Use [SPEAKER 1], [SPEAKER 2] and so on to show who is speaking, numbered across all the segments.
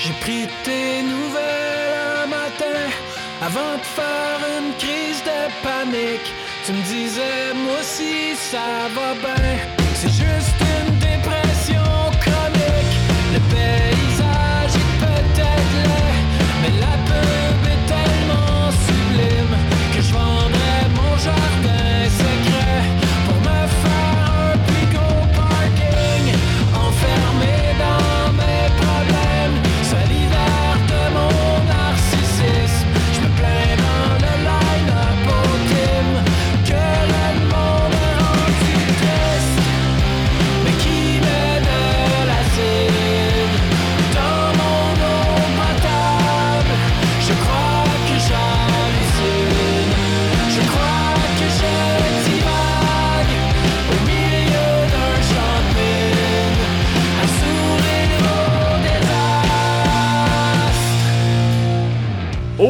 [SPEAKER 1] J'ai pris tes nouvelles un matin avant de faire une crise de panique. Tu me disais, moi aussi ça va bien.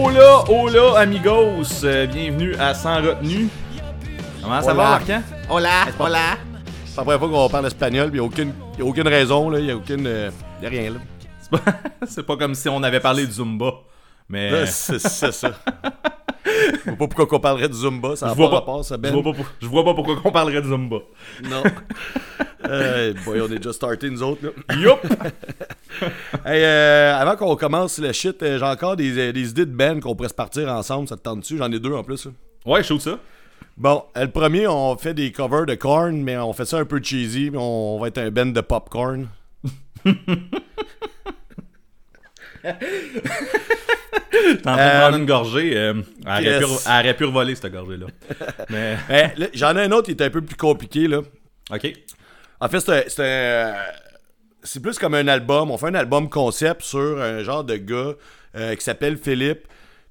[SPEAKER 2] Hola, hola, amigos! Euh, bienvenue à Sans Retenue. Comment ça va,
[SPEAKER 3] Hola.
[SPEAKER 2] Marquant?
[SPEAKER 3] Hola, hola. C'est la première fois qu'on parle espagnol, puis il n'y a aucune, y a aucune raison, là. Il n'y a aucune. euh, y a rien, là.
[SPEAKER 2] C'est pas, c'est pas comme si on avait parlé de Zumba. Mais.
[SPEAKER 3] C'est c'est ça. Je vois pas pourquoi qu'on parlerait de Zumba, ça
[SPEAKER 2] je vois
[SPEAKER 3] pas rapport, ça,
[SPEAKER 2] je
[SPEAKER 3] Ben.
[SPEAKER 2] vois pas, pour- je vois pas pourquoi on parlerait de Zumba.
[SPEAKER 3] Non. Euh, boy, on est déjà starté, nous autres, là.
[SPEAKER 2] Yup!
[SPEAKER 3] Hey, euh, avant qu'on commence le shit, euh, j'ai encore des, euh, des idées de Ben qu'on pourrait se partir ensemble, ça te tente dessus? J'en ai deux en plus, là.
[SPEAKER 2] Ouais, je trouve ça.
[SPEAKER 3] Bon, le premier, on fait des covers de corn, mais on fait ça un peu cheesy, on va être un band de popcorn.
[SPEAKER 2] T'es en train de
[SPEAKER 3] Euh,
[SPEAKER 2] prendre une gorgée. euh, elle, aurait
[SPEAKER 3] yes.
[SPEAKER 2] pu, elle aurait pu revoler, cette gorgée-là. Mais.
[SPEAKER 3] Eh, là, J'en ai un autre qui est un peu plus compliqué, là.
[SPEAKER 2] Ok.
[SPEAKER 3] En fait, c'est un- c'est un- c'est plus comme un album. On fait un album concept sur un genre de gars euh, qui s'appelle Philippe.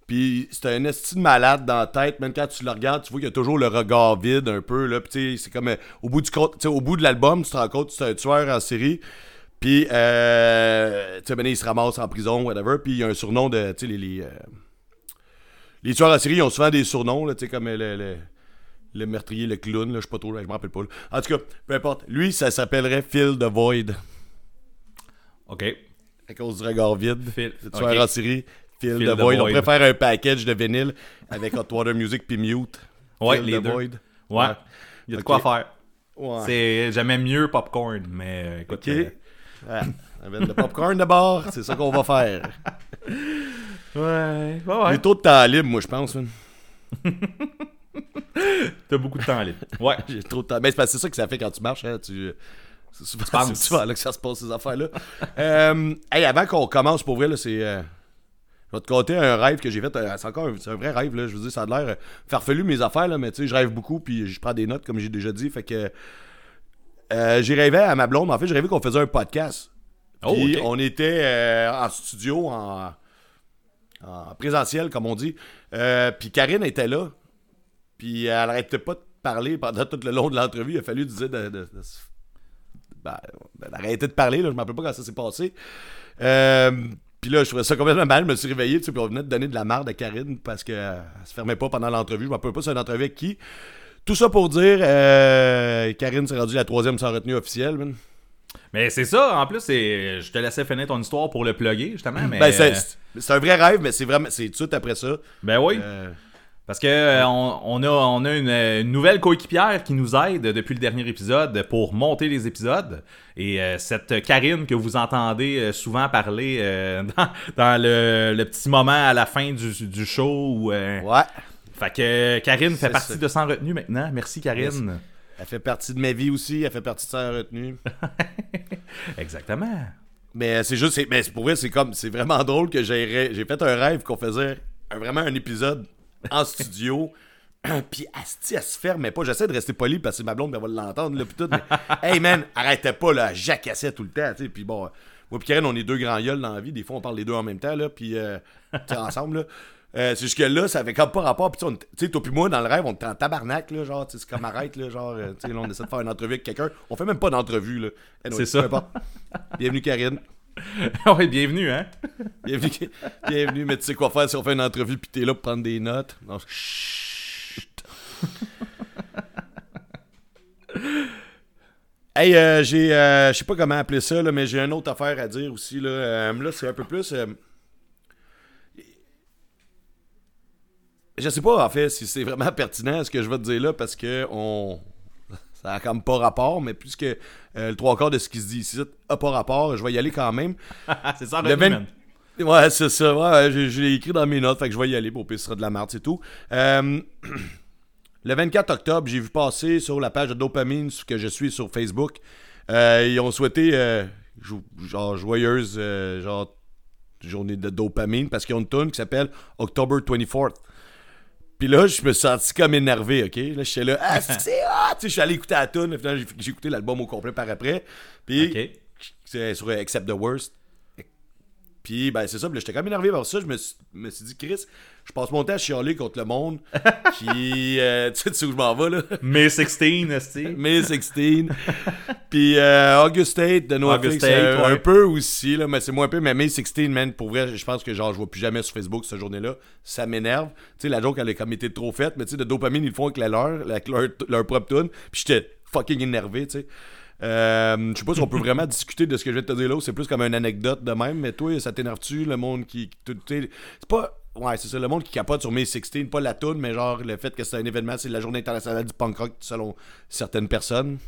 [SPEAKER 3] Puis c'est un esti de malade dans la tête. Même quand tu le regardes, tu vois qu'il y a toujours le regard vide un peu. Là. Puis tu sais, c'est comme euh, au bout du compte- tu sais, au bout de l'album, tu te rends compte que c'est un tueur en série. Puis euh, tu sais, maintenant, il se ramasse en prison, whatever. Puis il y a un surnom de. Tu sais, les, les, euh, les tueurs en série, ils ont souvent des surnoms, tu sais, comme le, le, le meurtrier, le clown, je sais pas trop, je m'en rappelle pas. là. En tout cas, peu importe. Lui, ça s'appellerait Phil the Void.
[SPEAKER 2] Ok.
[SPEAKER 3] À cause du regard vide.
[SPEAKER 2] Phil-
[SPEAKER 3] Le tueur
[SPEAKER 2] ok.
[SPEAKER 3] en série, Phil,
[SPEAKER 2] Phil
[SPEAKER 3] the,
[SPEAKER 2] the
[SPEAKER 3] Void. On faire un package de vinyle avec Hot Water Music puis Mute.
[SPEAKER 2] Ouais,
[SPEAKER 3] Phil
[SPEAKER 2] les
[SPEAKER 3] the
[SPEAKER 2] deux.
[SPEAKER 3] Void.
[SPEAKER 2] Ouais. Il y a de quoi faire.
[SPEAKER 3] Ouais.
[SPEAKER 2] C'est jamais mieux popcorn, mais euh, écoute. Euh,
[SPEAKER 3] Un verre de popcorn de bord, c'est ça qu'on va faire.
[SPEAKER 2] Ouais, ouais,
[SPEAKER 3] J'ai
[SPEAKER 2] ouais.
[SPEAKER 3] trop de temps libre, moi, je pense.
[SPEAKER 2] T'as beaucoup de temps libre. Ouais.
[SPEAKER 3] J'ai trop de temps. Mais c'est ça que ça fait quand tu marches. Hein, tu... C'est souvent, souvent là que ça se passe, ces affaires-là. euh, hey, avant qu'on commence, pour vrai, là, c'est. euh, Je vais te conter un rêve que j'ai fait. euh, C'est encore un, c'est un vrai rêve, là. Je veux dire, ça a l'air farfelu mes affaires, là, mais tu sais, je rêve beaucoup, puis je prends des notes, comme j'ai déjà dit. Fait que. Euh, j'ai rêvé à ma blonde. En fait, j'ai rêvé qu'on faisait un podcast.
[SPEAKER 2] Oh,
[SPEAKER 3] on était euh, en studio, en, en présentiel, comme on dit. Euh, puis Karine était là. Puis elle arrêtait pas de parler pendant tout le long de l'entrevue. Il a fallu dire de, de- ben, ben, d'arrêter de parler. Là. Je me rappelle pas quand ça s'est passé. Euh, puis là, je trouvais ça complètement mal. Je me suis réveillé. tu sais, Puis on venait de donner de la marde à Karine parce qu'elle se fermait pas pendant l'entrevue. Je me rappelle pas c'est une entrevue avec qui. Tout ça pour dire, euh, Karine s'est rendue la troisième sans retenue officielle. man.
[SPEAKER 2] Mais c'est ça, en plus, c'est... je te laissais finir ton histoire pour le plugger, justement. Mais,
[SPEAKER 3] Ben, c'est,
[SPEAKER 2] euh,
[SPEAKER 3] c'est un vrai rêve, mais c'est vraiment c'est tout après ça.
[SPEAKER 2] ben oui,
[SPEAKER 3] Euh,
[SPEAKER 2] parce que euh, on, on a, on a une, une nouvelle coéquipière qui nous aide depuis le dernier épisode pour monter les épisodes. Et euh, cette Karine que vous entendez souvent parler dans, dans le, le petit moment à la fin du, du show. Où,
[SPEAKER 3] ouais.
[SPEAKER 2] Fait que euh, Karine fait partie
[SPEAKER 3] ça.
[SPEAKER 2] de Sans Retenue maintenant. Merci Karine.
[SPEAKER 3] Elle fait partie de ma vie aussi. Elle fait partie de sa retenue.
[SPEAKER 2] Exactement.
[SPEAKER 3] Mais c'est juste, c'est, mais pour vrai, c'est comme, c'est vraiment drôle que j'ai, fait un rêve qu'on faisait un- vraiment un épisode en studio. Puis Asti, elle se fermait pas. J'essaie de rester poli parce que ma blonde, elle va l'entendre là, pis tout. Mais, hey man, arrêtez pas là, jacassait tout le temps, tu sais. Puis bon, moi puis Karen, on est deux grands gueules dans la vie. Des fois, on parle les deux en même temps là, puis euh, ensemble là. Euh, c'est juste que là, ça avait comme pas rapport. Puis tu sais, toi puis moi, dans le rêve, on était en tabarnak, là, genre, tu sais, c'est comme arrête, là, genre, euh, tu sais, on essaie de faire une entrevue avec quelqu'un. On fait même pas d'entrevue, là. Anyway,
[SPEAKER 2] C'est ça.
[SPEAKER 3] Bienvenue, Karine.
[SPEAKER 2] ouais, bienvenue, hein?
[SPEAKER 3] Bienvenue, bienvenue, mais tu sais quoi faire si on fait une entrevue pis t'es là pour prendre des notes? Non, chut. Hey, euh, j'ai. euh, je sais pas comment appeler ça, là, mais j'ai une autre affaire à dire aussi. Là, Euh, là c'est un peu plus. Je sais pas, en fait, si c'est vraiment pertinent ce que je vais te dire là, parce que on. Ça a comme pas rapport, mais puisque euh, le trois quarts de ce qui se dit ici a pas rapport, je vais y aller quand même.
[SPEAKER 2] c'est ça,
[SPEAKER 3] Le
[SPEAKER 2] le
[SPEAKER 3] 20
[SPEAKER 2] man.
[SPEAKER 3] Ouais, c'est ça. Ouais, je, je l'ai écrit dans mes notes, fait que je vais y aller pour pire ce sera de la merde, c'est tout. Euh, le 24 octobre, j'ai vu passer sur la page de Dopamine ce que je suis sur Facebook. euh, ils ont souhaité genre joyeuse genre journée de dopamine parce qu'ils ont une tune qui s'appelle October 24th. Puis là, je me suis senti comme énervé, ok? Là, j'étais là, ah, c'est ah! Tu sais, je suis allé écouter la tune, finalement, j'ai écouté l'album au complet par après. Puis, c'est sur Accept the Worst. Puis, ben, c'est ça. Puis j'étais quand même énervé par ça. Je me suis, me suis dit, Chris, je passe mon temps à chialer contre le monde. Puis, euh, tu sais, où je m'en vais, là.
[SPEAKER 2] Mais 16, esti.
[SPEAKER 3] May 16. Puis, euh, August 8 de NoFX,
[SPEAKER 2] August
[SPEAKER 3] euh,
[SPEAKER 2] 8, ouais.
[SPEAKER 3] un peu aussi, là. Mais c'est moins un peu. Mais May 16, man, pour vrai, je pense que genre, je vois plus jamais sur Facebook cette journée-là. Ça m'énerve. Tu sais, la joke, elle a comme été trop faite. Mais tu sais, de dopamine, ils le font avec la leur, avec leur, leur propre tune. Puis, j'étais fucking énervé, tu sais. Euh, je sais pas si on peut vraiment discuter de ce que je vais te dire là, c'est plus comme une anecdote de même, mais toi, ça t'énerve-tu, le monde qui. C'est pas. Ouais, c'est ça, le monde qui capote sur May 16, pas la toune, mais genre le fait que c'est un événement, c'est la journée internationale du punk rock selon certaines personnes?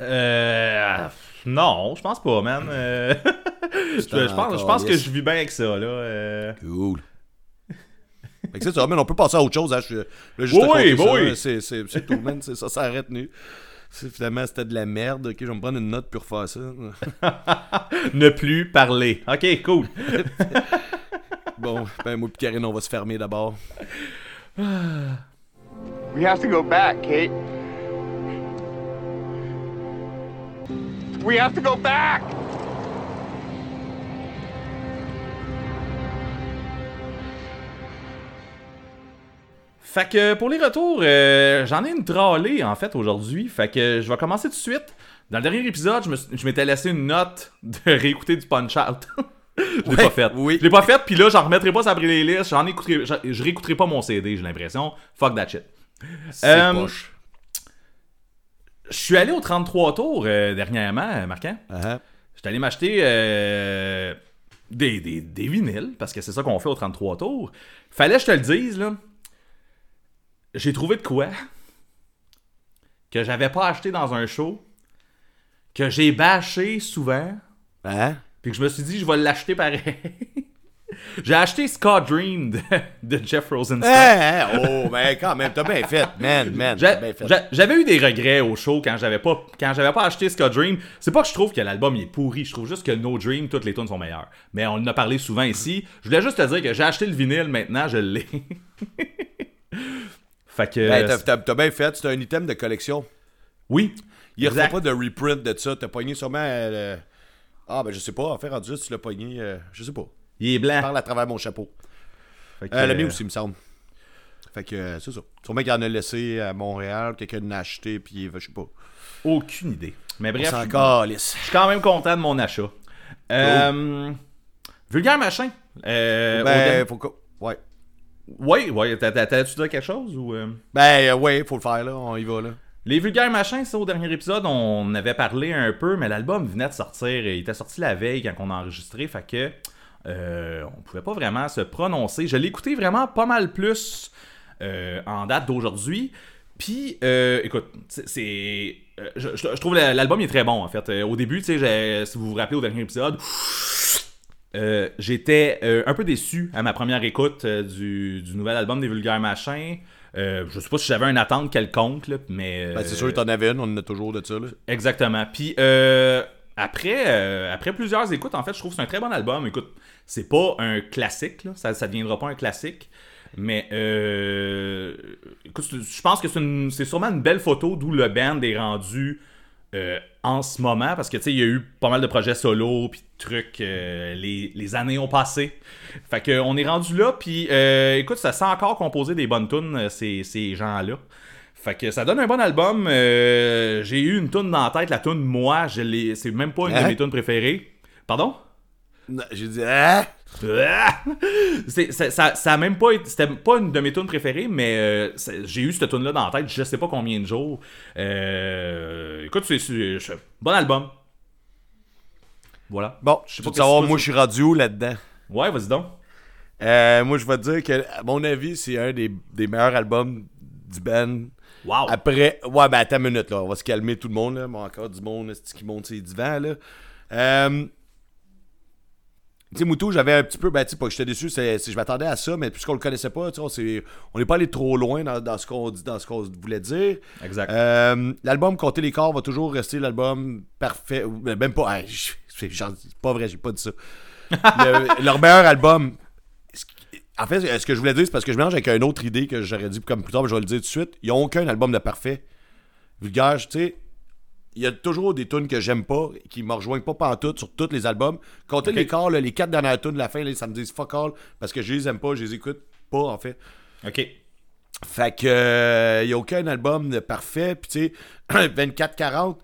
[SPEAKER 2] Euh. Non, je pense pas, man. Euh, je, je pense, je pense que je vis bien avec ça, là. euh.
[SPEAKER 3] Cool. Fait que ça, man, on peut passer à autre chose. Hein. Je, là, juste
[SPEAKER 2] Oui, oui.
[SPEAKER 3] C'est, tout, man. C'est ça, ça retenu. Finalement, c'était de la merde. Ok, je vais me prendre une note pour faire ça.
[SPEAKER 2] ne plus parler. Ok, cool.
[SPEAKER 3] bon, ben, moi et Karine, on va se fermer d'abord.
[SPEAKER 4] We have to go back, Kate. We have to go back!
[SPEAKER 2] Fait que pour les retours, euh, j'en ai une tralée en fait aujourd'hui. Fait que je vais commencer tout de suite. Dans le dernier épisode, je je m'étais laissé une note de réécouter du Punch Out. je l'ai
[SPEAKER 3] Ouais,
[SPEAKER 2] pas fait.
[SPEAKER 3] oui.
[SPEAKER 2] Je l'ai pas fait, puis là, j'en remettrai pas sur les listes. J'en écouterai, je, je réécouterai pas mon CD, j'ai l'impression. Fuck that shit.
[SPEAKER 3] C'est
[SPEAKER 2] Euh,
[SPEAKER 3] poche.
[SPEAKER 2] Je suis allé au 33 tours euh, dernièrement, Marquant.
[SPEAKER 3] Uh-huh.
[SPEAKER 2] J'étais allé m'acheter euh, des, des, des vinyles, parce que c'est ça qu'on fait au 33 tours. Fallait que je te le dise, là. J'ai trouvé de quoi que j'avais pas acheté dans un show, que j'ai bâché souvent,
[SPEAKER 3] Hein?
[SPEAKER 2] puis que je me suis dit, je vais l'acheter pareil. j'ai acheté Scott Dream de, de Jeff Rosenstock.
[SPEAKER 3] Hein, hein? Oh, mais quand même, t'as bien fait, man, man.
[SPEAKER 2] J'avais eu des regrets au show quand j'avais pas quand j'avais pas acheté Scott Dream. C'est pas que je trouve que l'album il est pourri, je trouve juste que No Dream, toutes les tunes sont meilleures. Mais on en a parlé souvent ici. Je voulais juste te dire que j'ai acheté le vinyle maintenant, je l'ai. fait que
[SPEAKER 3] Ben, t'as- t'as t'as bien fait, c'est un item de collection.
[SPEAKER 2] oui,
[SPEAKER 3] Il n'y
[SPEAKER 2] Exact.
[SPEAKER 3] pas de reprint de ça. T'as pogné sûrement. euh, Ah, ben je sais pas. En fait, rendu tu l'as pogné. euh, Je sais pas.
[SPEAKER 2] il est blanc.
[SPEAKER 3] Parle à travers mon chapeau.
[SPEAKER 2] Fait que,
[SPEAKER 3] Euh, le mien
[SPEAKER 2] euh,
[SPEAKER 3] aussi, il me semble. Fait que euh, c'est ça. Sûrement qu'il en a laissé à Montréal, quelqu'un l'a acheté, puis je sais pas.
[SPEAKER 2] aucune idée. Mais bref, je- je suis quand même content de mon achat. Euh, Vulgaire machin. Euh,
[SPEAKER 3] Ben, faut que. Ouais.
[SPEAKER 2] T'as- t'as- t'as-tu dit quelque chose ou. euh?
[SPEAKER 3] Ben, euh, ouais, faut le faire, là. On y va, là.
[SPEAKER 2] Les vulgaires machins, ça, au dernier épisode, on avait parlé un peu, mais l'album venait de sortir. Il était sorti la veille quand on a enregistré, fait que euh, on pouvait pas vraiment se prononcer. Je l'ai écouté vraiment pas mal plus euh, en date d'aujourd'hui. Puis, euh, écoute, c'est- euh, je, trouve la- l'album est très bon, en fait. Au début, tu sais, j'ai- si vous vous rappelez au dernier épisode, euh, j'étais euh, un peu déçu à ma première écoute euh, du, du nouvel album des vulgaires machins. Je sais pas si j'avais une attente quelconque, là, mais.
[SPEAKER 3] Ben, c'est sûr que t'en avais une, on en a toujours de ça, là.
[SPEAKER 2] Exactement. Puis euh, après, après plusieurs écoutes, en fait, je trouve que c'est un très bon album. Écoute, c'est pas un classique, là. ça ne deviendra pas un classique. Mais euh, écoute, je pense que c'est, une- c'est sûrement une belle photo d'où le band est rendu euh, en ce moment. Parce que tu sais, il y a eu pas mal de projets solo puis de trucs. euh, les, les années ont passé. Fait que on est rendu là. Puis euh, écoute, ça sent encore composer des bonnes tunes, euh, ces, ces gens-là. Fait que ça donne un bon album. J'ai eu une tune dans la tête, la tune Moi, je l'ai. C'est même pas une de
[SPEAKER 3] Hein?
[SPEAKER 2] mes tunes préférées. Pardon?
[SPEAKER 3] J'ai dit, hein?
[SPEAKER 2] Ah! Ça, ça a même pas été- c'était pas une de mes tunes préférées mais euh, j'ai eu cette tune là dans la tête je sais pas combien de jours euh, écoute c'est bon album voilà
[SPEAKER 3] Bon,
[SPEAKER 2] Je sais pas
[SPEAKER 3] savoir, moi, je suis rendu où là-dedans?
[SPEAKER 2] ouais vas-y donc
[SPEAKER 3] Euh, moi, je vais te dire que, à mon avis, c'est un des, des meilleurs albums du band.
[SPEAKER 2] wow
[SPEAKER 3] Après, ouais, ben attends une minute, là. On va se calmer tout le monde, là. Bon, encore du monde, c'est qui monte ses divans, là. Euh, tu sais, Moutou, j'avais un petit peu, ben, tu sais, pas que j'étais déçu, c'est, je m'attendais à ça, mais puisqu'on le connaissait pas, tu sais, on n'est pas allé trop loin dans, dans ce qu'on dit, dans ce qu'on voulait dire.
[SPEAKER 2] exact
[SPEAKER 3] Euh, l'album Compter les corps va toujours rester l'album parfait. ben, Même pas. c'est pas vrai, j'ai pas dit ça. Le- leur meilleur album. En fait, ce que je voulais dire, c'est parce que je mélange avec une autre idée que j'aurais dit comme plus tard, mais je vais le dire tout de suite. Ils n'ont aucun album de parfait. Vulgaire, tu sais. Il y a toujours des tunes que j'aime pas, qui me rejoignent pas pantoute sur tous les albums. Compter
[SPEAKER 2] Ok.
[SPEAKER 3] les corps, là, les quatre dernières tunes de la fin, là, ça me dit fuck all, parce que je les aime pas, je les écoute pas, en fait.
[SPEAKER 2] ok
[SPEAKER 3] Fait que euh, y a aucun album de parfait. Puis tu sais, 24-40,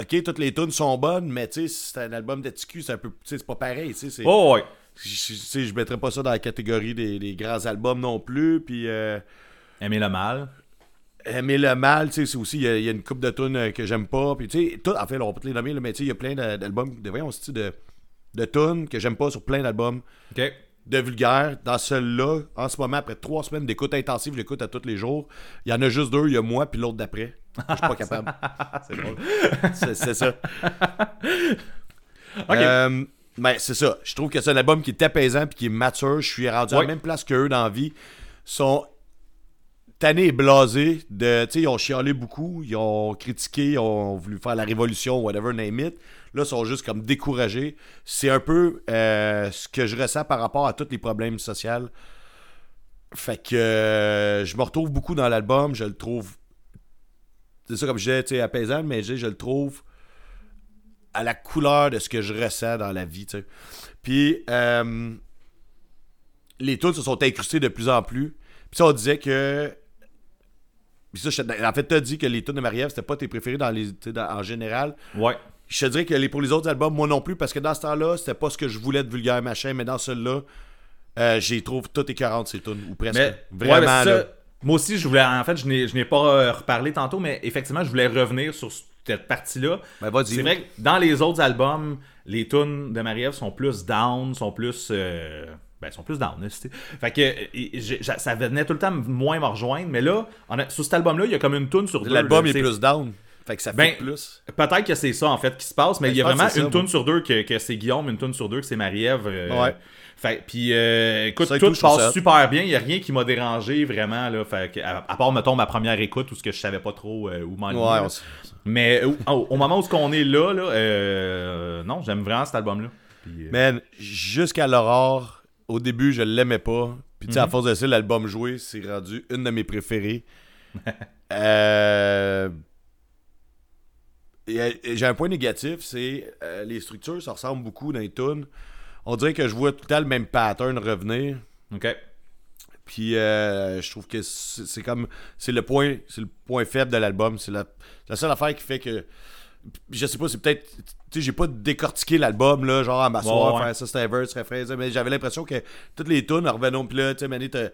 [SPEAKER 3] ok, toutes les tunes sont bonnes, mais tu sais, c'est un album de TQ, c'est un peu. C'est pas pareil. Tu sais,
[SPEAKER 2] oh ouais
[SPEAKER 3] je- mettrais pas ça dans la catégorie des, des grands albums non plus. Puis euh,
[SPEAKER 2] aimer le mal
[SPEAKER 3] Aimer le mal, tu sais, c'est aussi, il y, a- il y a une coupe de tunes euh, que j'aime pas. Puis tu sais, tout, en fait, on pas te les nommer, là, mais tu sais, il y a plein d'albums, de, voyons, de, de tunes que j'aime pas sur plein d'albums
[SPEAKER 2] ok
[SPEAKER 3] de vulgaire. Dans celui-là, en ce moment, après trois semaines d'écoute intensive, je l'écoute à tous les jours. Il y en a juste deux, il y a moi puis l'autre d'après. Je suis pas capable.
[SPEAKER 2] c'est drôle
[SPEAKER 3] c'est ça.
[SPEAKER 2] ok
[SPEAKER 3] Euh, mais c'est ça. Je trouve que c'est un album qui est apaisant puis qui est mature. Je suis rendu à la même place qu'eux dans la vie. Ils sont tannés et blasés de. Ils ont chialé beaucoup, ils ont critiqué, ils ont voulu faire la révolution, whatever, name it. Là, ils sont juste comme découragés. C'est un peu euh, ce que je ressens par rapport à tous les problèmes sociaux. Fait que euh, je me retrouve beaucoup dans l'album. Je le trouve. C'est ça, comme je disais, apaisant, mais je, je le trouve à la couleur de ce que je ressens dans la vie, tu sais. Puis, euh, les tunes se sont incrustées de plus en plus. Puis ça, on disait que... Puis ça, je- en fait, t'as dit que les tunes de Marie-Ève, c'était pas tes préférés dans les, tu sais, dans- en général.
[SPEAKER 2] ouais
[SPEAKER 3] Je te dirais que les, pour les autres albums, moi non plus, parce que dans ce temps-là, c'était pas ce que je voulais de vulgaire machin, mais dans celui-là, euh, j'ai trouve toutes écœurantes ces tunes, ou presque.
[SPEAKER 2] Mais
[SPEAKER 3] Vraiment,
[SPEAKER 2] ouais, mais c'est
[SPEAKER 3] là.
[SPEAKER 2] ça. Moi aussi, je voulais. En fait, je n'ai, pas euh, reparlé tantôt, mais effectivement, je voulais revenir sur cette partie-là.
[SPEAKER 3] Ben, vas-y.
[SPEAKER 2] C'est vrai que dans les autres albums, les tunes de Marie-Ève sont plus down, sont plus. euh, ben, sont plus down. Fait que euh, ça venait tout le temps moins me rejoindre, mais là, sur cet album-là, il y a comme une tune sur deux.
[SPEAKER 3] L'album est plus down. Fait que ça fait
[SPEAKER 2] Ben,
[SPEAKER 3] plus.
[SPEAKER 2] Peut-être que c'est ça en fait qui se passe, mais
[SPEAKER 3] Ben,
[SPEAKER 2] il y a vraiment une tune sur deux que, que c'est Guillaume, une tune sur deux que c'est Marie-Ève. euh,
[SPEAKER 3] Ouais.
[SPEAKER 2] Fait, puis euh, écoute, tout
[SPEAKER 3] tout,
[SPEAKER 2] passe super bien, il y a rien qui m'a dérangé vraiment là, fait que, à, à part mettons ma première écoute où ce que je savais pas trop euh, où m'enligner,
[SPEAKER 3] Ouais,
[SPEAKER 2] Mais au, moment où on est là, là non, j'aime vraiment cet album là.
[SPEAKER 3] Man, jusqu'à l'aurore, au début, je l'aimais pas. Puis, tu sais, à force de ça, l'album joué, c'est rendu une de mes préférées. euh... J'ai un point négatif, c'est euh, les structures, ça ressemble beaucoup dans les tunes. On dirait que je vois tout le temps le même pattern revenir.
[SPEAKER 2] OK.
[SPEAKER 3] Puis euh, je trouve que c'est c'est comme c'est le point c'est le point faible de l'album, c'est la, la seule affaire qui fait que je sais pas, c'est peut-être tu sais j'ai pas décortiqué l'album là, genre à m'asseoir
[SPEAKER 2] Ouais, ouais.
[SPEAKER 3] faire ça c'était un verse, refrain, ça, mais j'avais l'impression que toutes les tunes revenaient puis là tu sais Mané, t'as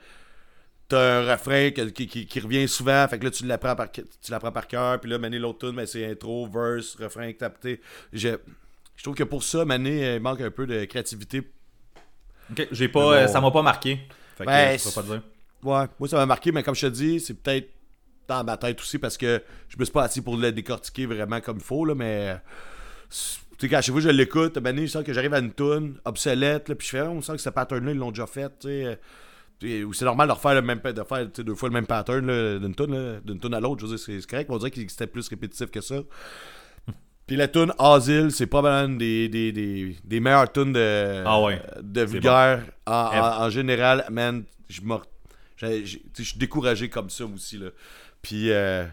[SPEAKER 3] un refrain que- qui, qui- qui revient souvent, fait que là tu l'apprends par tu l'apprends par cœur, puis là Mané l'autre tune mais c'est intro, verse, refrain que t'as je je trouve que pour ça Mané euh, il manque un peu de créativité
[SPEAKER 2] OK, j'ai pas
[SPEAKER 3] bon.
[SPEAKER 2] euh, ça m'a pas marqué. Fait que
[SPEAKER 3] Ben,
[SPEAKER 2] je pas te dire.
[SPEAKER 3] Ouais, moi ça m'a marqué, mais comme je te dis, c'est peut-être dans ma tête aussi parce que je me suis pas assis pour le décortiquer vraiment comme il faut, là, mais. Tu sais, quand chaque fois je l'écoute, ben, je sens que j'arrive à une tune obsolète, là, puis je fais, on sent que ce pattern-là, ils l'ont déjà fait, tu sais. euh, c'est normal de refaire le même de faire deux fois le même pattern d'une tune d'une tune à l'autre je veux dire c'est correct mais on dirait que c'était plus répétitif que ça puis la tune Asile c'est probablement une des, des, des, des meilleures tunes de,
[SPEAKER 2] Ah ouais.
[SPEAKER 3] de vulgaire en, en- général man je suis découragé comme ça aussi là puis euh,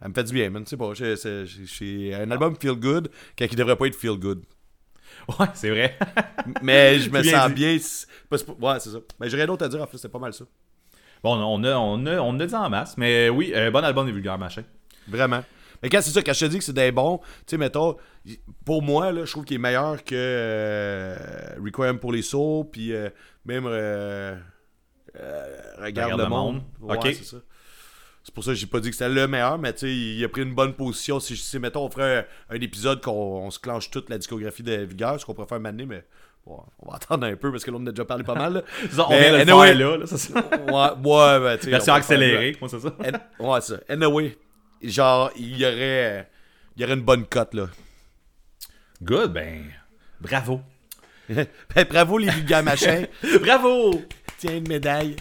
[SPEAKER 3] elle me fait du bien man tu sais pas j'ai- c'est un album feel good quand il devrait pas être feel good
[SPEAKER 2] Ouais, c'est vrai.
[SPEAKER 3] mais je me
[SPEAKER 2] bien
[SPEAKER 3] sens
[SPEAKER 2] dit.
[SPEAKER 3] bien ouais c'est ça mais j'ai rien d'autre à dire en fait c'est pas mal ça
[SPEAKER 2] bon, on a on a on a dit en masse, mais oui, euh, bon album des vulgaires machin.
[SPEAKER 3] Vraiment. Mais quand c'est ça, quand je te dis que c'est des bons, tu sais, mettons, pour moi, là, je trouve qu'il est meilleur que euh, Requiem pour les sauts, puis euh, même euh, euh, Regarde,
[SPEAKER 2] Regarde
[SPEAKER 3] le
[SPEAKER 2] le
[SPEAKER 3] monde.
[SPEAKER 2] monde.
[SPEAKER 3] Ouais,
[SPEAKER 2] Ok.
[SPEAKER 3] c'est ça. C'est pour ça que j'ai pas dit que c'était le meilleur, mais tu sais, il a pris une bonne position. Si, si mettons, on ferait un, un épisode qu'on on se clenche toute la discographie de Vigueur, ce qu'on pourrait faire maintenant, mais bon, on va attendre un peu parce que là, on a déjà parlé pas mal. là.
[SPEAKER 2] On
[SPEAKER 3] Mais
[SPEAKER 2] vient de le faire là, là, ça.
[SPEAKER 3] Ouais, ouais, ben, tu sais,
[SPEAKER 2] Version accélérée, moi, c'est ça.
[SPEAKER 3] Ouais, c'est ça. Anyway, genre, il y aurait, il y aurait une bonne cote, là.
[SPEAKER 2] Good, ben. Bravo.
[SPEAKER 3] Ben, bravo, les vulgaires machins.
[SPEAKER 2] Bravo!
[SPEAKER 3] Tiens, une médaille.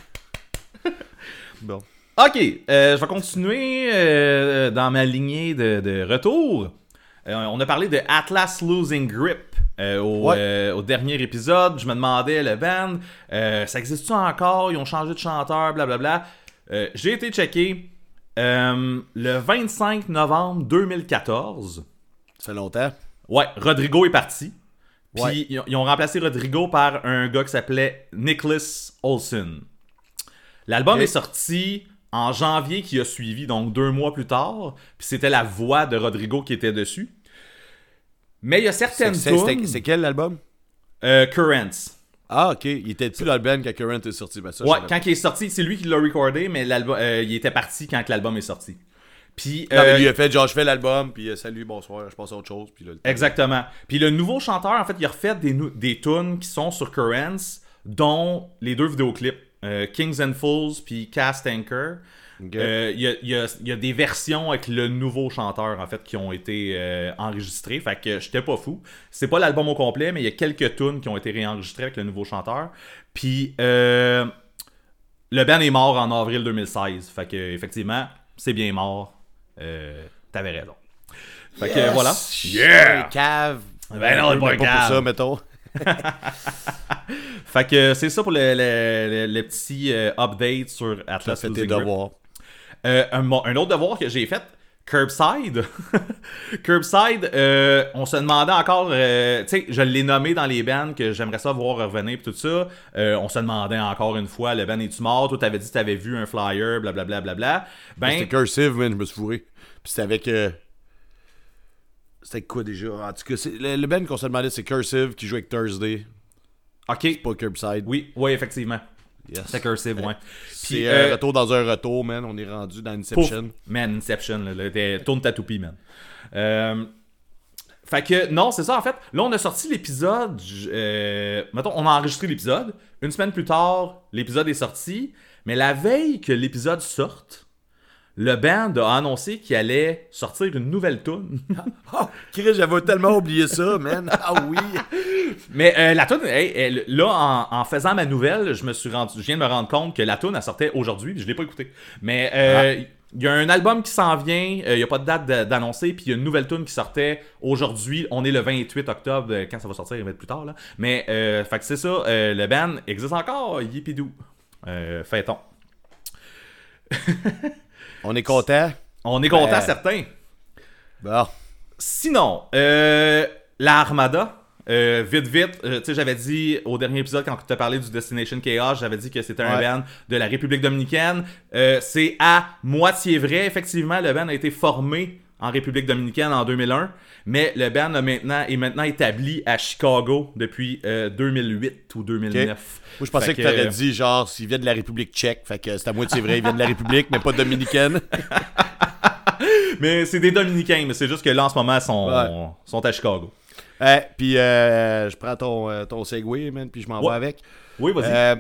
[SPEAKER 3] Bon.
[SPEAKER 2] Ok, euh, je vais continuer euh, dans ma lignée de, de retour. Euh, on a parlé de Atlas Losing Grip au, dernier épisode. Je me demandais, le band, ça existe-tu encore? Ils ont changé de chanteur, blablabla. J'ai été checké. le 25 novembre 2014,
[SPEAKER 3] Ça fait longtemps.
[SPEAKER 2] ouais, Rodrigo est parti. Puis
[SPEAKER 3] Ouais.
[SPEAKER 2] ils, ont- ils ont remplacé Rodrigo par un gars qui s'appelait Nicholas Olsen. L'album est sorti en janvier qui a suivi, donc deux mois plus tard. Puis c'était la voix de Rodrigo qui était dessus. Mais il y a certaines
[SPEAKER 3] c'est- c'est-
[SPEAKER 2] tunes...
[SPEAKER 3] c'est quel l'album
[SPEAKER 2] euh, Currents.
[SPEAKER 3] Ah, ok. Il était-tu dans le band quand Current est sorti Ben, ça,
[SPEAKER 2] Ouais, quand il est sorti, c'est lui qui l'a recordé, mais l'album, euh, il était parti quand l'album est sorti. Puis,
[SPEAKER 3] mais
[SPEAKER 2] euh,
[SPEAKER 3] lui, il a fait genre, je fais l'album, puis euh, salut, bonsoir, je passe à autre chose. Puis là, le-
[SPEAKER 2] Exactement. Puis le nouveau chanteur, en fait, il a refait des, des tunes qui sont sur Currents, dont les deux vidéoclips, euh, Kings and Fools puis Cast Anchor. Euh, Il y, a, il y a- il y a des versions avec le nouveau chanteur, en fait, qui ont été euh, enregistrées. Fait que j'étais pas fou. C'est pas l'album au complet, mais il y a quelques tunes qui ont été réenregistrées avec le nouveau chanteur. Puis le band est mort en avril 2016. Fait que, effectivement, c'est bien mort. T'avais raison. Fait que voilà.
[SPEAKER 3] Yeah! cave.
[SPEAKER 2] Ben non, pas cave.
[SPEAKER 3] pour ça, mettons.
[SPEAKER 2] Fait que c'est ça pour le, le- le- le petit euh, update sur Atlas
[SPEAKER 3] fait tes devoirs.
[SPEAKER 2] Euh, un, autre devoir que j'ai fait, Curbside. Curbside, euh, on se demandait encore, euh, tu sais, je l'ai nommé dans les bands que j'aimerais ça voir revenir pis tout ça. Euh, on se demandait encore une fois, le band est-tu mort? Toi, t'avais dit que t'avais vu un flyer, blablabla. Bla, bla, bla. Ben,
[SPEAKER 3] C'était Cursive, man, je me suis fourré. Puis c'était avec. Euh, C'était quoi déjà? En tout cas, c'est- le, le band qu'on se demandait, c'est Cursive qui joue avec Thursday.
[SPEAKER 2] ok.
[SPEAKER 3] Pas Curbside.
[SPEAKER 2] Oui, oui, effectivement.
[SPEAKER 3] Yes.
[SPEAKER 2] C'est cursive, ouais.
[SPEAKER 3] C'est un
[SPEAKER 2] euh,
[SPEAKER 3] retour dans un retour, man. On est rendu dans
[SPEAKER 2] Pouf.
[SPEAKER 3] Inception.
[SPEAKER 2] Man, Inception, là, là, tourne ta toupie, man. Euh, fait que, non, c'est ça, en fait. Là, on a sorti l'épisode. euh, mettons, on a enregistré l'épisode. Une semaine plus tard, l'épisode est sorti. Mais la veille que l'épisode sorte, le band a annoncé qu'il allait sortir une nouvelle tune.
[SPEAKER 3] Oh, Chris, j'avais tellement oublié ça, man. Ah oui.
[SPEAKER 2] Mais euh, la tune, hey, elle- là, en, en faisant ma nouvelle, je me suis rendu, je viens de me rendre compte que la tune, elle sortait aujourd'hui, je l'ai pas écoutée. Mais euh, il y a un album qui s'en vient, euh, il y a pas de date d'annoncer, puis il y a une nouvelle tune qui sortait aujourd'hui. On est le 28 octobre, euh, quand ça va sortir, il va être plus tard là. Mais euh, fait que c'est ça, le band existe encore, yippidou. Euh, Fêtons.
[SPEAKER 3] On est content?
[SPEAKER 2] On est content,
[SPEAKER 3] Ben-
[SPEAKER 2] certains.
[SPEAKER 3] Bon.
[SPEAKER 2] Sinon, euh, la Armada, euh, vite, vite, euh, tu sais, j'avais dit au dernier épisode, quand tu as parlé du Destination Chaos, j'avais dit que c'était un
[SPEAKER 3] Ouais.
[SPEAKER 2] band de la République Dominicaine. Euh, c'est à moitié vrai. Effectivement, le band a été formé en République Dominicaine en 2001, mais le band a maintenant, est maintenant établi à Chicago depuis euh, 2008 ou 2009.
[SPEAKER 3] Moi, je pensais
[SPEAKER 2] Fait
[SPEAKER 3] que,
[SPEAKER 2] que-
[SPEAKER 3] t'aurais dit, genre, s'il vient de la République tchèque. Fait que c'est à moitié vrai, il vient de la République, mais pas dominicaine.
[SPEAKER 2] Mais c'est des Dominicains, mais c'est juste que là, en ce moment, ils sont,
[SPEAKER 3] Ouais.
[SPEAKER 2] sont à Chicago.
[SPEAKER 3] Eh, puis euh, je prends ton, euh, ton Segway, man, puis je m'en
[SPEAKER 2] Ouais.
[SPEAKER 3] vais avec.
[SPEAKER 2] Oui, vas-y.
[SPEAKER 3] Euh,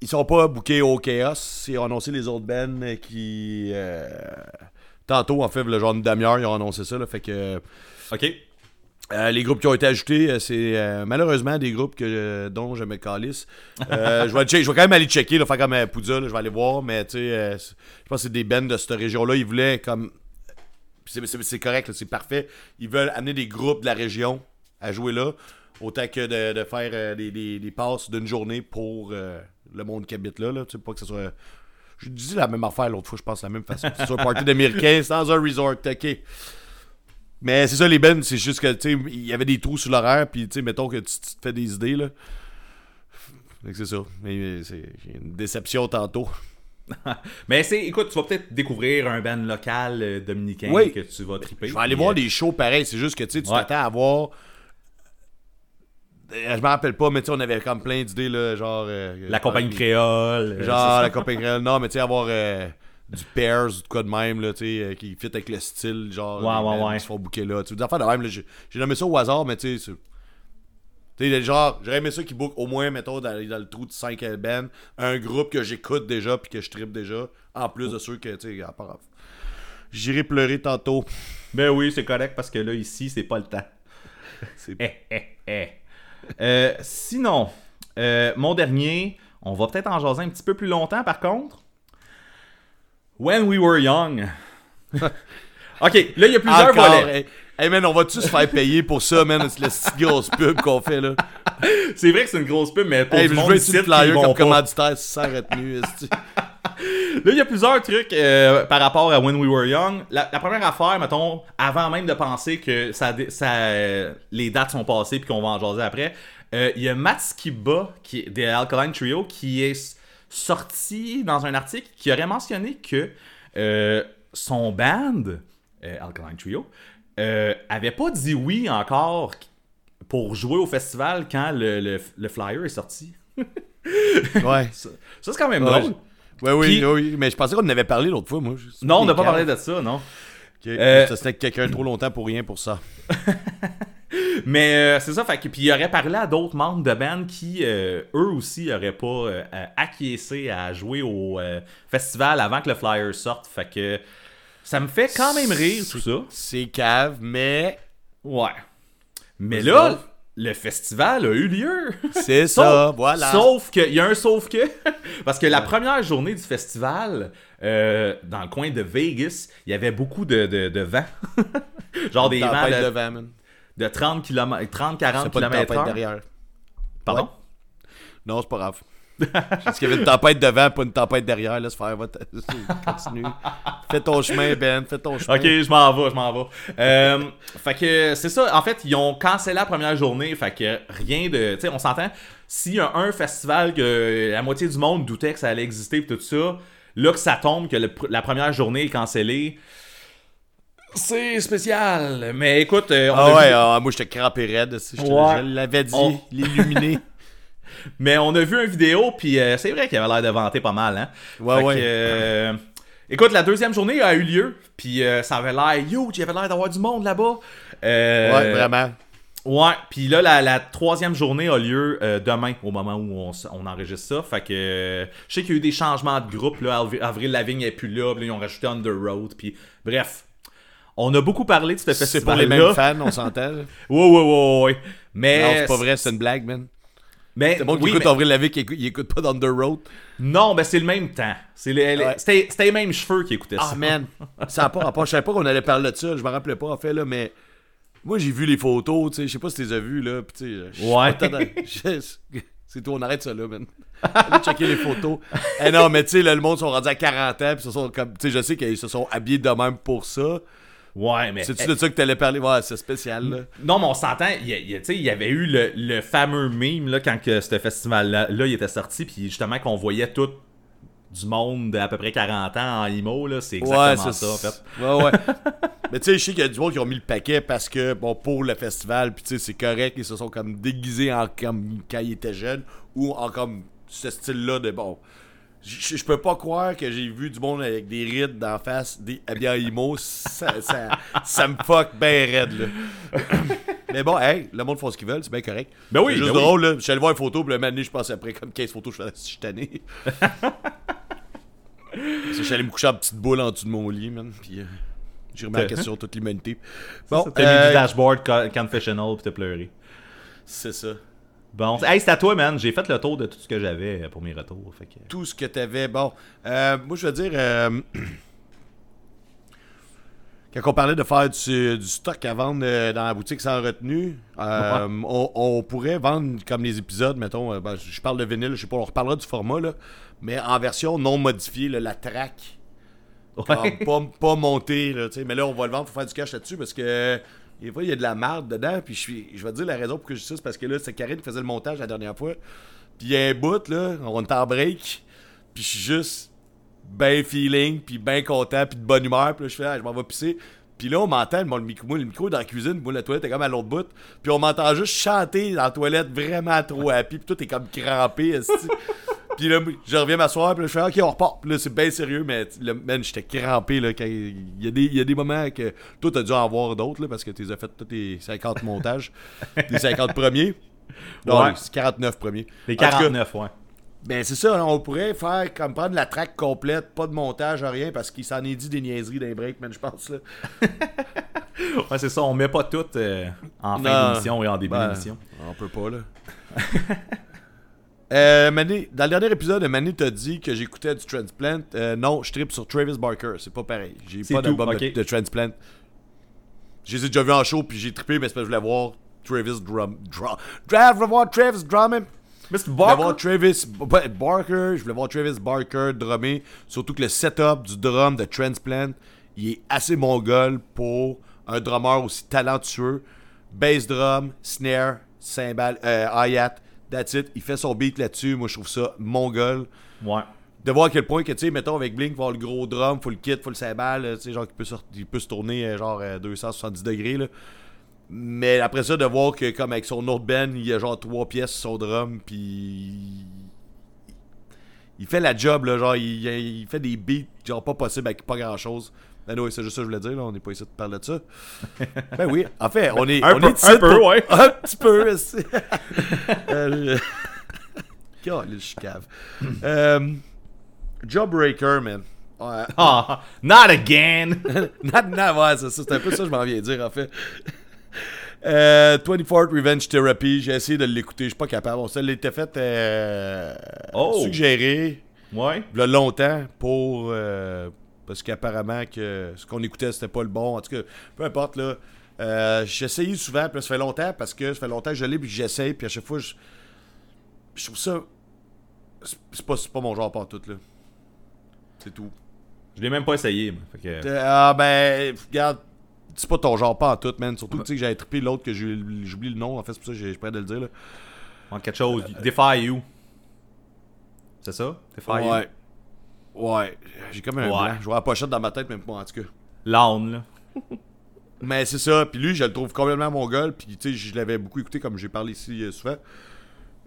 [SPEAKER 3] ils sont pas bookés au Chaos. Ils ont annoncé les autres bands euh, qui. euh, tantôt, en fait, le genre de demi-heure, ils ont annoncé ça. Là, fait que.
[SPEAKER 2] OK.
[SPEAKER 3] euh, les groupes qui ont été ajoutés, euh, c'est euh, malheureusement des groupes que, euh, dont je me calisse. Je, vais check- je vais quand même aller checker, là, faire comme un Poudza, là, je vais aller voir, mais tu sais, je pense que c'est des bands de cette région-là. Ils voulaient comme. C'est correct, c'est parfait. Ils veulent amener des groupes de la région à jouer là, autant que de, de faire des, des- des passes d'une journée pour le monde qui habite là. là. Tu sais, pas que ce soit. Je dis la même affaire l'autre fois, je pense, de la même façon. Que ce soit un party d'Américains dans un resort, ok. Mais c'est ça, les bands, c'est juste que, tu sais, il y avait des trous sur l'horaire, puis, tu sais, mettons que tu, tu te fais des idées, là. C'est ça. Mais c'est j'ai une déception tantôt.
[SPEAKER 2] Mais c'est, écoute, tu vas peut-être découvrir un band local euh, dominicain
[SPEAKER 3] Oui.
[SPEAKER 2] que tu vas triper.
[SPEAKER 3] Je vais aller voir
[SPEAKER 2] euh,
[SPEAKER 3] des shows pareils. C'est juste que tu sais, tu
[SPEAKER 2] Ouais.
[SPEAKER 3] t'attends à voir. Euh, Je me rappelle pas, mais tu sais, on avait comme plein d'idées, là, genre. euh,
[SPEAKER 2] La compagnie
[SPEAKER 3] euh,
[SPEAKER 2] créole. euh,
[SPEAKER 3] Genre la compagnie créole. Non, mais tu sais, avoir euh, du Pairs ou de quoi de même, là, tu sais, euh, qui fit avec le style, genre.
[SPEAKER 2] Ouais, ouais, ouais.
[SPEAKER 3] qui se font booker là. Tu sais, des affaires de même, là. J'ai nommé ça au hasard, mais tu sais, tu sais, genre, j'aurais aimé ça qui book au moins, mettons, dans, dans le trou de 5 bands, un groupe que j'écoute déjà puis que je tripe déjà, en plus de ceux que, tu sais, à part. J'irai pleurer tantôt.
[SPEAKER 2] Ben oui, c'est correct parce que là, ici, c'est pas le temps.
[SPEAKER 3] C'est-
[SPEAKER 2] Eh, eh, eh. Euh, sinon, euh, mon dernier, on va peut-être en jaser un petit peu plus longtemps par contre. When We Were Young. ok, là, il y a plusieurs
[SPEAKER 3] Encore,
[SPEAKER 2] volets.
[SPEAKER 3] hey, hey, man, on va-tu se faire payer pour ça, man? C'est la petite grosse pub qu'on fait, là.
[SPEAKER 2] C'est vrai que c'est une grosse pub, mais pour
[SPEAKER 3] Hey,
[SPEAKER 2] du
[SPEAKER 3] je
[SPEAKER 2] monde
[SPEAKER 3] veux être
[SPEAKER 2] qui
[SPEAKER 3] flyer comme commanditaire sans retenue.
[SPEAKER 2] Là, il y a plusieurs trucs euh, par rapport à When We Were Young. La, la première affaire, mettons, avant même de penser que ça, euh, les dates sont passées puis qu'on va en jaser après, euh, il y a Matt Skiba qui, des Alkaline Trio qui est sorti dans un article qui aurait mentionné que euh, son band, Alkaline Trio, avait pas dit oui encore pour jouer au festival quand le, le- le flyer est sorti.
[SPEAKER 3] Ouais.
[SPEAKER 2] Ça, ça, c'est quand même
[SPEAKER 3] Ouais,
[SPEAKER 2] drôle.
[SPEAKER 3] Oui,
[SPEAKER 2] Puis-
[SPEAKER 3] oui, mais je pensais qu'on en avait parlé l'autre fois, moi. Je-
[SPEAKER 2] Non, on n'a pas parlé de ça, non.
[SPEAKER 3] Ok.
[SPEAKER 2] Euh,
[SPEAKER 3] Ça c'était quelqu'un trop longtemps pour rien pour ça.
[SPEAKER 2] Mais euh, c'est ça, fait que, puis il aurait parlé à d'autres membres de band qui, euh, eux aussi, auraient pas euh, euh, acquiescé à jouer au euh, festival avant que le flyer sorte. Fait que ça me fait quand même rire tout ça.
[SPEAKER 3] C'est cave, mais
[SPEAKER 2] Ouais. Mais là. Le festival a eu lieu.
[SPEAKER 3] c'est ça, voilà.
[SPEAKER 2] Sauf que, il y a un sauf que, parce que la première journée du festival, euh, dans le coin de Vegas, il y avait beaucoup de, de, de vent. Genre des vents de,
[SPEAKER 3] man.
[SPEAKER 2] de 30 km, 30-40
[SPEAKER 3] C'est pas une
[SPEAKER 2] km
[SPEAKER 3] derrière.
[SPEAKER 2] Pardon?
[SPEAKER 3] Ouais. Non, c'est pas grave. Parce qu'il y avait une tempête devant, pas une tempête derrière. Laisse faire, va continue. Fais ton chemin, Ben, fais ton chemin.
[SPEAKER 2] Ok, je m'en vais, je m'en vais. Euh, fait que c'est ça, en fait, ils ont cancellé la première journée, fait que rien de. Tu sais, on s'entend, s'il y a un festival que la moitié du monde doutait que ça allait exister et tout ça, là que ça tombe, que le la première journée est cancellée, c'est spécial. Mais écoute, euh, on
[SPEAKER 3] Ah
[SPEAKER 2] a
[SPEAKER 3] ouais,
[SPEAKER 2] vu-
[SPEAKER 3] ah, moi j'étais crampé raide. Je, te-
[SPEAKER 2] Ouais.
[SPEAKER 3] je l'avais dit,
[SPEAKER 2] On-
[SPEAKER 3] l'illuminé.
[SPEAKER 2] Mais on a vu une vidéo, puis euh, c'est vrai qu'il avait l'air de vanter pas mal, hein.
[SPEAKER 3] Ouais,
[SPEAKER 2] Fait que,
[SPEAKER 3] ouais.
[SPEAKER 2] euh, écoute, la deuxième journée a eu lieu, puis euh, ça avait l'air, yo, il y avait l'air d'avoir du monde là-bas.
[SPEAKER 3] Ouais, vraiment.
[SPEAKER 2] Ouais, puis là, la, la troisième journée a lieu euh, demain, au moment où on, on enregistre ça. Fait que euh, je sais qu'il y a eu des changements de groupe. Là, Avri- Avril Lavigne est plus là, ils ont rajouté Under Road. Puis bref, on a beaucoup parlé de ce
[SPEAKER 3] C'est
[SPEAKER 2] festival
[SPEAKER 3] pour les mêmes fans, on s'entend.
[SPEAKER 2] Ouais, ouais, ouais, ouais. Mais
[SPEAKER 3] Non, c'est pas vrai, c'est une blague, man.
[SPEAKER 2] Mais,
[SPEAKER 3] C'est bon qui
[SPEAKER 2] oui,
[SPEAKER 3] écoute
[SPEAKER 2] mais-
[SPEAKER 3] Avril Lavigne, il écoute pas d'Under Road.
[SPEAKER 2] Non, ben c'est le même temps. C'est les- les-
[SPEAKER 3] Ouais.
[SPEAKER 2] C'était c'était les mêmes cheveux qui écoutaient
[SPEAKER 3] Ah,
[SPEAKER 2] ça.
[SPEAKER 3] man. Ça a pas rapport. Je savais pas qu'on allait parler de ça. Je me rappelais pas, en fait, là, mais. Moi, j'ai vu les photos, tu sais. Je sais pas si tu les as vues, là. Suis
[SPEAKER 2] Ouais.
[SPEAKER 3] C'est tout, on arrête ça, là, man. Allez checker les photos. Eh non, mais tu sais, le monde sont rendus à 40 ans, se sont comme. Tu sais, je sais qu'ils se sont habillés de même pour ça.
[SPEAKER 2] Ouais, mais.
[SPEAKER 3] C'est-tu de ça que t'allais parler? Ouais, c'est spécial, là.
[SPEAKER 2] Non, mais on s'entend, il y, y a- tu sais, il y avait eu le, le fameux meme là, quand que ce festival-là là, il était sorti, puis justement qu'on voyait tout du monde d'à peu près 40 ans en IMO, là, c'est exactement
[SPEAKER 3] ouais,
[SPEAKER 2] ça, en fait.
[SPEAKER 3] Ouais, ouais. Mais tu sais, je sais qu'il y a du monde qui ont mis le paquet parce que, bon, pour le festival, puis tu sais, c'est correct, ils se sont comme déguisés en comme quand ils étaient jeunes ou en comme ce style-là de bon. Je je peux pas croire que j'ai vu du monde avec des rides d'en face, des habillés en emo, ça, ça, ça me fuck ben raide, là. Mais bon, hey, le monde fait ce qu'ils veulent, c'est bien correct.
[SPEAKER 2] Ben oui,
[SPEAKER 3] juste
[SPEAKER 2] ben oui.
[SPEAKER 3] drôle, là. Je suis allé voir une photo, puis le donné, je pense après comme 15 photos, je suis tanné. Je suis allé me coucher en petite boule en dessous de mon lit, man. Puis euh, j'ai remis en question toute l'humanité. Bon,
[SPEAKER 2] T'as mis
[SPEAKER 3] euh,
[SPEAKER 2] du dashboard co- confessional puis t'as pleuré.
[SPEAKER 3] c'est ça.
[SPEAKER 2] Bon, hey, c'est à toi, man. J'ai fait le tour de tout ce que j'avais pour mes retours. Fait que...
[SPEAKER 3] Tout ce que t'avais. Bon, euh, moi, je veux dire. euh, Quand on parlait de faire du, du stock à vendre euh, dans la boutique sans retenue, euh, on, on pourrait vendre comme les épisodes, mettons, ben, je parle de vinyle, je sais pas, on reparlera du format, là, mais en version non modifiée, là, la track.
[SPEAKER 2] Ouais.
[SPEAKER 3] Comme pas, pas monté, là, tu sais. Mais là, on va le vendre pour faire du cash là-dessus parce que des fois, il y a de la marde dedans. Puis je suis. Je vais te dire la raison pour que je dis ça, c'est parce que là, c'est Karine qui faisait le montage la dernière fois. Puis il y a un bout, là, on est en break. Puis je suis juste. ben feeling, puis ben content, puis de bonne humeur. Puis là, je fais, ah, je m'en vais pisser. Puis là, on m'entend, moi, le micro, moi, le micro est dans la cuisine, moi, la toilette est comme à l'autre bout. Puis on m'entend juste chanter dans la toilette, vraiment trop happy, puis tout est comme crampé. Puis là, je reviens m'asseoir, puis là, je fais, ok, on repart. Puis là, c'est bien sérieux, mais là, man, j'étais crampé, là, quand il y, a des, il y a des moments que toi, t'as dû en voir d'autres, là, parce que tu as fait tous tes 50 montages, tes 50 premiers. Non,
[SPEAKER 2] Ouais.
[SPEAKER 3] c'est 49 premiers.
[SPEAKER 2] Les
[SPEAKER 3] En tout cas,
[SPEAKER 2] 49, ouais.
[SPEAKER 3] ben c'est ça, on pourrait faire comme prendre la track complète, pas de montage, rien, parce qu'il s'en est dit des niaiseries d'un break, man, je pense. Là.
[SPEAKER 2] Ouais, c'est ça, on met pas tout euh, en fin d'émission et en début
[SPEAKER 3] Ben,
[SPEAKER 2] d'émission.
[SPEAKER 3] On peut pas, là. euh, Mané, dans le dernier épisode, Mané t'a dit que j'écoutais du Transplant. Euh, non, je tripe sur Travis Barker, c'est pas pareil. J'ai pas d'album de-
[SPEAKER 2] ok.
[SPEAKER 3] de, Transplant. Je les ai déjà vus en show, puis j'ai trippé, mais c'est parce que je voulais voir Travis Drum. Drum. Je voulais voir Travis drummer.
[SPEAKER 2] Mr.
[SPEAKER 3] Je voulais voir
[SPEAKER 2] Barker?
[SPEAKER 3] Travis Barker, je voulais voir Travis Barker drummer. Surtout que le setup du drum de Transplant, il est assez mongol pour un drummer aussi talentueux. Bass drum, snare, cymbal, euh, hi-hat, that's it. Il fait son beat là-dessus. Moi, je trouve ça mongol.
[SPEAKER 2] Ouais.
[SPEAKER 3] De voir à quel point que, tu sais, mettons avec Blink, voir le gros drum, faut le kit, faut le cymbal, tu sais, genre, qu'il peut, sortir- il peut se tourner euh, genre euh, 270 degrés, là. Mais après ça, de voir que, comme avec son autre band, il y a genre trois pièces sur son drum, puis. Il fait la job, là, genre, il, il fait des beats, genre, pas possible avec pas grand chose. Ben oui, c'est juste ça que je voulais dire, là, on n'est pas ici de parler de ça. ben oui, en fait, on est.
[SPEAKER 2] Un
[SPEAKER 3] on
[SPEAKER 2] peu-
[SPEAKER 3] est
[SPEAKER 2] un peu,
[SPEAKER 3] pour-
[SPEAKER 2] ouais.
[SPEAKER 3] Un petit peu, euh, je- Caliste, je cave. Euh, Jawbreaker, man. Ouais.
[SPEAKER 2] Ah, not again!
[SPEAKER 3] Not now, ouais, c'est ça. C'est un peu ça que je m'en viens dire, en fait. Euh, 24 Revenge Therapy, j'ai essayé de l'écouter, je suis pas capable. On se l'était fait euh,
[SPEAKER 2] Oh.
[SPEAKER 3] suggérer
[SPEAKER 2] ouais.
[SPEAKER 3] a longtemps pour euh, parce qu'apparemment que ce qu'on écoutait c'était pas le bon. En tout cas, peu importe là. Euh, essayé souvent, puis ça fait longtemps parce que ça fait longtemps que je l'ai puis j'essaye, puis à chaque fois je, je trouve ça c'est pas, c'est pas mon genre pas tout là. C'est tout.
[SPEAKER 2] Je l'ai même pas essayé. moi. Fait que...
[SPEAKER 3] Euh, Ah ben, regarde, c'est pas ton genre pas en tout, man. Surtout que tu sais que j'avais trippé l'autre que j'ai- j'oublie le nom, en fait, c'est pour ça que j'ai- prêt de le dire là.
[SPEAKER 2] En quelque chose. Defy You. C'est ça? Defy You?
[SPEAKER 3] Ouais. J'ai comme un
[SPEAKER 2] Ouais.
[SPEAKER 3] blanc. Je vois la pochette dans ma tête, même pas en tout cas.
[SPEAKER 2] L'âne, là.
[SPEAKER 3] Mais c'est ça. Puis lui, je le trouve complètement mon gueule. Puis tu sais, je l'avais beaucoup écouté comme j'ai parlé ici euh, souvent.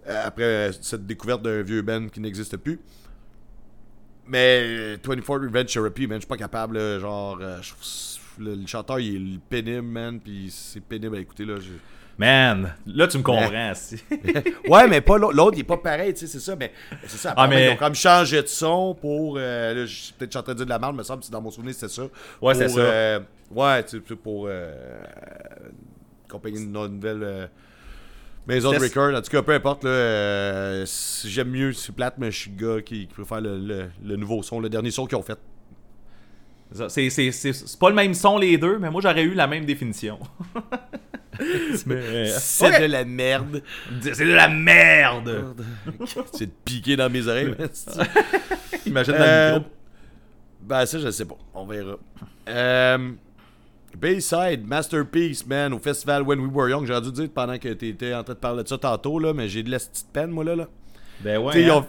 [SPEAKER 3] Euh, après euh, cette découverte d'un vieux band qui n'existe plus. Mais euh, 24 Revenge Therapy, man, je suis pas capable. là, genre, euh, le, le chanteur, il est pénible, man. Puis c'est pénible à écouter, là.
[SPEAKER 2] Man, là tu me comprends.
[SPEAKER 3] Ouais, mais pas l'autre, l'autre, il est pas pareil, tu sais, c'est ça, mais c'est ça.
[SPEAKER 2] Ah,
[SPEAKER 3] mais... Ils ont comme changé de son pour. euh, là, je- peut-être suis en train de dire de la merde, me semble, dans mon souvenir, c'était ça.
[SPEAKER 2] Ouais, c'est ça.
[SPEAKER 3] euh, ouais, tu sais, pour. Euh, compagnie de no- nouvelle. Euh, Maison de record, en tout cas, peu importe, j'aime mieux, c'est plate, mais je suis le gars qui, qui préfère le, le- le nouveau son, le dernier son qu'ils ont fait.
[SPEAKER 2] C'est c'est- c'est- c'est pas le même son les deux, mais moi j'aurais eu la même définition. mais, euh,
[SPEAKER 3] C'est de la merde.
[SPEAKER 2] C'est de la merde!
[SPEAKER 3] c'est de piquer dans mes oreilles,
[SPEAKER 2] Imagine dans
[SPEAKER 3] Euh,
[SPEAKER 2] le micro.
[SPEAKER 3] Ben, ça, je sais pas. On verra. Euh, Bayside, Masterpiece, man, au festival When We Were Young. J'aurais dû dire pendant que t'étais en train de parler de ça tantôt, là, mais j'ai de la petite peine, moi, là. là.
[SPEAKER 2] Ben ouais. Hein.
[SPEAKER 3] ont-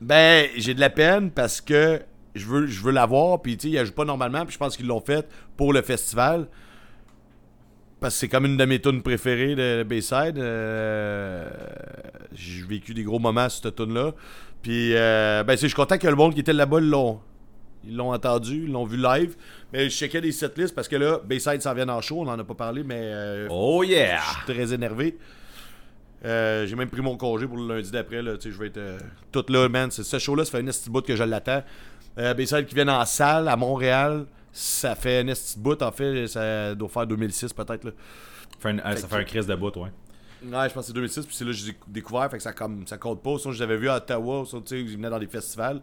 [SPEAKER 3] Ben, j'ai de la peine parce que je veux, je veux l'avoir, puis tu sais, ils la jouent pas normalement, puis je pense qu'ils l'ont fait pour le festival. Parce que c'est comme une de mes tunes préférées de Bayside. Euh, j'ai vécu des gros moments sur cette tune là Puis, euh, ben, je suis content que le monde qui était là-bas l'ont. Ils l'ont entendu, ils l'ont vu live. Mais je checkais des setlists parce que là, Bayside s'en vient en show, on en a pas parlé, mais euh,
[SPEAKER 2] Oh yeah!
[SPEAKER 3] je suis très énervé. Euh, j'ai même pris mon congé pour le lundi d'après. Là, tu sais, je vais être euh, tout là, man. Ce show-là, ça fait un esti bout que je l'attends. Euh, Bayside qui viennent en salle à Montréal, ça fait un esti bout. En fait, ça doit faire 2006 peut-être. Là.
[SPEAKER 2] Fait un- euh, ça fait un crise de bout, ouais.
[SPEAKER 3] Ouais, je pense que c'est 2006, puis c'est là que j'ai découvert, fait que ça, comme, ça compte pas. Sinon, je l'avais vu à Ottawa, sinon, tu sais, ils venaient dans des festivals.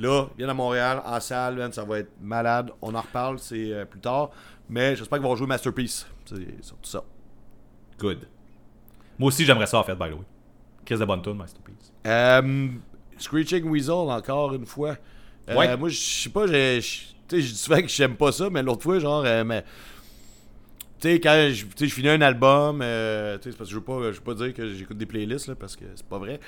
[SPEAKER 3] Là, ils viennent à Montréal, en salle, man, ça va être malade. On en reparle, c'est euh, plus tard. Mais j'espère qu'ils vont jouer Masterpiece. C'est surtout ça.
[SPEAKER 2] Good. Moi aussi j'aimerais ça en fait, by the way. Chris de bonne tune, Masterpiece.
[SPEAKER 3] Euh, Screeching Weasel, encore une fois. Euh,
[SPEAKER 2] Ouais.
[SPEAKER 3] Moi, je sais pas, je dis souvent que j'aime pas ça, mais l'autre fois, genre, euh, mais. Tu sais, quand je, finis un album, euh, tu sais, parce que je veux pas, je veux pas dire que j'écoute des playlists, là, parce que c'est pas vrai.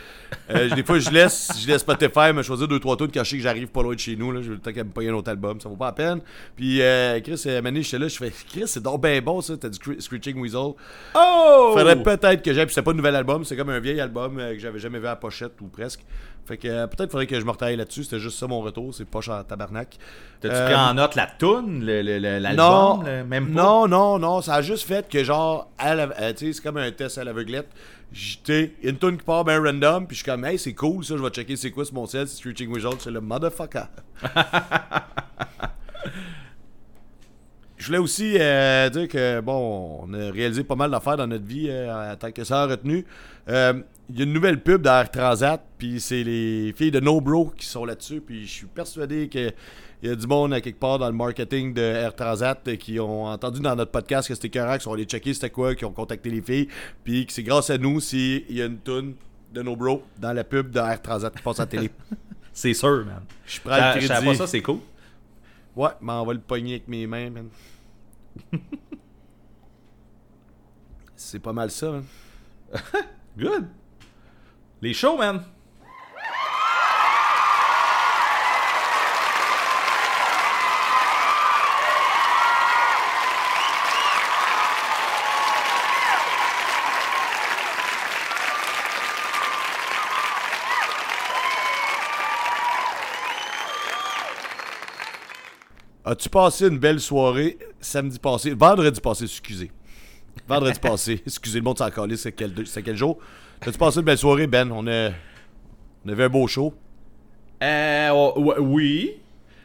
[SPEAKER 3] Euh, des fois, je laisse, je laisse Spotify me choisir deux, trois tunes quand je sais que j'arrive pas loin de chez nous, là. Je veux le temps qu'elle me paye un autre album, ça vaut pas la peine. Puis, euh, Chris, euh, Mané, j'étais là, je fais, Chris, c'est donc ben bon, ça, t'as du Scre- Screeching Weasel.
[SPEAKER 2] Oh!
[SPEAKER 3] Faudrait peut-être que j'aille, puis c'est pas un nouvel album, c'est comme un vieil album que j'avais jamais vu à la pochette ou presque. Fait que peut-être faudrait que je me retaille là-dessus, c'était juste ça mon retour, c'est poche en tabarnak.
[SPEAKER 2] T'as-tu pris en note la toune, le- le- le-
[SPEAKER 3] non,
[SPEAKER 2] l'album, même pas?
[SPEAKER 3] non, non, non, ça a juste fait que genre, tu sais, c'est comme un test à l'aveuglette. J'étais une tune qui part ben random, puis je suis comme, hey, c'est cool, ça, je vais checker c'est quoi sur mon c'est Screeching Weasel, c'est le motherfucker. Je voulais aussi euh, dire que, bon, on a réalisé pas mal d'affaires dans notre vie euh, en tant que ça a retenu. Euh, Il y a une nouvelle pub d'Air Transat, puis c'est les filles de No Bro qui sont là-dessus, puis je suis persuadé que il y a du monde à quelque part dans le marketing de Air Transat euh, qui ont entendu dans notre podcast que c'était correct, qui sont allés checker c'était quoi, qui ont contacté les filles, puis que c'est grâce à nous s'il y a une tune de No Bro dans la pub de Air Transat qui passe à la télé.
[SPEAKER 2] C'est sûr, man.
[SPEAKER 3] Je prends
[SPEAKER 2] Ah,
[SPEAKER 3] le
[SPEAKER 2] Je savais
[SPEAKER 3] crédit.
[SPEAKER 2] pas ça, c'est cool.
[SPEAKER 3] Ouais, mais on va le pogner avec mes mains, man. c'est pas mal ça, man.
[SPEAKER 2] Good. Les shows, man.
[SPEAKER 3] As-tu passé une belle soirée samedi passé, vendredi passé, excusez. Vendredi passé, excusez, le monde s'en calait, c'est quel, c'est quel jour? As-tu passé une belle soirée, Ben? On, a, on avait un beau show.
[SPEAKER 2] Euh, oui.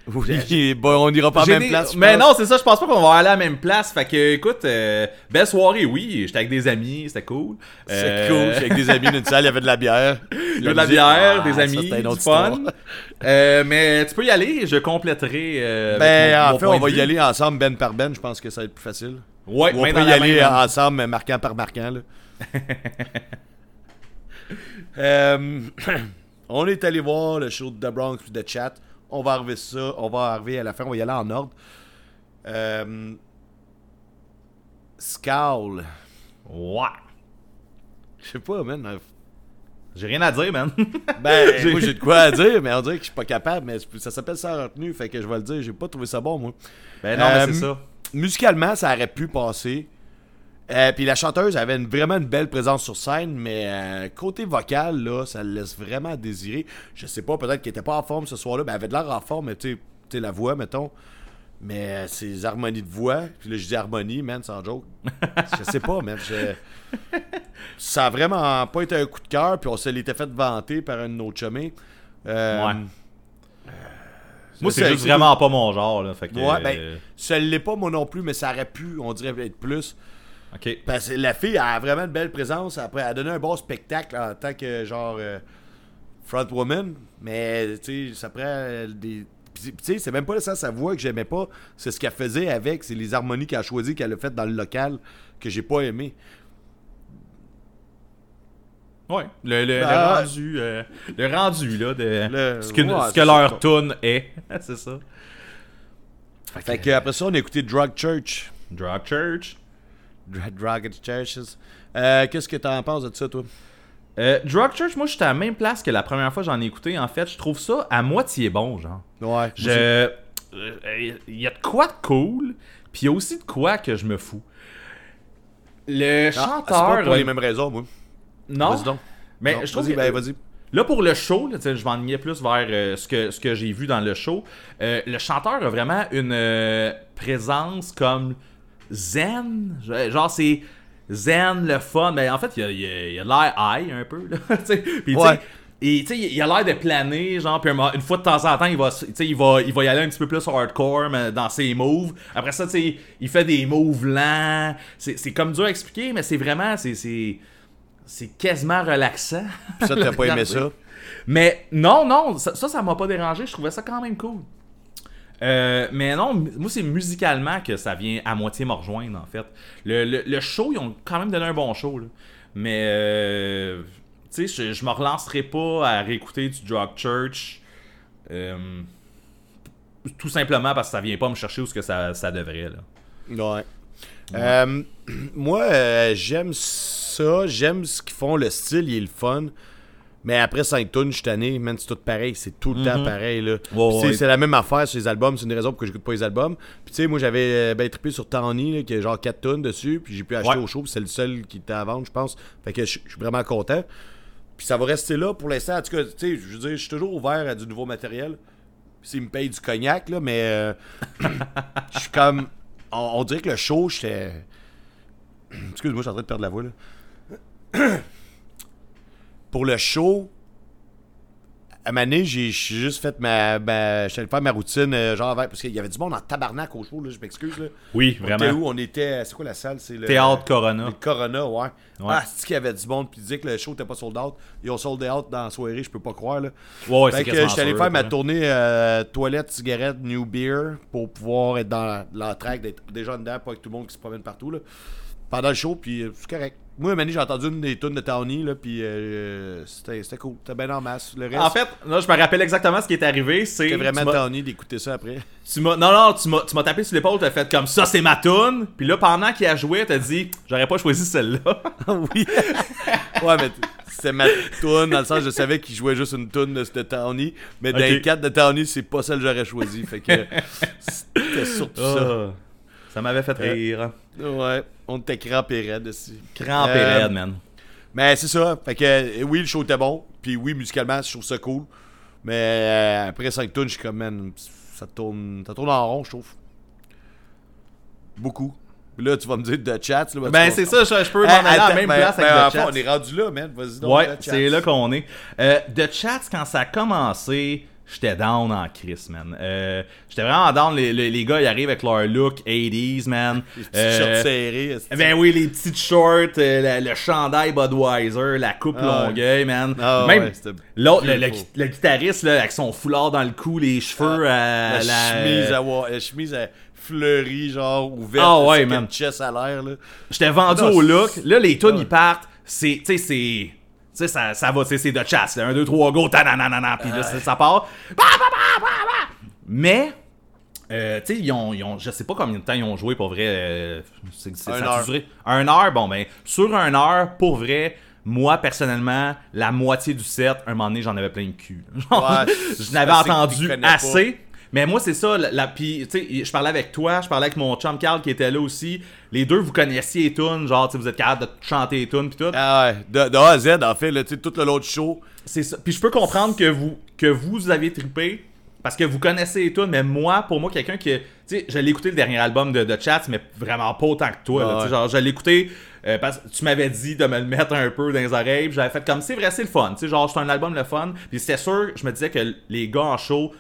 [SPEAKER 3] Oui, bon, on ira pas à la même
[SPEAKER 2] des-
[SPEAKER 3] place.
[SPEAKER 2] Mais
[SPEAKER 3] pense.
[SPEAKER 2] non, c'est ça, je pense pas qu'on va aller à la même place. Fait que, écoute, euh, belle soirée, oui. J'étais avec des amis, c'était cool.
[SPEAKER 3] C'est
[SPEAKER 2] Euh,
[SPEAKER 3] cool, j'étais avec des amis d'une salle, il y avait de la bière.
[SPEAKER 2] Il y a de la bière, des
[SPEAKER 3] Ah, ça,
[SPEAKER 2] amis,
[SPEAKER 3] c'était une
[SPEAKER 2] du fun. Euh, mais tu peux y aller, je compléterai. euh,
[SPEAKER 3] Ben,
[SPEAKER 2] mon-
[SPEAKER 3] en
[SPEAKER 2] mon
[SPEAKER 3] fait, on va y aller ensemble, Ben par Ben, je pense que ça va être plus facile.
[SPEAKER 2] Ouais,
[SPEAKER 3] Ou on peut y aller ensemble, marquant par marquant. Là. On est allé voir le show de The Bronx de Chat. On va arriver ça. On va arriver à la fin. On va y aller en ordre. Euh, Scowl.
[SPEAKER 2] Ouais.
[SPEAKER 3] Je sais pas, man. Euh,
[SPEAKER 2] J'ai rien à dire, man.
[SPEAKER 3] Ben,
[SPEAKER 2] J'ai-
[SPEAKER 3] moi, j'ai de quoi à dire, mais on dirait que je suis pas capable. Mais ça s'appelle ça retenue, fait que je vais le dire. J'ai pas trouvé ça bon, moi.
[SPEAKER 2] ben non,
[SPEAKER 3] Euh,
[SPEAKER 2] mais c'est ça.
[SPEAKER 3] musicalement, ça aurait pu passer. Euh, Puis la chanteuse avait une- vraiment une belle présence sur scène, mais euh, côté vocal, là, ça le laisse vraiment à désirer. Je sais pas, peut-être qu'elle était pas en forme ce soir-là. Ben, elle avait de l'air en forme, mais tu sais- la voix, mettons. Mais euh, ses harmonies de voix, puis là, je dis harmonie, man, sans joke. je sais pas, man. je- Ça a vraiment pas été un coup de cœur, puis on se l'était fait vanter par un de nos chumés. Euh,
[SPEAKER 2] Ouais. Moi, c'est juste vraiment pas mon genre, là. Fait que.
[SPEAKER 3] Ouais, ben,
[SPEAKER 2] euh,
[SPEAKER 3] ça l'est pas moi non plus, mais ça aurait pu, on dirait, être plus. Parce que la fille a vraiment une belle présence. Après, elle a donné un bon spectacle en tant que genre euh, frontwoman. Mais tu sais, ça prend des. Tu sais, c'est même pas ça sa voix que j'aimais pas. C'est ce qu'elle faisait avec. C'est les harmonies qu'elle a choisies, qu'elle a faites dans le local, que j'ai pas aimé.
[SPEAKER 2] Ouais. Le, le, le
[SPEAKER 3] Ben,
[SPEAKER 2] rendu, euh, le rendu, là, de
[SPEAKER 3] Le-
[SPEAKER 2] ce que,
[SPEAKER 3] ouais,
[SPEAKER 2] ce que leur tune est. c'est ça.
[SPEAKER 3] Fait que après ça, on a écouté Drug Church.
[SPEAKER 2] Drag Church.
[SPEAKER 3] Dra- Drug Churches. Euh, Qu'est-ce que t'en penses de ça, toi?
[SPEAKER 2] Euh, Drug Church, moi, j'étais à la même place que la première fois que j'en ai écouté. En fait, je trouve ça à moitié bon, genre.
[SPEAKER 3] Ouais.
[SPEAKER 2] Je. euh, Il y a de quoi de cool, puis il y a aussi de quoi que je me fous. Le
[SPEAKER 3] Ah,
[SPEAKER 2] chanteur.
[SPEAKER 3] C'est pas pour
[SPEAKER 2] euh,
[SPEAKER 3] les mêmes raisons, moi.
[SPEAKER 2] Non.
[SPEAKER 3] Vas-y donc.
[SPEAKER 2] Mais
[SPEAKER 3] Non,
[SPEAKER 2] je trouve
[SPEAKER 3] vas-y,
[SPEAKER 2] que-
[SPEAKER 3] ben, vas-y.
[SPEAKER 2] Là, pour le show, là, je m'ennuyais plus vers euh, ce que, ce que j'ai vu dans le show. Euh, le chanteur a vraiment une euh, présence comme zen. Genre, c'est zen, le fun. Mais en fait, il a, il a- il a l'air high un peu. Là. Puis, tu sais,
[SPEAKER 3] Ouais.
[SPEAKER 2] et tu sais, il a l'air de planer, genre, puis un- une fois de temps en temps, il va, il va, il va y aller un petit peu plus hardcore mais dans ses moves. Après ça, tu sais, il fait des moves lents. C'est c'est comme dur à expliquer, mais c'est vraiment, c'est- c'est c'est quasiment relaxant.
[SPEAKER 3] Puis ça, t'as pas aimé ça?
[SPEAKER 2] Mais non, non, ça, ça, ça m'a pas dérangé. Je trouvais ça quand même cool. Euh, mais non, moi, c'est musicalement que ça vient à moitié me rejoindre, en fait. Le, le- le show, ils ont quand même donné un bon show, là. Mais, euh, tu sais, je, je me relancerai pas à réécouter du Drug Church. euh, tout simplement parce que ça vient pas me chercher où ce que ça, ça devrait, là.
[SPEAKER 3] Ouais. Moi, j'aime ça. J'aime ce qu'ils font. Le style, il est le fun. Mais après 5 tonnes, je suis tanné, man, c'est tout pareil. C'est tout le temps pareil, là.
[SPEAKER 2] Mhm. ouais.
[SPEAKER 3] C'est la même affaire sur les albums. C'est une raison pour que j'écoute pas les albums. Puis, tu sais, moi, j'avais euh, ben, trippé sur Tawny, là, qui a genre 4 tonnes dessus. Puis, j'ai pu acheter
[SPEAKER 2] Ouais.
[SPEAKER 3] au show. puis c'est le seul qui était à vendre, je pense. Fait que je je suis vraiment content. Puis, ça va rester là pour l'instant. En tout cas, tu sais, je veux dire, je suis toujours ouvert à du nouveau matériel. S'ils me payent du cognac, là, mais euh, je suis comme. On, on dirait que le show, j'étais. Excuse-moi, je suis en train de perdre la voix, là. Pour le show, à donné, j'ai juste fait ma. ma allé faire ma routine, euh, genre, parce qu'il y avait du monde en tabarnak au show, là, je m'excuse, là.
[SPEAKER 2] Oui,
[SPEAKER 3] On était
[SPEAKER 2] vraiment.
[SPEAKER 3] où? On était. C'est quoi la salle? C'est le.
[SPEAKER 2] Théâtre Corona.
[SPEAKER 3] Le Corona, ouais.
[SPEAKER 2] Ouais.
[SPEAKER 3] Ah, c'est qu'il y avait du monde, puis ils disaient que le show était pas sold out? Ils ont sold out dans la soirée, je peux pas croire, là.
[SPEAKER 2] Ouais, c'est
[SPEAKER 3] que j'étais allé faire ma tournée euh, toilette, cigarette, new beer pour pouvoir être dans l'entraque, d'être déjà dedans, pas avec tout le monde qui se promène partout. Là. Pendant le show, puis euh, c'est correct. Moi, Manny, j'ai entendu une des tunes de Tawny, là, puis euh, c'était cool. C'était bien en masse. Le reste,
[SPEAKER 2] En fait, là, je me rappelle exactement ce qui est arrivé. C'est.
[SPEAKER 3] c'était vraiment
[SPEAKER 2] tu m'as-
[SPEAKER 3] Tawny d'écouter ça après.
[SPEAKER 2] Tu m'as, non, non, tu m'as, tu m'as tapé sur l'épaule, t'as fait comme ça, c'est ma toune. Puis là, pendant qu'il a joué, t'as dit, j'aurais pas choisi celle-là.
[SPEAKER 3] oui. ouais, mais t- c'est ma tune, dans le sens, je savais qu'il jouait juste une tune de, de Tawny, mais dans
[SPEAKER 2] Ok.
[SPEAKER 3] les quatre de Tawny, c'est pas celle que j'aurais choisi. Fait que c'était surtout ça.
[SPEAKER 2] Ah, ça m'avait fait rire.
[SPEAKER 3] Ouais, on était crampé raide aussi.
[SPEAKER 2] Crampé
[SPEAKER 3] Euh,
[SPEAKER 2] raide, man.
[SPEAKER 3] Mais c'est ça. Fait que euh, oui, le show était bon. Puis oui, musicalement, je trouve ça cool. Mais euh, après 5 tunes, je suis comme, man, ça tourne, ça tourne en rond, je trouve. Beaucoup. Là, tu vas me dire de chat. Là,
[SPEAKER 2] Ben,
[SPEAKER 3] tu
[SPEAKER 2] c'est ça, je, je peux
[SPEAKER 3] Eh,
[SPEAKER 2] m'en aller à la même
[SPEAKER 3] ben,
[SPEAKER 2] place
[SPEAKER 3] ben,
[SPEAKER 2] avec
[SPEAKER 3] en
[SPEAKER 2] le
[SPEAKER 3] fait,
[SPEAKER 2] chat.
[SPEAKER 3] on est rendu là, man. Vas-y donc.
[SPEAKER 2] Ouais, c'est là qu'on est. Euh, The Chats, quand ça a commencé, j'étais down en Chris, man. Euh, j'étais vraiment down. Les, les, les gars, ils arrivent avec leur look 80s, man.
[SPEAKER 3] Les petits
[SPEAKER 2] Euh,
[SPEAKER 3] shorts serrés.
[SPEAKER 2] Ben oui, les petites shorts, euh, le, le chandail Budweiser, la coupe
[SPEAKER 3] Ah.
[SPEAKER 2] Longueuil, man.
[SPEAKER 3] Ah
[SPEAKER 2] Même
[SPEAKER 3] ouais,
[SPEAKER 2] l'autre, le, le, guitariste, là, avec son foulard dans le cou, les cheveux à
[SPEAKER 3] la,
[SPEAKER 2] la...
[SPEAKER 3] chemise à la chemise à fleurie, genre ouverte.
[SPEAKER 2] Ah ouais, man.
[SPEAKER 3] chest à l'air, là.
[SPEAKER 2] J'étais vendu
[SPEAKER 3] Non,
[SPEAKER 2] au look. Là, les tunes,
[SPEAKER 3] Ouais.
[SPEAKER 2] ils partent. C'est, tu sais, c'est... Tu sais, ça, ça va, c'est de chasse. 1, 2, 3, go, ta-na-na-na-na, puis là, ça, part. Bah, bah, bah, bah, bah. Mais, euh, tu sais, ils ont, ils ont, je sais pas combien de temps ils ont joué, pour vrai. euh,
[SPEAKER 3] Un
[SPEAKER 2] ça a duré? Un heure, bon, ben, sur un heure, pour vrai, moi, personnellement, la moitié du set, un moment donné, j'en avais plein le cul. Genre,
[SPEAKER 3] Ouais,
[SPEAKER 2] je n'avais entendu assez. Mais moi, c'est ça. La, la- puis, tu sais, je parlais avec toi, je parlais avec mon chum Carl qui était là aussi. Les deux, vous connaissiez les tunes, genre, vous êtes capable de chanter les tunes, puis tout.
[SPEAKER 3] Ah ouais, de, de A à Z, en fait, là, tu sais, tout le du show.
[SPEAKER 2] C'est ça. Puis je peux comprendre que vous, que vous avez trippé parce que vous connaissez les tunes, mais moi, pour moi, quelqu'un qui. Tu sais, je l'ai écouté le dernier album de, de Chats, mais vraiment pas autant que toi. là.
[SPEAKER 3] Ah
[SPEAKER 2] Tu sais,
[SPEAKER 3] ouais.
[SPEAKER 2] genre, je l'ai écouté euh, parce que tu m'avais dit de me le mettre un peu dans les oreilles. J'avais fait comme c'est vrai, c'est le fun. Tu sais, genre, c'est un album le fun. Puis c'était sûr, je me disais que les gars en show,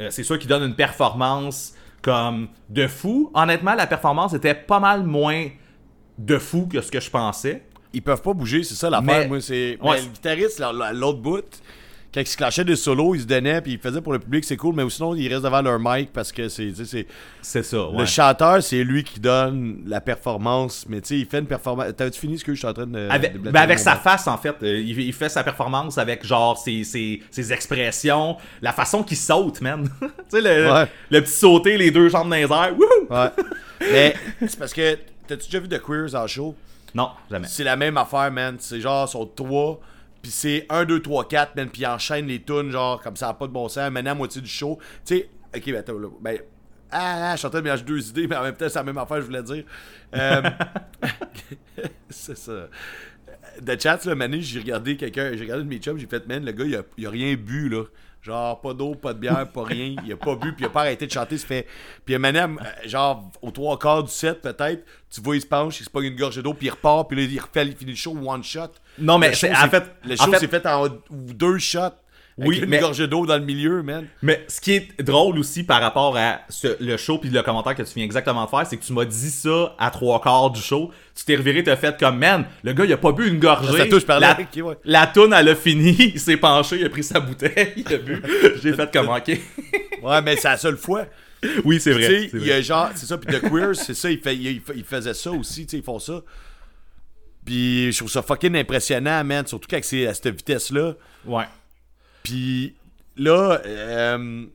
[SPEAKER 2] euh, c'est sûr qu'ils donnent une performance comme de fou. Honnêtement, la performance était pas mal moins de fou que ce que je pensais.
[SPEAKER 3] Ils peuvent pas bouger, c'est ça l'affaire. Moi, c'est.
[SPEAKER 2] Ouais,
[SPEAKER 3] le guitariste, l'autre bout, quand il se clashait des solos, il se donnait, puis il faisait pour le public, c'est cool, mais sinon, il reste devant leur mic parce que c'est. c'est
[SPEAKER 2] ça, ouais.
[SPEAKER 3] Le chanteur, c'est lui qui donne la performance, mais tu sais, il fait une performance. T'avais-tu fini ce que je suis en train de.
[SPEAKER 2] Avec,
[SPEAKER 3] de
[SPEAKER 2] ben avec sa face, en fait. Euh, il, il fait sa performance avec, genre, ses, ses, ses expressions, la façon qu'il saute, man. tu sais, le,
[SPEAKER 3] Ouais.
[SPEAKER 2] le petit sauter, les deux jambes dans les airs. Wouhou!
[SPEAKER 3] Ouais. mais c'est parce que. T'as-tu déjà vu The Queers en show?
[SPEAKER 2] Non, jamais.
[SPEAKER 3] C'est la même affaire, man. C'est genre, sont trois. Puis c'est 1, 2, 3, 4, man. Puis ils enchaînent les tunes, genre, comme ça pas de bon sens. Maintenant, à moitié du show. Tu sais, ok, ben attends, là. Ben. Ah, ah, je suis en train de mélanger deux idées, mais en même temps, c'est la même affaire, je voulais dire. Euh, c'est ça. De chat, là, mané, j'ai regardé quelqu'un, j'ai regardé de mes chums, j'ai fait, man, le gars, il a, il a rien bu, là. Genre, pas d'eau, pas de bière, pas rien. Il a pas bu, puis il a pas arrêté de chanter. Ça fait. Puis mané, euh, genre, aux trois quarts du set, peut-être, tu vois, il se penche, il se pogne une gorgée d'eau, puis il repart, puis là, il refait, il finit le show one shot.
[SPEAKER 2] Non, mais
[SPEAKER 3] show,
[SPEAKER 2] en fait-
[SPEAKER 3] Le
[SPEAKER 2] en
[SPEAKER 3] show
[SPEAKER 2] fait-
[SPEAKER 3] s'est fait en deux shots.
[SPEAKER 2] Oui,
[SPEAKER 3] une
[SPEAKER 2] mais-
[SPEAKER 3] gorgée d'eau dans le milieu, man.
[SPEAKER 2] Mais ce qui est drôle aussi par rapport à ce- le show puis le commentaire que tu viens exactement de faire, c'est que tu m'as dit ça à trois quarts du show. Tu t'es reviré, t'as fait comme man, le gars il a pas bu une gorgée.
[SPEAKER 3] Ça touche par là.
[SPEAKER 2] La,
[SPEAKER 3] Ok, ouais.
[SPEAKER 2] la toune elle a fini, il s'est penché, il a pris sa bouteille, il a bu. J'ai fait comme ok.
[SPEAKER 3] Ouais, mais c'est la seule fois.
[SPEAKER 2] oui, c'est
[SPEAKER 3] Tu
[SPEAKER 2] vrai.
[SPEAKER 3] sais,
[SPEAKER 2] c'est
[SPEAKER 3] il y a genre, c'est ça, puis The Queers, c'est ça, il, fait, il, il faisait ça aussi, tu sais, ils font ça. Puis je trouve ça fucking impressionnant, man, surtout quand c'est à cette vitesse-là.
[SPEAKER 2] Ouais.
[SPEAKER 3] Puis là, euh,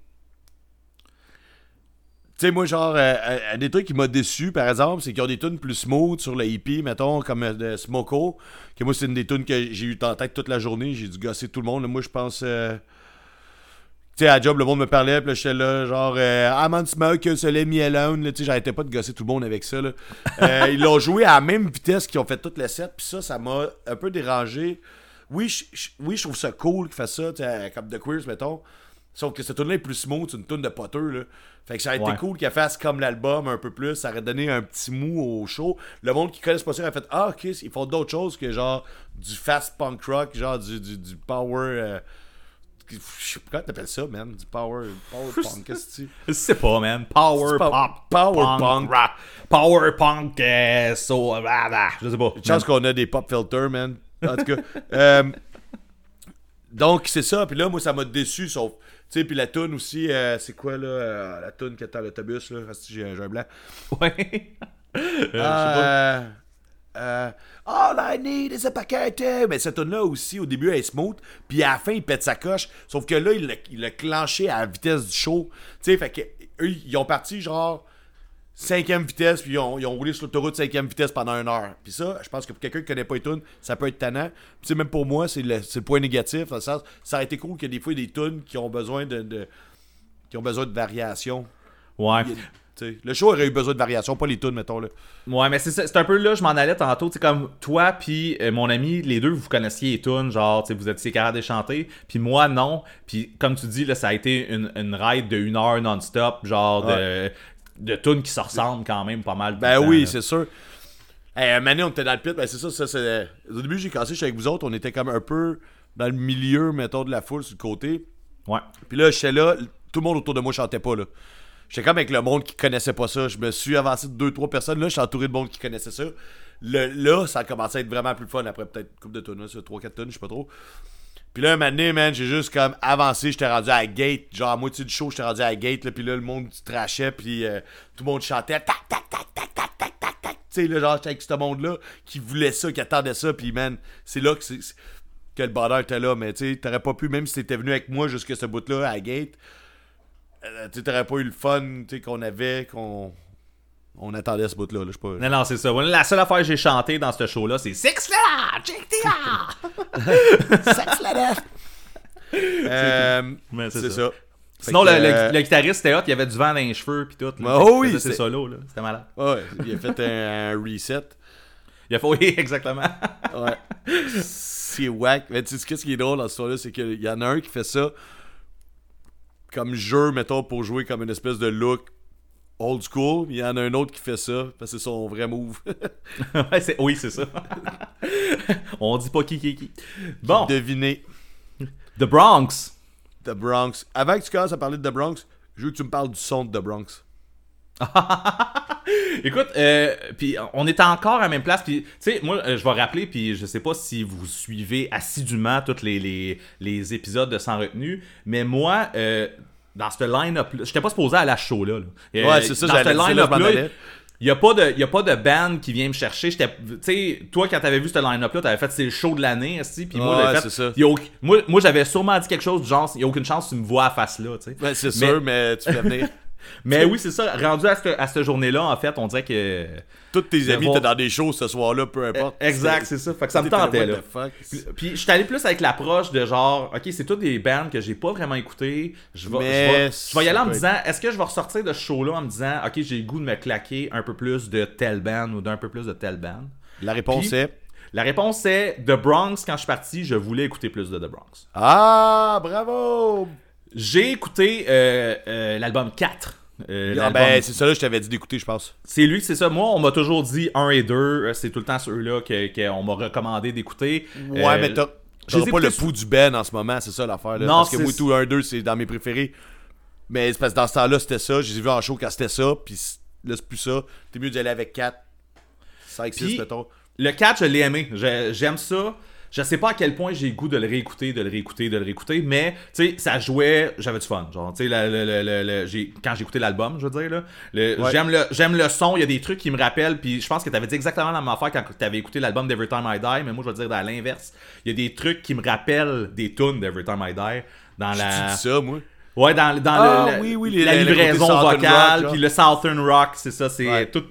[SPEAKER 3] tu sais, moi, genre, euh, euh, des trucs qui m'ont déçu, par exemple, c'est qu'ils ont des tunes plus smooth sur le hippie, mettons, comme Smoko, que moi, c'est une des tunes que j'ai eu en tête toute la journée. J'ai dû gosser tout le monde. Moi, je pense. Tu sais, à job, le monde me parlait, puis là, j'étais là, genre, I'm on smoke, so let me alone. Tu sais, j'arrêtais pas de gosser tout le monde avec ça. Ils l'ont joué à la même vitesse qu'ils ont fait toutes les sets, puis ça, ça m'a un peu dérangé. Oui, je, je- oui, je trouve ça cool qu'ils fassent ça, comme The Queers, mettons. Sauf que cette tune là est plus smooth, c'est une tune de Potter, là. Fait que ça aurait
[SPEAKER 2] Ouais.
[SPEAKER 3] été cool qu'elle fasse comme l'album un peu plus, ça aurait donné un petit mou au show. Le monde qui connaisse pas ça aurait fait Ah, ok, ils font d'autres choses que genre du fast punk rock, genre du, du, du power. euh, je sais pas comment t'appelles ça, man. Du power, power punk, qu'est-ce que tu
[SPEAKER 2] Je sais pas, man. Power pop.
[SPEAKER 3] power punk.
[SPEAKER 2] rap. Power punk. euh, so, ah, ah, je sais pas.
[SPEAKER 3] Une chance qu'on a des pop filters, man. En tout cas. euh, donc, c'est ça. Puis là, moi, ça m'a déçu, sauf. Tu sais, puis la toune aussi, euh, c'est quoi, là euh, La toune qui est dans l'autobus, là? J'ai un, blanc.
[SPEAKER 2] Ouais. Euh, pas.
[SPEAKER 3] Euh, All I need is a paquette. Mais cette tune-là aussi, au début, elle est smooth. Puis à la fin, il pète sa coche. Sauf que là, il l'a- il l'a clenché à la vitesse du show. Tu sais, fait que eux, ils ont parti genre cinquième vitesse, puis ils ont, ils ont roulé sur l'autoroute cinquième vitesse pendant une heure. Puis ça, je pense que pour quelqu'un qui connaît pas les tunes, ça peut être tannant. Puis tu sais, même pour moi, c'est le, c'est le point négatif. Dans le sens, ça aurait été cool qu'il y ait des fois des tunes qui ont besoin de, de- qui ont besoin de variation.
[SPEAKER 2] Ouais.
[SPEAKER 3] Le show aurait eu besoin de variation, pas les tunes, mettons là.
[SPEAKER 2] Ouais, mais c'est c'est un peu là, je m'en allais tantôt. Sais, comme toi, puis euh, mon ami, les deux, vous connaissiez les tunes, genre, tu sais, vous étiez capables de chanter. Puis moi, non. Puis comme tu dis, là, ça a été une, une ride de une heure non-stop, genre de, de tunes qui se ressemblent quand même pas mal.
[SPEAKER 3] Ben
[SPEAKER 2] temps,
[SPEAKER 3] oui, c'est sûr. Hey, un moment donné, on était dans le pit, ben c'est ça, ça c'est... Au début, j'ai cassé, j'étais avec vous autres, on était comme un peu dans le milieu, mettons, de la foule, sur le côté.
[SPEAKER 2] Ouais.
[SPEAKER 3] Puis là, j'étais là, tout le monde autour de moi chantait pas, là. J'étais comme avec le monde qui connaissait pas ça. Je me suis avancé de deux, trois personnes. Là, je suis entouré de monde qui connaissait ça. Le, là, ça a commencé à être vraiment plus fun après peut-être une couple de tonnes, là, sur 3-4 tonnes, je sais pas trop. Puis là, un moment man, j'ai juste comme avancé, j'étais rendu à gate. Genre, à moitié du show, j'étais rendu à la gate, là, puis là, le monde trachait, puis euh, tout le monde chantait tac, tac, tac, tac, tac, tac, tac, tac. Tu sais, là, genre, j'étais avec ce monde-là qui voulait ça, qui attendait ça, puis man, c'est là que, que le bonheur était là. Mais tu sais, t'aurais pas pu, même si t'étais venu avec moi jusque ce bout-là, à la gate, euh, tu t'aurais pas eu le fun qu'on avait, qu'on on attendait ce bout-là, là, je sais pas.
[SPEAKER 2] Non, non, c'est ça. La seule affaire que j'ai chanté dans ce show-là, c'est Six Fella! Check the
[SPEAKER 3] Euh,
[SPEAKER 2] Mais c'est
[SPEAKER 3] c'est
[SPEAKER 2] ça.
[SPEAKER 3] ça.
[SPEAKER 2] Sinon, le,
[SPEAKER 3] que,
[SPEAKER 2] le-
[SPEAKER 3] euh,
[SPEAKER 2] le guitariste était hot, il y avait du vent dans les cheveux pis tout. là.
[SPEAKER 3] Oh oui, c'est-
[SPEAKER 2] solos, là. C'était malade.
[SPEAKER 3] Ouais, il a fait un, un reset.
[SPEAKER 2] Il a fait, oui, exactement.
[SPEAKER 3] Ouais. C'est whack. Mais tu sais, qu'est-ce qui est drôle dans cette histoire-là, c'est qu'il y en a un qui fait ça comme jeu, mettons, pour jouer comme une espèce de look old school. Il y en a un autre qui fait ça, parce que c'est son vrai move.
[SPEAKER 2] Ouais, oui, c'est ça. On dit pas qui qui qui. Bon,
[SPEAKER 3] Devinez.
[SPEAKER 2] The Bronx.
[SPEAKER 3] The Bronx. Avant que tu commences à parler de The Bronx, je veux que tu me parles du son de The Bronx.
[SPEAKER 2] Écoute, euh, puis on est encore à la même place. Puis, tu sais, moi, euh, je vais rappeler, puis je sais pas si vous suivez assidûment tous les, les, les épisodes de Sans Retenue, mais moi, euh, dans ce line-up-là, j'étais pas supposé à ce show-là. là. Euh,
[SPEAKER 3] Ouais, c'est ça,
[SPEAKER 2] Dans ce
[SPEAKER 3] c'est là
[SPEAKER 2] il n'y a, pas de- y a pas de band qui vient me chercher. Tu sais, toi, quand t'avais vu ce line-up-là, t'avais fait c'est le show de l'année, esti, puis moi,
[SPEAKER 3] Ouais,
[SPEAKER 2] fait,
[SPEAKER 3] ça.
[SPEAKER 2] y a aucun- moi, moi j'avais sûrement dit quelque chose du genre, il n'y a aucune chance que tu me vois à face là, tu sais.
[SPEAKER 3] Ouais, c'est sûr, mais tu fais venir.
[SPEAKER 2] Mais oui, c'est ça. Rendu à cette, à cette journée-là, en fait, on dirait que.
[SPEAKER 3] Tous tes amis étaient dans des shows ce soir-là, peu importe.
[SPEAKER 2] Exact, c'est ça. Fait que ça me tentait, là. Puis, puis je suis allé plus avec l'approche de genre, ok, c'est toutes des bands que j'ai pas vraiment écouté. Je vais, y aller en me disant, est-ce que je vais ressortir de ce show-là en me disant, ok, j'ai le goût de me claquer un peu plus de telle band ou d'un peu plus de telle band?
[SPEAKER 3] La réponse
[SPEAKER 2] Puis-
[SPEAKER 3] est...
[SPEAKER 2] La réponse est The Bronx. Quand je suis parti, je voulais écouter plus de The Bronx.
[SPEAKER 3] Ah, bravo!
[SPEAKER 2] J'ai écouté euh, euh, l'album 4. euh,
[SPEAKER 3] Ah, ben, c'est ça là que je t'avais dit d'écouter, je pense.
[SPEAKER 2] C'est lui, c'est ça. Moi, on m'a toujours dit 1 et 2. C'est tout le temps ceux-là que- qu'on m'a recommandé d'écouter.
[SPEAKER 3] Ouais, mais t'as pas le pouls du Ben en ce moment, c'est ça l'affaire.
[SPEAKER 2] Non,
[SPEAKER 3] parce que moi, tout 1-2, c'est dans mes préférés. Mais c'est parce que dans ce temps-là, c'était ça. Je les ai vus en show quand c'était ça. Puis là, c'est plus ça. T'es mieux d'y aller avec 4, 5, 6,
[SPEAKER 2] Puis-
[SPEAKER 3] mettons.
[SPEAKER 2] Le 4, je l'ai aimé. J'aime ça. Je sais pas à quel point j'ai le goût de le réécouter, de le réécouter, de le réécouter, mais tu sais, ça jouait, j'avais du fun. Genre, tu sais, le- le- le- le- le- j'ai- quand j'ai écouté l'album, je veux dire, là, le-
[SPEAKER 3] Ouais.
[SPEAKER 2] j'aime le, j'aime le son, il y a des trucs qui me rappellent, puis je pense que t'avais dit exactement la même affaire quand t'avais écouté l'album d'Every Time I Die, mais moi je veux dire dans l'inverse. Il y a des trucs qui me rappellent des tunes d'Every Time I Die dans
[SPEAKER 3] Tu
[SPEAKER 2] la.
[SPEAKER 3] dis ça, moi?
[SPEAKER 2] Ouais, dans, dans
[SPEAKER 3] Ah,
[SPEAKER 2] le, la-
[SPEAKER 3] oui, oui, les-
[SPEAKER 2] la livraison vocale, puis le Southern Rock, c'est ça, c'est
[SPEAKER 3] Ouais.
[SPEAKER 2] tout.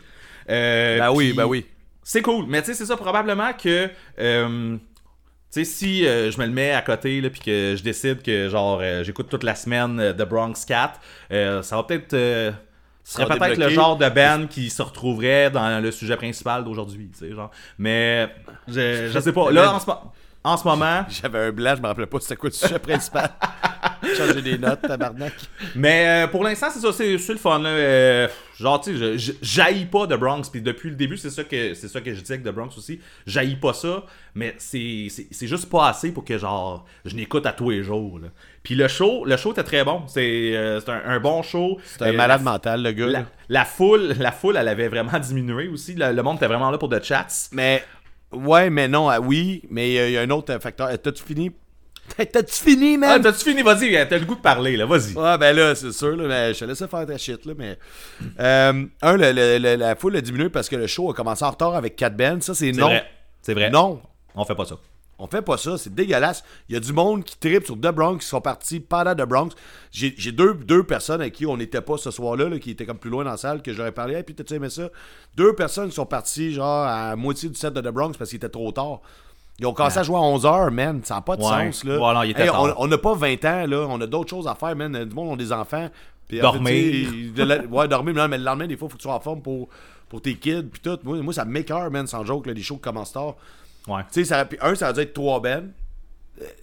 [SPEAKER 2] euh,
[SPEAKER 3] Ben oui, ben oui.
[SPEAKER 2] C'est cool, mais tu sais, c'est ça, probablement que. euh, tu sais, si euh, je me le mets à côté, là, puis que je décide que, genre, euh, j'écoute toute la semaine euh, The Bronx Cat, ça va peut-être. ce serait peut-être le genre de band qui se retrouverait dans le sujet principal d'aujourd'hui, tu sais, genre. Mais, je, je sais pas. Là, en ce, mo- en ce moment,
[SPEAKER 3] J'avais un blanc, je me rappelais pas c'était quoi le sujet principal. Changer des notes, tabarnak.
[SPEAKER 2] Mais euh, pour l'instant, c'est ça, c'est le fun. Là. Euh, genre, tu sais, je- pas The Bronx. Puis depuis le début, c'est ça que c'est ça que je disais avec The Bronx aussi. J'haïs pas ça, mais c'est c'est- c'est juste pas assez pour que genre je n'écoute à tous les jours. Là. Puis le show, le show était très bon. C'est euh, c'est un, un bon show.
[SPEAKER 3] C'est un malade
[SPEAKER 2] la,
[SPEAKER 3] mental, le gars.
[SPEAKER 2] la, foule, la foule, elle avait vraiment diminué aussi. Le, le monde était vraiment là pour de chats.
[SPEAKER 3] Mais, ouais, mais non, oui, mais il y a- un autre facteur. T'as-tu fini? T'as-tu fini,
[SPEAKER 2] Ah,
[SPEAKER 3] man?
[SPEAKER 2] t'as-tu fini? Vas-y, t'as le goût de parler, là. Vas-y.
[SPEAKER 3] Ouais, ben là, c'est sûr, là, mais je te laisse faire ta shit, là, mais... Euh, un, le- le- le- la foule a diminué parce que le show a commencé en retard avec 4 bands, ça, c'est non.
[SPEAKER 2] C'est vrai.
[SPEAKER 3] Non,
[SPEAKER 2] On fait pas ça.
[SPEAKER 3] on fait pas ça, c'est dégueulasse. Il y a du monde qui tripe sur The Bronx, qui sont partis pendant The Bronx. J'ai deux, deux personnes avec qui on n'était pas ce soir-là, là, qui étaient comme plus loin dans la salle, que j'aurais parlé, et puis t'as-tu aimé ça? Deux personnes qui sont parties, genre, à moitié du set de The Bronx parce qu'il était trop tard. Ils ont commencé à jouer à 11h, man. Ça n'a pas de
[SPEAKER 2] Ouais.
[SPEAKER 3] sens, là.
[SPEAKER 2] Il était
[SPEAKER 3] Hey, on- n'a pas 20 ans, là. On a d'autres choses à faire, man. Du monde ont des enfants. Puis,
[SPEAKER 2] Dormir.
[SPEAKER 3] la- ouais, dormir, mais, le lendemain, des fois, il faut que tu sois en forme pour, pour tes kids. Puis tout. Moi, moi ça me m'écoeure, man, sans joke, là, les shows qui commencent tard.
[SPEAKER 2] Ouais.
[SPEAKER 3] Tu sais, ça, un, ça a dû être trois bennes.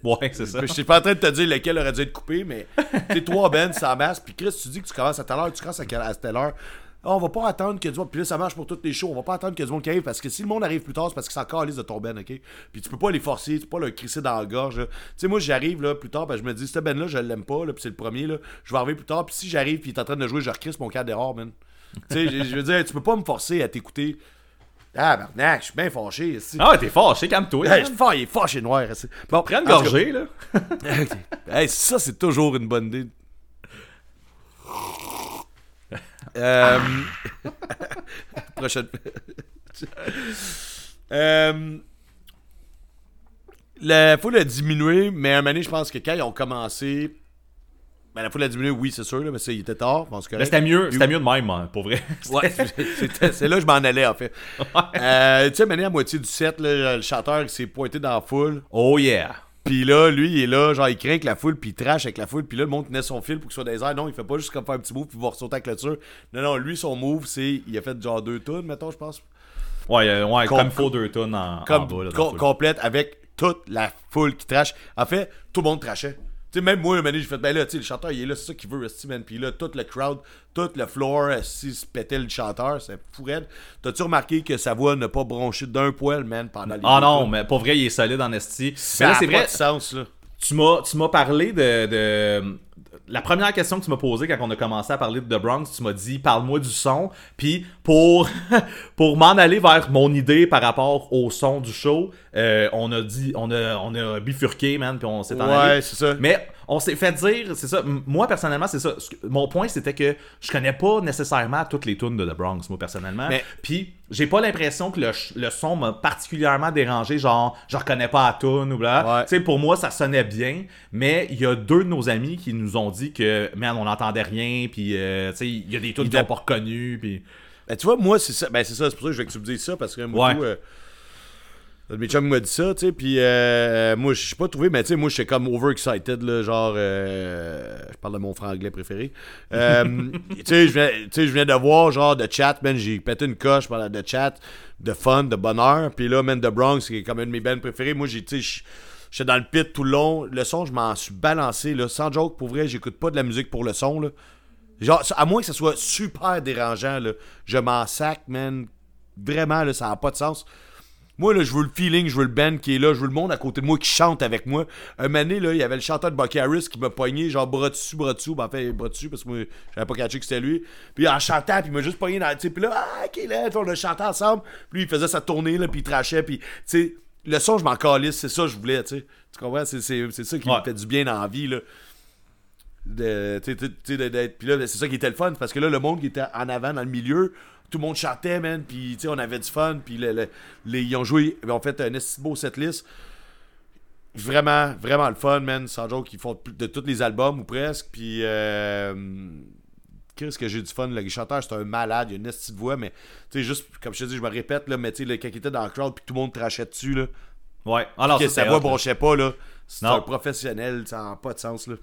[SPEAKER 2] Ouais, c'est ça.
[SPEAKER 3] Je suis pas en train de te dire lequel aurait dû être coupé, mais tu sais, trois bennes, ça masse. Puis Chris, tu dis que tu commences à telle heure, tu commences à, à telle heure. Ah, on va pas attendre que du monde. Puis là, ça marche pour toutes les shows. On va pas attendre que du monde qui arrive parce que si le monde arrive plus tard, c'est parce que c'est encore liste de ton ben, ok? Puis tu peux pas les forcer, tu peux pas le crisser dans la gorge. Tu sais, moi, j'arrive là plus tard, ben, je me dis, ce ben là, je l'aime pas, là, puis c'est le premier, là. Je vais arriver plus tard, puis si j'arrive, puis il est en train de jouer, je recrisse mon cadre dehors, man. tu sais, je veux dire, tu peux pas me forcer à t'écouter. Ah, Barnac, je suis bien fâché. ici.
[SPEAKER 2] Ah ouais, t'es fâché, calme-toi.
[SPEAKER 3] Hey, je suis fâché, il est fâché noir. ici. Bon,
[SPEAKER 2] Prends une gorgée, là.
[SPEAKER 3] Hey, ça, c'est toujours une bonne idée. Euh... Prochaine. Euh, La foule a diminué, mais à un moment donné, je pense que quand ils ont commencé. Ben, la foule a diminué, oui, c'est sûr, là, mais il était tard. pense que
[SPEAKER 2] Mais c'était mieux, c'était mieux de même, hein, pour vrai.
[SPEAKER 3] Ouais, c'est là que je m'en allais, en fait. Euh, tu sais, maintenant, à moitié du set, là, le chanteur s'est pointé dans la foule.
[SPEAKER 2] Oh yeah.
[SPEAKER 3] Puis là, lui, il est là, genre, il craint avec la foule, puis il trash avec la foule, puis là, le monde tenait son fil pour qu'il soit dans les airs. Non, il fait pas juste comme faire un petit move, puis il va ressauter avec la clôture. Non, non, lui, son move, c'est. Il a fait genre deux tonnes, mettons, je pense.
[SPEAKER 2] Ouais, euh, ouais
[SPEAKER 3] Com-
[SPEAKER 2] comme faut deux tonnes en,
[SPEAKER 3] Comme
[SPEAKER 2] en bas. Là,
[SPEAKER 3] complète avec toute la foule qui trash. En fait, tout le monde trashait. Tu sais, même moi, un j'ai fait, ben là, tu sais, le chanteur, il est là, c'est ça qu'il veut, esti, man. Puis là, tout le crowd, tout le floor, si se pétait le chanteur, c'est fou raide. T'as-tu remarqué que sa voix n'a pas bronché d'un poil, man, pendant les
[SPEAKER 2] Ah non, mais pour vrai, il est solide en esti.
[SPEAKER 3] Ça
[SPEAKER 2] c'est
[SPEAKER 3] pas
[SPEAKER 2] vrai,
[SPEAKER 3] de sens, là.
[SPEAKER 2] tu m'as tu m'as parlé de, de- la première question que tu m'as posée quand on a commencé à parler de The Bronx, tu m'as dit parle-moi du son, puis pour pour m'en aller vers mon idée par rapport au son du show, euh, on a dit on a on a bifurqué man, puis on s'est en allé.
[SPEAKER 3] Ouais, c'est ça.
[SPEAKER 2] Mais on s'est fait dire, c'est ça. Moi, personnellement, c'est ça. Mon point, c'était que je connais pas nécessairement toutes les tunes de The Bronx, moi, personnellement.
[SPEAKER 3] Mais-
[SPEAKER 2] Puis, j'ai pas l'impression que le, son m'a particulièrement dérangé. Genre, je reconnais pas la tune ou bla.
[SPEAKER 3] Ouais.
[SPEAKER 2] Tu sais, pour moi, ça sonnait bien. Mais il y a deux de nos amis qui nous ont dit que, man, on n'entendait rien. Puis, euh, tu sais, il y a des tunes
[SPEAKER 3] était-
[SPEAKER 2] n'ont pas reconnues. Puis.
[SPEAKER 3] Ben, tu vois, moi, c'est ça. Ben, c'est ça, c'est pour ça que je veux que tu me dises ça, parce que moi,
[SPEAKER 2] Ouais.
[SPEAKER 3] tout, euh, mes chums m'a dit ça, tu sais, puis euh, moi, je suis pas trouvé, mais tu sais, moi, j'étais comme overexcited, là, genre, euh, je parle de mon franglais préféré. Euh, tu sais, je venais- je de voir, genre, de chat, man, j'ai pété une coche pendant de chat, de fun, de bonheur, puis là, man, de Bronx, qui est comme une de mes bands préférées, moi, j'ai, tu sais, je- j'étais dans le pit tout le long, le son, je m'en suis balancé, là, sans joke, pour vrai, j'écoute pas de la musique pour le son, là. Genre, à moins que ce soit super dérangeant, là, je m'en sac, man. Vraiment, là, ça n'a pas de sens. Moi, là, je veux le feeling, je veux le band qui est là, je veux le monde à côté de moi qui chante avec moi. Un moment donné, là, il y avait le chanteur de Bucky Harris qui m'a pogné, genre bras dessus, bras dessous. Ben, en fait, bras dessus, parce que moi, j'avais pas catché que c'était lui. Puis en chantant, puis il m'a juste pogné dans le. Puis là, ah, ok, là, on a chanté ensemble. Puis il faisait sa tournée, là, puis il trachait, puis, tu sais, le son, je m'en calisse, c'est ça que je voulais, tu sais. Tu comprends? C'est, ça qui
[SPEAKER 2] Ouais.
[SPEAKER 3] me fait du bien dans la vie, là de, tu sais, tu sais, de- d'être- puis là c'est ça qui était le fun parce que là le monde qui était en avant dans le milieu tout le monde chantait man puis tu sais on avait du fun puis le- le- les, ils ont joué ils ont fait un esti beau setlist Vraiment, vraiment le fun, man. Sans joke, ils font de tous les albums ou presque. Puis, euh, qu'est-ce que j'ai du fun. Le chanteur, c'est un malade. Il a une petite voix, mais, tu sais, juste, comme je te dis, je me répète, là, mais tu sais, le- quand il était dans le crowd, puis tout le monde trachait dessus, là.
[SPEAKER 2] Ouais. Alors,
[SPEAKER 3] que
[SPEAKER 2] ça,
[SPEAKER 3] sa voix
[SPEAKER 2] là.
[SPEAKER 3] bronchait pas, là. C'est un professionnel, ça n'a pas de sens, là.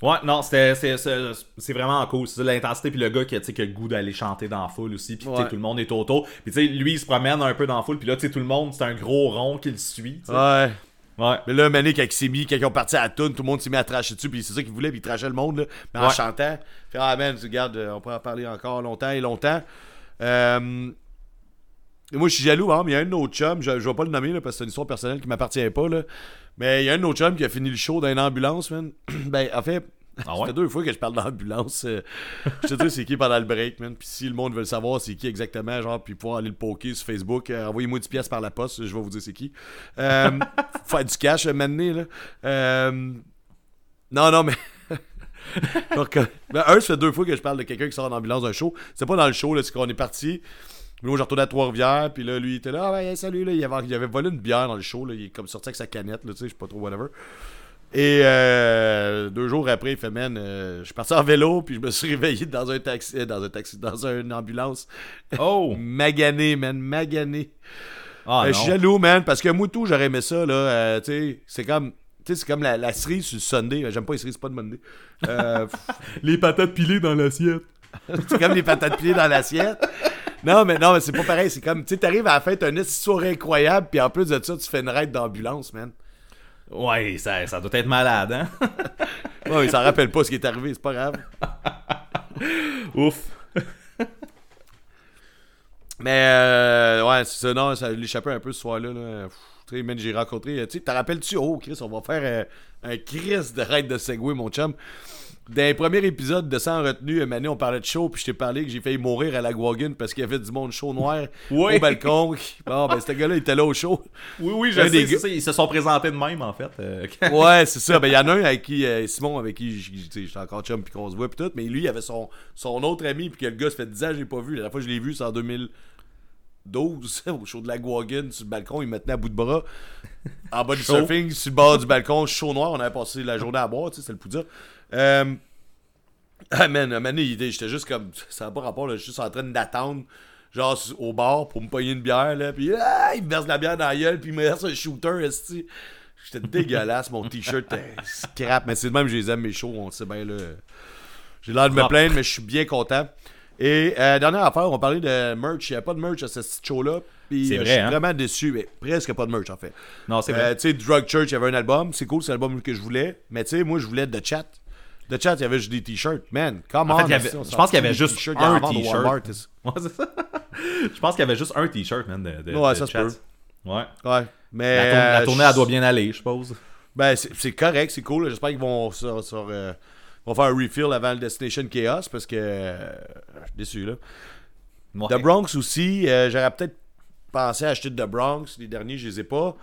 [SPEAKER 2] Ouais, non, c'était c'est- vraiment cool. C'est l'intensité puis le gars qui, a, tu sais, qui a le goût d'aller chanter dans la foule aussi. Puis
[SPEAKER 3] Ouais.
[SPEAKER 2] tout le monde est autour. Puis tu sais, lui, il se promène un peu dans la foule. Puis là, tu sais, tout le monde, c'est un gros rond qui le suit.
[SPEAKER 3] Ouais.
[SPEAKER 2] Ouais.
[SPEAKER 3] Mais là, Mané, quand il s'est mis, quand ils ont parti à la toune, tout le monde s'est mis à tracher dessus, puis c'est ça qu'il voulait, puis il trachait le monde, là, mais en chantant. Fait, ah, man, regarde, euh, on pourrait en parler encore longtemps et longtemps. Euh, et moi, je suis jaloux, hein, mais il y a un autre chum, je, je vais pas le nommer, là, parce que c'est une histoire personnelle qui m'appartient pas, là. Mais il y a un autre chum qui a fini le show dans une ambulance, man. ben, en fait,
[SPEAKER 2] Ah
[SPEAKER 3] ça fait deux fois que je parle d'ambulance. euh, je te dis c'est qui pendant le break, man. Puis si le monde veut le savoir, c'est qui exactement, genre, puis pouvoir aller le poker sur Facebook, euh, envoyez-moi 10 pièces par la poste, je vais vous dire c'est qui. Euh, faire du cash, euh, maintenant, là. Euh, non, non, mais. Donc, ben, un, ça fait deux fois que je parle de quelqu'un qui sort en ambulance d'un show. C'est pas dans le show, là, c'est qu'on est parti. Moi, j'ai retourné à Trois-Rivières, puis là, lui, il était là, ah, ouais, salut, là, il avait, il avait volé une bière dans le show, là, il est comme sorti avec sa canette, là, tu sais, je sais pas trop, whatever. Et euh, deux jours après, il fait, man, euh, je suis parti en vélo, puis je me suis réveillé dans un taxi, euh, dans un taxi, dans une ambulance.
[SPEAKER 2] Oh!
[SPEAKER 3] Magané, man, magané.
[SPEAKER 2] Ah,
[SPEAKER 3] Euh, je suis jaloux, man, parce que moi, tout, j'aurais aimé ça, là, euh, tu sais, c'est comme... Tu sais, c'est comme la, la cerise sur le Sunday. J'aime pas les cerises, pas de Monday. Euh,
[SPEAKER 2] Les patates pilées dans l'assiette.
[SPEAKER 3] c'est comme les patates pilées dans l'assiette. Non, mais non, mais c'est pas pareil. C'est comme, tu sais, t'arrives à la fin, t'as une histoire incroyable, puis en plus de ça, tu fais une raide d'ambulance, man.
[SPEAKER 2] Ouais, ça, ça doit être malade, hein?
[SPEAKER 3] Ouais, il s'en rappelle pas ce qui est arrivé, c'est pas grave.
[SPEAKER 2] Ouf.
[SPEAKER 3] Mais, euh, ouais, c'est ça, non, ça l'échappait un peu ce soir-là, là. Tu sais, j'ai rencontré, tu sais, t'en rappelles-tu, oh, Chris, on va faire euh, un Chris de raide de Segway, mon chum. Dans les premiers épisodes de Sans retenue, Mané, on parlait de show, puis je t'ai parlé que j'ai failli mourir à la Guagun parce qu'il y avait du monde chaud noir
[SPEAKER 2] Oui.
[SPEAKER 3] au balcon. Bon, ben, ce gars-là, il était là au show.
[SPEAKER 2] Oui, oui, je sais,
[SPEAKER 3] des gars-
[SPEAKER 2] Ils se sont présentés de même, en fait. euh,
[SPEAKER 3] Ouais, c'est ça. Ben, il y en a un avec qui, euh, Simon, avec qui j'étais encore chum, puis qu'on se voit, puis tout. Mais lui, il avait son, son autre ami, puis que le gars, ça fait 10 ans que je l'ai pas vu. La dernière fois que je l'ai vu, c'est en 2012, au show de la Guagun, sur le balcon. Il me tenait à bout de bras, en bas du surfing, sur le bord du balcon, chaud noir. On avait passé la journée à boire, tu sais, c'était le poudre. Euh. Ah, man, il- j'étais juste comme. Ça n'a pas rapport, là. Je suis juste en train d'attendre, genre, au bar pour me payer une bière, là. Puis, ah, il me verse la bière dans la gueule, puis il me verse un shooter, esti. J'étais dégueulasse, mon t-shirt était scrap. Mais c'est de même que je les aime, mes shows, on le sait bien, là. J'ai l'air de me plaindre, mais je suis bien content. Et euh, dernière affaire, on parlait de merch. Il n'y a pas de merch à ce show-là. Puis
[SPEAKER 2] C'est
[SPEAKER 3] euh,
[SPEAKER 2] vrai,
[SPEAKER 3] je suis
[SPEAKER 2] hein?
[SPEAKER 3] vraiment déçu. Mais presque pas de merch, en fait.
[SPEAKER 2] Non, c'est
[SPEAKER 3] Euh,
[SPEAKER 2] vrai.
[SPEAKER 3] tu sais, Drug Church, il y avait un album. C'est cool, c'est l'album que je voulais. Mais tu sais, moi, je voulais The Chat. The Chat, il y avait juste des t-shirts. Man, come
[SPEAKER 2] En
[SPEAKER 3] on.
[SPEAKER 2] fait, avait- je pense qu'il y avait juste
[SPEAKER 3] t-shirts
[SPEAKER 2] un t-shirt. Ouais, c'est ça. Je pense qu'il y avait juste un t-shirt, man, de, de,
[SPEAKER 3] Ouais,
[SPEAKER 2] de
[SPEAKER 3] ça se peut.
[SPEAKER 2] Ouais.
[SPEAKER 3] Ouais. Mais.
[SPEAKER 2] La, tourne- la tournée, elle doit bien aller, je suppose.
[SPEAKER 3] Ben, c'est c'est correct, c'est cool. J'espère qu'ils vont, sur, sur, euh, vont faire un refill avant le Destination Chaos parce que. euh, je suis déçu, là.
[SPEAKER 2] Ouais.
[SPEAKER 3] The Bronx aussi, euh, j'aurais peut-être pensé à acheter The Bronx. Les derniers, je les ai pas.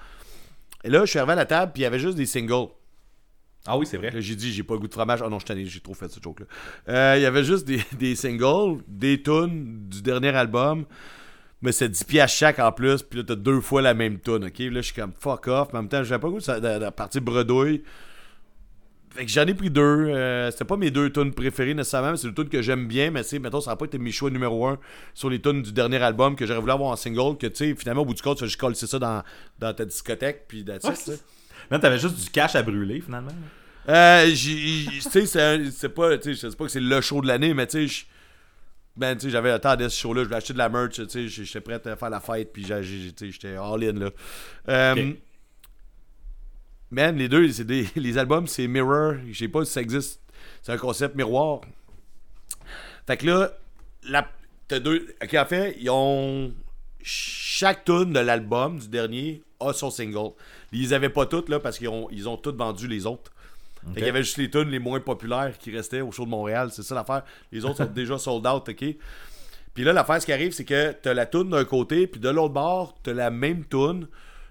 [SPEAKER 3] Et là, je suis arrivé à la table, puis il y avait juste des singles.
[SPEAKER 2] Ah oui, c'est vrai.
[SPEAKER 3] Là, j'ai dit, j'ai pas le goût de fromage. Oh non, je t'en j'ai trop fait ce joke-là. Euh, Il y avait juste des, des singles, des tunes du dernier album. Mais c'est 10 piastres chaque en plus. Puis là, t'as deux fois la même tune, ok? Là, je suis comme fuck off. Mais en même temps, j'avais pas le goût de, ça- de- de partir bredouille. Fait que j'en ai pris deux. Euh, c'était pas mes deux tunes préférées nécessairement, mais c'est le tune que j'aime bien. Mais tu sais, mettons, ça n'a pas été mes choix numéro un sur les tunes du dernier album que j'aurais voulu avoir en single. Que tu sais, finalement, au bout du compte, tu fais juste coller ça dans, dans ta discothèque. Puis that's
[SPEAKER 2] Ouais,
[SPEAKER 3] tu
[SPEAKER 2] t'avais juste du cash à brûler, finalement.
[SPEAKER 3] Euh, tu sais, c'est c'est pas, tu sais, je sais pas que c'est le show de l'année, mais tu sais, ben, tu sais, j'avais le temps de ce show-là, je voulais acheter de la merch, tu sais, j'étais prêt à faire la fête, puis j'étais all-in, là. Euh. Man, les deux, c'est des, les albums, c'est Mirror, je sais pas si ça existe, c'est un concept miroir. Fait que là, la, t'as deux, ok, en fait, ils ont, chaque tune de l'album, du dernier, a son single. Ils avaient pas toutes, là, parce qu'ils ont, ils ont toutes vendu les autres. Fait qu'il y avait juste les tunes les moins populaires qui restaient au show de Montréal. C'est ça l'affaire. Les autres sont déjà sold out, ok? Puis là, l'affaire, ce qui arrive, c'est que t'as la tune d'un côté, puis de l'autre bord, t'as la même tune.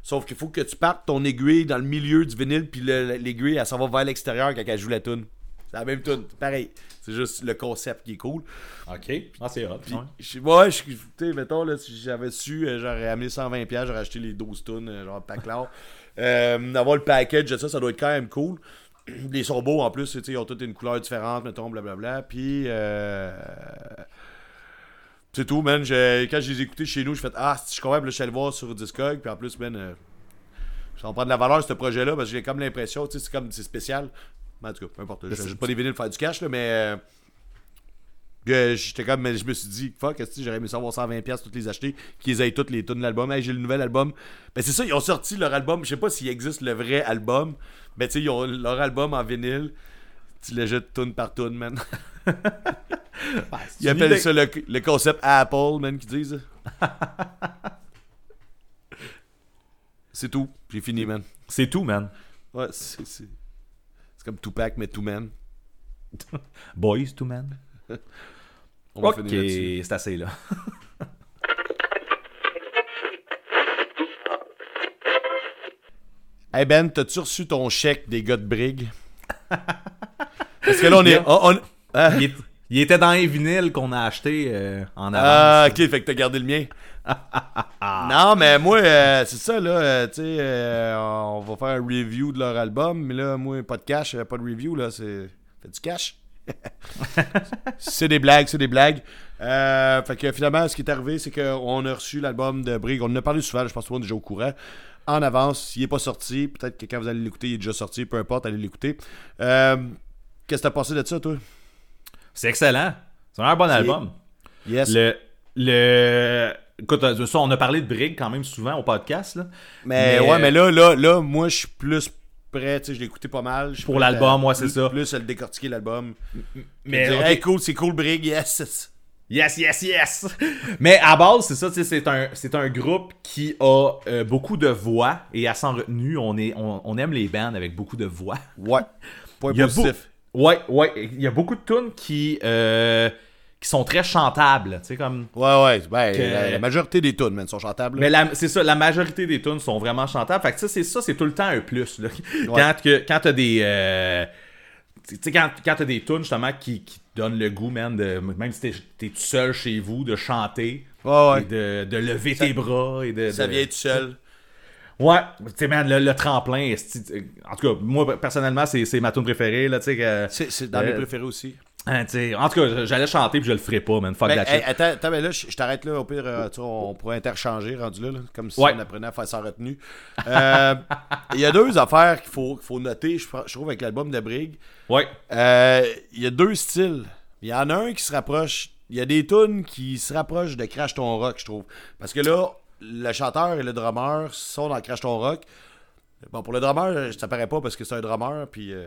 [SPEAKER 3] Sauf qu'il faut que tu partes ton aiguille dans le milieu du vinyle, puis le- l'aiguille, elle s'en va vers l'extérieur quand elle joue la tune. C'est la même tune. Pareil. C'est juste le concept qui est cool.
[SPEAKER 2] Ok. Ah, c'est hot. ouais.
[SPEAKER 3] Je- Ouais, tu sais, mettons, là, si j'avais su, j'aurais amené 120$, piastres, j'aurais acheté les 12 tonnes, euh, genre pack là. Euh, avoir le package de ça, ça doit être quand même cool. Les sont beaux en plus, tu sais, ils ont toutes une couleur différente, mettons, blablabla. Puis, euh, c'est tout, man. Je- quand je les ai écoutés chez nous, je fais Ah, si je comprends, je suis allé voir sur Discog, puis en plus, man, euh, ça va prendre de la valeur, ce projet-là, parce que j'ai comme l'impression, tu sais, c'est comme, c'est spécial. Mais en tout cas, peu importe, je n'achète pas des vinyles pour faire du cash, là, mais. euh, j'étais comme mais je me suis dit fuck est-ce que j'aurais aimé ça avoir 120 pièces toutes les acheter qu'ils aient toutes les tunes de l'album hey, j'ai le nouvel album ben c'est ça ils ont sorti leur album je sais pas s'il existe le vrai album mais tu sais ils ont leur album en vinyle tu les jettes tune par tune man ils
[SPEAKER 2] une
[SPEAKER 3] appellent
[SPEAKER 2] idée.
[SPEAKER 3] ça le, le concept Apple man qu'ils disent c'est tout j'ai fini man
[SPEAKER 2] C'est tout, man.
[SPEAKER 3] ouais c'est c'est comme Tupac mais Two Man
[SPEAKER 2] Boys to man.
[SPEAKER 3] on va
[SPEAKER 2] Ok, c'est assez là.
[SPEAKER 3] Hey Ben, t'as-tu reçu ton chèque des gars de Brig? Parce que là, on est.
[SPEAKER 2] Yeah.
[SPEAKER 3] on- on-?
[SPEAKER 2] Il, est- il était dans les vinyles qu'on a acheté euh, en
[SPEAKER 3] Ah,
[SPEAKER 2] avance.
[SPEAKER 3] ok, fait que t'as gardé le mien. non, mais moi, euh, c'est ça, là. euh, tu sais, on va faire un review de leur album, mais là, moi, pas de cash, pas de review, là. C'est. Fait du cash. c'est des blagues, c'est des blagues. Euh, fait que finalement, ce qui est arrivé, c'est qu'on a reçu l'album de Brig. On en a parlé souvent, je pense que tout le monde est déjà au courant. En avance, il est pas sorti. Peut-être que quand vous allez l'écouter, il est déjà sorti. Peu importe, allez l'écouter. Euh, Qu'est-ce que t'as pensé de ça, toi?
[SPEAKER 2] C'est excellent. C'est un bon album.
[SPEAKER 3] Yes.
[SPEAKER 2] Le, le... Écoute, de ça, on a parlé de Brig quand même souvent au podcast. Là.
[SPEAKER 3] Mais,
[SPEAKER 2] Mais-
[SPEAKER 3] ouais, mais là, là, là, moi, je suis plus prêt. Tu sais, je l'ai écouté pas mal.
[SPEAKER 2] Pour l'album, ouais, c'est ça.
[SPEAKER 3] Plus à le décortiquer l'album.
[SPEAKER 2] Mais
[SPEAKER 3] Dire, hey, cool, c'est cool, Brig, yes.
[SPEAKER 2] Yes, yes, yes! Mais à base, c'est ça, tu sais, c'est un, c'est un groupe qui a euh, beaucoup de voix et à s'en retenue, on, est, on, on aime les bands avec beaucoup de voix.
[SPEAKER 3] Ouais. Point positif.
[SPEAKER 2] Ouais, ouais, il y a beaucoup de tunes qui, euh, qui sont très chantables, tu sais, comme...
[SPEAKER 3] Ouais, ouais. Ben,
[SPEAKER 2] Que-
[SPEAKER 3] la, la majorité des tunes, man, sont chantables.
[SPEAKER 2] Mais la- c'est ça, la majorité des tunes sont vraiment chantables. Fait que ça, c'est ça, c'est tout le temps un plus. Là. Quand, que, quand t'as des. euh, tu sais, quand, quand t'as des tunes justement qui, qui te donnent le goût, man, de, même si t'es, t'es tout seul chez vous, de chanter.
[SPEAKER 3] Ouais, ouais.
[SPEAKER 2] Et de, de lever tes bras et de.
[SPEAKER 3] Ça
[SPEAKER 2] de-
[SPEAKER 3] vient tout seul.
[SPEAKER 2] Ouais, tu sais, man, le, le tremplin. En tout cas, moi, personnellement, c'est, ma tune préférée, là, tu sais. que-
[SPEAKER 3] C'est dans mes préférés aussi.
[SPEAKER 2] hein, en tout cas, j'allais chanter puis je le ferai pas, man. Fuck
[SPEAKER 3] Ben,
[SPEAKER 2] that
[SPEAKER 3] hey,
[SPEAKER 2] shit.
[SPEAKER 3] attends, attends, mais là, je t'arrête là. Au pire, euh, on pourrait interchanger rendu là, là, comme si
[SPEAKER 2] Ouais.
[SPEAKER 3] on apprenait à faire sans retenue. Euh, Il y a deux affaires qu'il faut, qu'il faut noter, je, je trouve, avec l'album de Brig.
[SPEAKER 2] Ouais.
[SPEAKER 3] Euh, Il y a deux styles. Il y en a un qui se rapproche. Il y a des tunes qui se rapprochent de Crash Ton Rock, je trouve. Parce que là, le chanteur et le drummer sont dans Crash Ton Rock. Bon, pour le drummer, ça paraît pas parce que c'est un drummer, puis euh,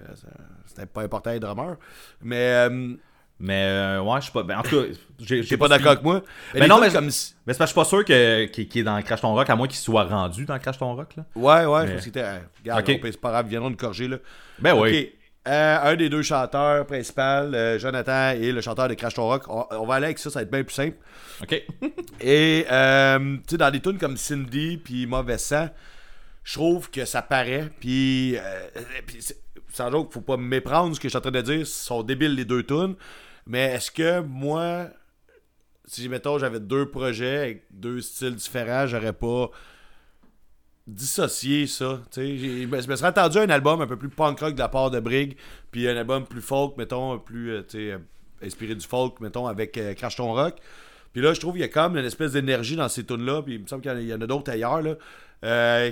[SPEAKER 3] c'était pas important être drummer. Mais euh,
[SPEAKER 2] Mais, euh, ouais, je suis pas. Ben, en tout cas, j'ai,
[SPEAKER 3] pas d'accord avec moi?
[SPEAKER 2] Mais non, mais-
[SPEAKER 3] comme si-
[SPEAKER 2] Mais c'est parce que je suis pas sûr qu'il, qu'il est dans Crash Ton Rock, à moins qu'il soit rendu dans Crash Ton Rock. Là.
[SPEAKER 3] Ouais, ouais,
[SPEAKER 2] Mais-
[SPEAKER 3] parce que c'était. euh, regarde,
[SPEAKER 2] Ok.
[SPEAKER 3] on peut- c'est pas grave, viendront nous corriger, là.
[SPEAKER 2] Ben oui.
[SPEAKER 3] Euh, un des deux chanteurs principaux, euh, Jonathan et le chanteur de Crash Ton Rock, on, on va aller avec ça, ça va être bien plus simple.
[SPEAKER 2] Ok.
[SPEAKER 3] Et, euh, tu sais, dans des tunes comme Cindy puis Mauvais Sang, je trouve que ça paraît. Puis, sans joke, faut pas me méprendre ce que je suis en train de dire. Ils sont débiles les deux tunes. Mais est-ce que moi, si mettons j'avais deux projets avec deux styles différents, j'aurais pas dissocié ça. Je me serais attendu à un album un peu plus punk rock de la part de Brig, puis un album plus folk, mettons, plus euh, euh, inspiré du folk, mettons, avec euh, Crash Ton Rock. Puis là, je trouve qu'il y a comme une espèce d'énergie dans ces tunes-là, puis il me semble qu'il y en a- d'autres ailleurs, là, euh,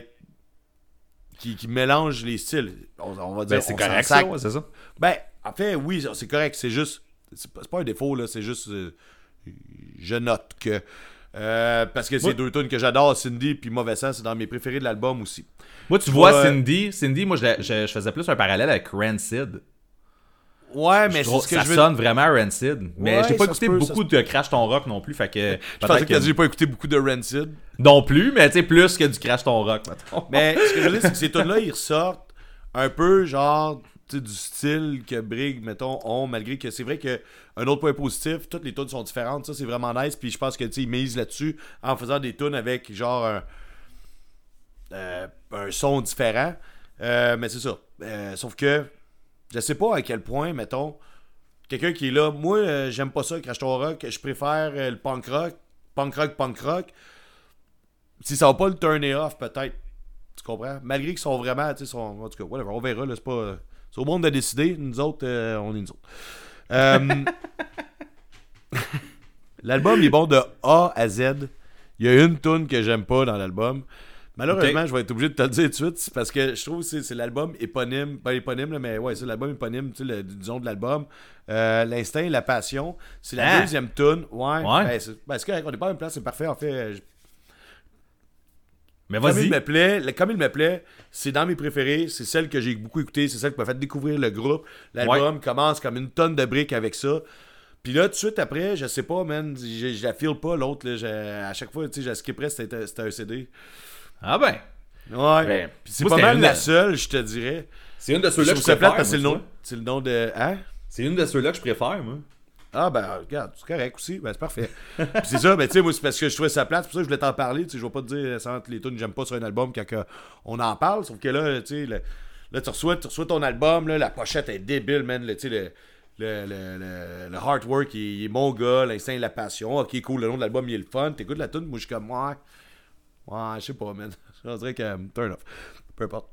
[SPEAKER 3] qui, qui mélangent les styles. On, on va dire
[SPEAKER 2] Ben, c'est
[SPEAKER 3] on s'en
[SPEAKER 2] correct, ça, ouais, c'est ça.
[SPEAKER 3] Ben, en fait, oui, c'est correct. C'est juste. C'est pas, c'est pas un défaut, là. C'est juste. je note que. Euh, parce que c'est deux tunes que j'adore, Cindy puis Mauvais Sang, c'est dans mes préférés de l'album aussi.
[SPEAKER 2] Moi, tu vois,
[SPEAKER 3] Ouais.
[SPEAKER 2] Cindy, Cindy, moi, je, la- je- je faisais plus un parallèle avec Rancid.
[SPEAKER 3] Ouais, mais
[SPEAKER 2] Je
[SPEAKER 3] c'est
[SPEAKER 2] trouve-
[SPEAKER 3] ce que
[SPEAKER 2] ça
[SPEAKER 3] je veux
[SPEAKER 2] sonne vraiment Rancid. Mais
[SPEAKER 3] Ouais,
[SPEAKER 2] j'ai pas écouté
[SPEAKER 3] peut,
[SPEAKER 2] beaucoup de Crash Ton Rock non plus, fait que...
[SPEAKER 3] Je pensais que j'ai pas écouté beaucoup de Rancid.
[SPEAKER 2] Non plus, mais tu sais, plus que du Crash Ton Rock.
[SPEAKER 3] Mais ce que je veux dire, c'est que ces tunes-là, ils ressortent un peu genre du style que Brig, mettons, ont, malgré que c'est vrai que un autre point positif, toutes les tunes sont différentes, ça c'est vraiment nice, puis je pense que tu ils misent là-dessus en faisant des tunes avec genre un, euh, un son différent. Euh, mais c'est ça. Euh, sauf que je sais pas à quel point, mettons, quelqu'un qui est là, moi, euh, j'aime pas ça, Crash Rock, je préfère le punk rock, punk rock, punk rock. Si ça va pas le turner off, peut-être. Tu comprends? Malgré qu'ils sont vraiment, tu sais, en tout cas, whatever, on verra, là, c'est pas. C'est au monde de décider, nous autres, euh, on est nous autres. Euh, l'album est bon de A à Z. Il y a une tune que j'aime pas dans l'album. Malheureusement, je vais être obligé de te le dire tout de suite, c'est parce que je trouve que c'est l'album éponyme, pas éponyme, là, mais ouais, c'est l'album éponyme, tu sais, le- disons de l'album. Euh, L'instinct et la passion, c'est la
[SPEAKER 2] Ah.
[SPEAKER 3] deuxième tune. Ouais,
[SPEAKER 2] Ouais.
[SPEAKER 3] Ben, c'est ben, on est pas à la même place, c'est parfait. En fait, comme il me plaît, le- comme il me plaît, c'est dans mes préférés, c'est celle que j'ai beaucoup écouté, c'est celle qui m'a fait découvrir le groupe. L'album commence comme une tonne de briques avec ça. Puis là, tout de suite après, je sais pas, man, je, la file pas l'autre. À chaque fois, tu sais, je la skipperais, c'était un CD.
[SPEAKER 2] Ah ben.
[SPEAKER 3] Ouais.
[SPEAKER 2] Ben,
[SPEAKER 3] Puis c'est pas mal la
[SPEAKER 2] de-
[SPEAKER 3] seule, je te dirais.
[SPEAKER 2] C'est une de ceux-là que je préfère.
[SPEAKER 3] parce que c'est le nom, le nom de. Hein?
[SPEAKER 2] C'est une de ceux-là que je préfère, moi.
[SPEAKER 3] Ah ben regarde, c'est correct aussi, ben c'est parfait. C'est ça, ben tu sais, moi c'est parce que je trouvais ça plate, c'est pour ça que je voulais t'en parler, tu sais, je vais pas te dire ça les tunes j'aime pas sur un album quand on en parle, sauf que là, tu sais, là tu reçois, tu reçois ton album, là, la pochette est débile, man, le, tu sais, le, le, le, le, le artwork, il, est mon gars, l'instinct la passion, ok cool, le nom de l'album il est le fun, t'écoutes la tune, moi je suis comme, ouais, ouais, je sais pas, man, je dirais que, turn off, peu importe.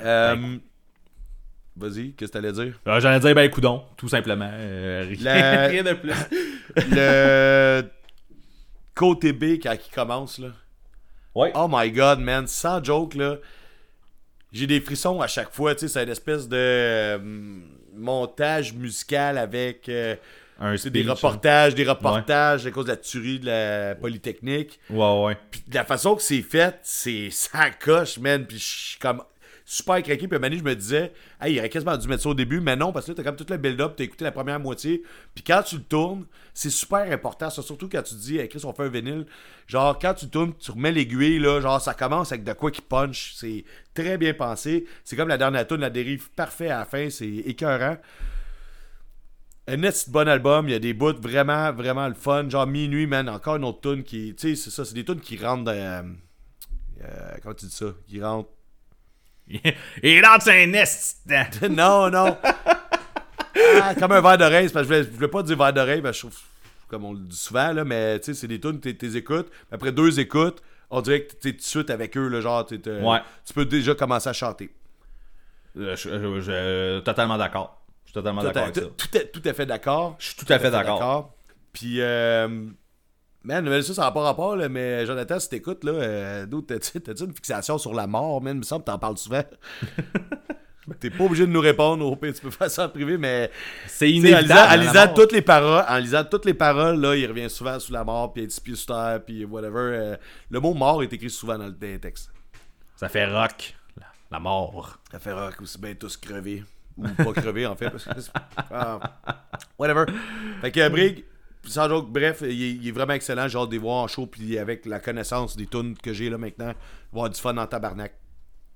[SPEAKER 3] Euh, Vas-y, qu'est-ce que t'allais dire?
[SPEAKER 2] Euh, J'allais dire, ben, coudon, tout simplement. Euh, rien,
[SPEAKER 3] La-
[SPEAKER 2] rien de plus.
[SPEAKER 3] le côté B quand il commence là.
[SPEAKER 2] Ouais.
[SPEAKER 3] Oh my god, man, sans joke là. J'ai des frissons à chaque fois, tu sais, c'est une espèce de euh, montage musical avec euh,
[SPEAKER 2] Un
[SPEAKER 3] tu sais, des
[SPEAKER 2] speech,
[SPEAKER 3] reportages, des reportages à cause de la tuerie de la Polytechnique.
[SPEAKER 2] hein. Ouais, ouais.
[SPEAKER 3] Puis de la façon que c'est fait, c'est ça coche, man. Puis je suis comme super craqué. Puis à je me disais, hey, il aurait quasiment dû mettre ça au début, mais non, parce que là, t'as comme tout le build-up, t'as écouté la première moitié. Puis quand tu le tournes, c'est super important. Ça, surtout quand tu dis, hey, Chris, on fait un vinyle. Genre, quand tu tournes, tu remets l'aiguille, là, genre, ça commence avec de quoi qui punch. C'est très bien pensé. C'est comme la dernière tune, la dérive parfait à la fin. C'est écœurant. Un net bon album, il y a des bouts vraiment, vraiment le fun. Genre Minuit, man, encore une autre tune qui. Tu sais, c'est ça, c'est des tunes qui rentrent dans. euh, euh, comment tu dis ça Qui rentrent.
[SPEAKER 2] Et dans un nest.
[SPEAKER 3] non, non Ah, Comme un verre d'oreille, parce que je voulais, je voulais pas dire verre d'oreille, parce que je trouve. Comme on le dit souvent, là, mais tu sais, c'est des tunes, t'es t'es écoutes. Après deux écoutes, on dirait que t'es tout de suite avec eux, là, genre,
[SPEAKER 2] Ouais.
[SPEAKER 3] tu peux déjà commencer à chanter.
[SPEAKER 2] Euh, je, je- je- totalement d'accord. Je suis totalement d'accord avec ça.
[SPEAKER 3] tout, tout à- tout à fait d'accord.
[SPEAKER 2] Je suis tout à fait d'accord.
[SPEAKER 3] Puis, euh, man, mais ça, ça n'a pas rapport, là, mais Jonathan, si t'écoutes, là, euh, t'as-tu une fixation sur la mort, man? Il me semble que t'en parles souvent. T'es pas obligé de nous répondre, au pire, tu peux faire ça en privé, mais
[SPEAKER 2] C'est
[SPEAKER 3] en
[SPEAKER 2] inévitable.
[SPEAKER 3] lisant, en lisant toutes les paroles, en lisant toutes les paroles, là, il revient souvent sous la mort, puis six pieds sous terre, puis whatever. euh, le mot mort est écrit souvent dans le textes.
[SPEAKER 2] Ça fait rock. La, mort.
[SPEAKER 3] Ça fait rock aussi bien tous crever. Ou pas crever, en fait. Parce que ah, whatever. Fait que Brig, sans joke, bref, il est, il est vraiment excellent. J'ai hâte de les voir en show. Puis avec la connaissance des tunes que j'ai là maintenant, voir du fun en tabarnak.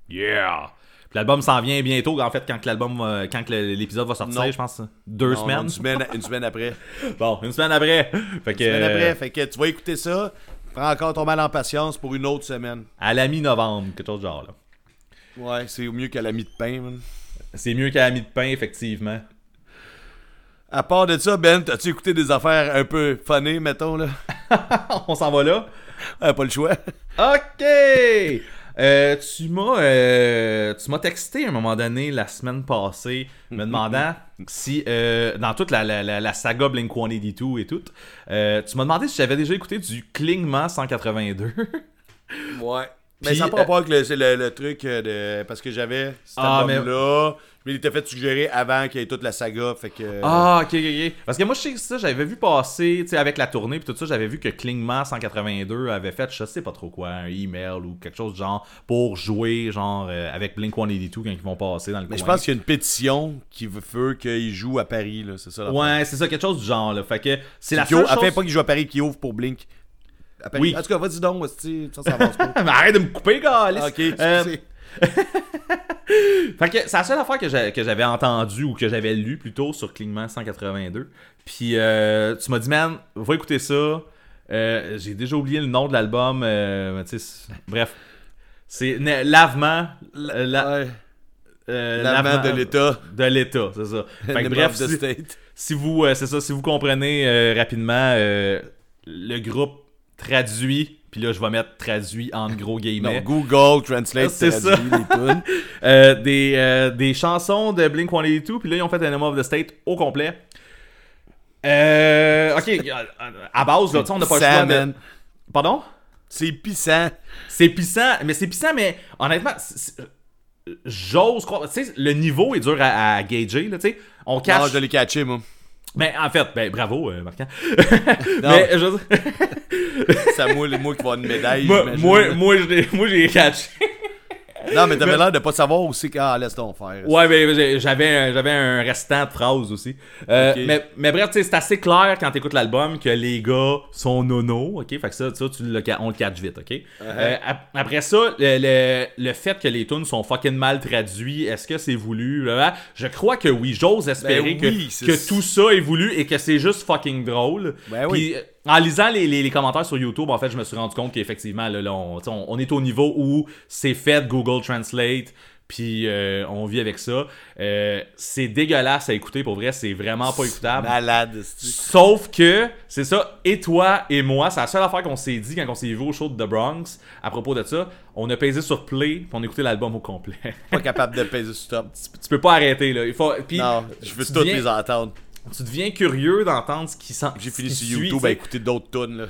[SPEAKER 2] Yeah! L'album s'en vient bientôt, en fait, quand l'album quand l'épisode va sortir,
[SPEAKER 3] Non.
[SPEAKER 2] je pense. Deux
[SPEAKER 3] Non,
[SPEAKER 2] semaines.
[SPEAKER 3] Une semaine, une semaine après.
[SPEAKER 2] Bon, une semaine après. Fait que.
[SPEAKER 3] Une semaine après. Fait que tu vas écouter ça. Prends encore ton mal en patience pour une autre semaine.
[SPEAKER 2] à la mi-novembre, quelque chose de genre, là.
[SPEAKER 3] Ouais, c'est mieux qu'à la mi de pain, man.
[SPEAKER 2] C'est mieux qu'à la mi de pain, effectivement.
[SPEAKER 3] À part de ça, Ben, t'as-tu écouté des affaires un peu funny, mettons, là?
[SPEAKER 2] On s'en va là.
[SPEAKER 3] Ah, pas le choix.
[SPEAKER 2] Ok! Euh, tu m'as euh, tu m'as texté à un moment donné la semaine passée me demandant si euh, dans toute la, la, la, la saga Blink 182 et tout euh, tu m'as demandé si j'avais déjà écouté du Clignement 182
[SPEAKER 3] Ouais. Mais ça n'a pas
[SPEAKER 2] euh,
[SPEAKER 3] rapport avec le, c'est le, le truc euh, de. Parce que j'avais cet
[SPEAKER 2] Ah, mais-
[SPEAKER 3] album-là. Mais il était fait suggérer avant qu'il y ait toute la saga. Fait que.
[SPEAKER 2] Ah, ok, ok, ok. Parce que moi, je sais que ça, j'avais vu passer, tu sais, avec la tournée puis tout ça, j'avais vu que Klingman 182 avait fait, je sais pas trop quoi, un email ou quelque chose de genre pour jouer, genre, euh, avec Blink 182 quand ils vont passer dans le
[SPEAKER 3] Mais je pense qu'il y a une pétition qui veut- veut qu'il joue à Paris, là. C'est ça. la
[SPEAKER 2] Ouais, c'est ça, quelque chose du genre, là. Fait que c'est la seule chose...
[SPEAKER 3] pas qu'il joue à Paris, qui ouvre pour Blink. À Paris.
[SPEAKER 2] Oui.
[SPEAKER 3] En tout cas, vas-y donc, ça, ça avance pas.
[SPEAKER 2] Mais arrête de me couper, gars!
[SPEAKER 3] ok,
[SPEAKER 2] Euh. Fait que c'est la seule affaire que j'a- que j'avais entendue ou que j'avais lu plutôt sur Klingman 182. Puis euh, tu m'as dit, man, va écouter ça. Euh, J'ai déjà oublié le nom de l'album. euh, bref. C'est Lavement. la- la-
[SPEAKER 3] Ouais. L'avant
[SPEAKER 2] l'avant-
[SPEAKER 3] de l'État.
[SPEAKER 2] De l'État, c'est ça. Fait que bref, si,
[SPEAKER 3] state.
[SPEAKER 2] si vous, c'est ça, si vous comprenez rapidement, le groupe traduit, puis là je vais mettre traduit en gros
[SPEAKER 3] Non,
[SPEAKER 2] guillemets,
[SPEAKER 3] Google Translate,
[SPEAKER 2] C'est
[SPEAKER 3] traduit
[SPEAKER 2] ça. euh, des, euh, des chansons de Blink 182, puis là ils ont fait Enemy of the State au complet. Euh, ok, à- base, là, tu sais, on n'a pas le choix
[SPEAKER 3] Pissant,
[SPEAKER 2] de... Pardon?
[SPEAKER 3] C'est pissant.
[SPEAKER 2] C'est puissant, mais c'est puissant, mais honnêtement, c'est- c'est- j'ose croire. Tu sais, le niveau est dur à, à gager, là, tu sais. On
[SPEAKER 3] Non,
[SPEAKER 2] cache.
[SPEAKER 3] je l'ai catché, moi.
[SPEAKER 2] Mais en fait, ben bravo, euh, mais je veux dire,
[SPEAKER 3] C'est moi, les moi qui va avoir une médaille.
[SPEAKER 2] moi, moi, moi, je l'ai- moi, j'ai catché.
[SPEAKER 3] Non, mais t'avais l'air de pas savoir où c'est qu'à laisse donc faire.
[SPEAKER 2] Ouais, mais j'avais un, j'avais un restant de phrases aussi. Euh, mais, mais bref, c'est assez clair quand t'écoutes l'album que les gars sont nono, ok? Fait que ça, ça tu le, on le catch vite, ok?
[SPEAKER 3] Uh-huh.
[SPEAKER 2] Euh, ap- après ça, le, le, le fait que les tunes sont fucking mal traduits, est-ce que c'est voulu? Je crois que oui. J'ose espérer
[SPEAKER 3] Ben oui,
[SPEAKER 2] que, que tout ça est voulu et que c'est juste fucking drôle.
[SPEAKER 3] Ben oui.
[SPEAKER 2] En lisant les, les- les commentaires sur YouTube, en fait, je me suis rendu compte qu'effectivement, là, là, on, est au niveau où c'est fait Google Translate, puis euh, on vit avec ça. Euh, c'est dégueulasse à écouter, pour vrai, c'est vraiment pas écoutable.
[SPEAKER 3] Malade,
[SPEAKER 2] Sauf que, c'est ça, et toi et moi, c'est la seule affaire qu'on s'est dit quand on s'est vu au show de The Bronx, à propos de ça, on a pesé sur play, puis on a écouté l'album au complet.
[SPEAKER 3] pas capable de peser stop.
[SPEAKER 2] tu peux pas arrêter, là. Il faut, puis,
[SPEAKER 3] Non, je veux toutes les entendre.
[SPEAKER 2] Tu deviens curieux d'entendre ce qui sent.
[SPEAKER 3] J'ai fini sur
[SPEAKER 2] suit,
[SPEAKER 3] YouTube
[SPEAKER 2] tu
[SPEAKER 3] à écouter d'autres tunes, là.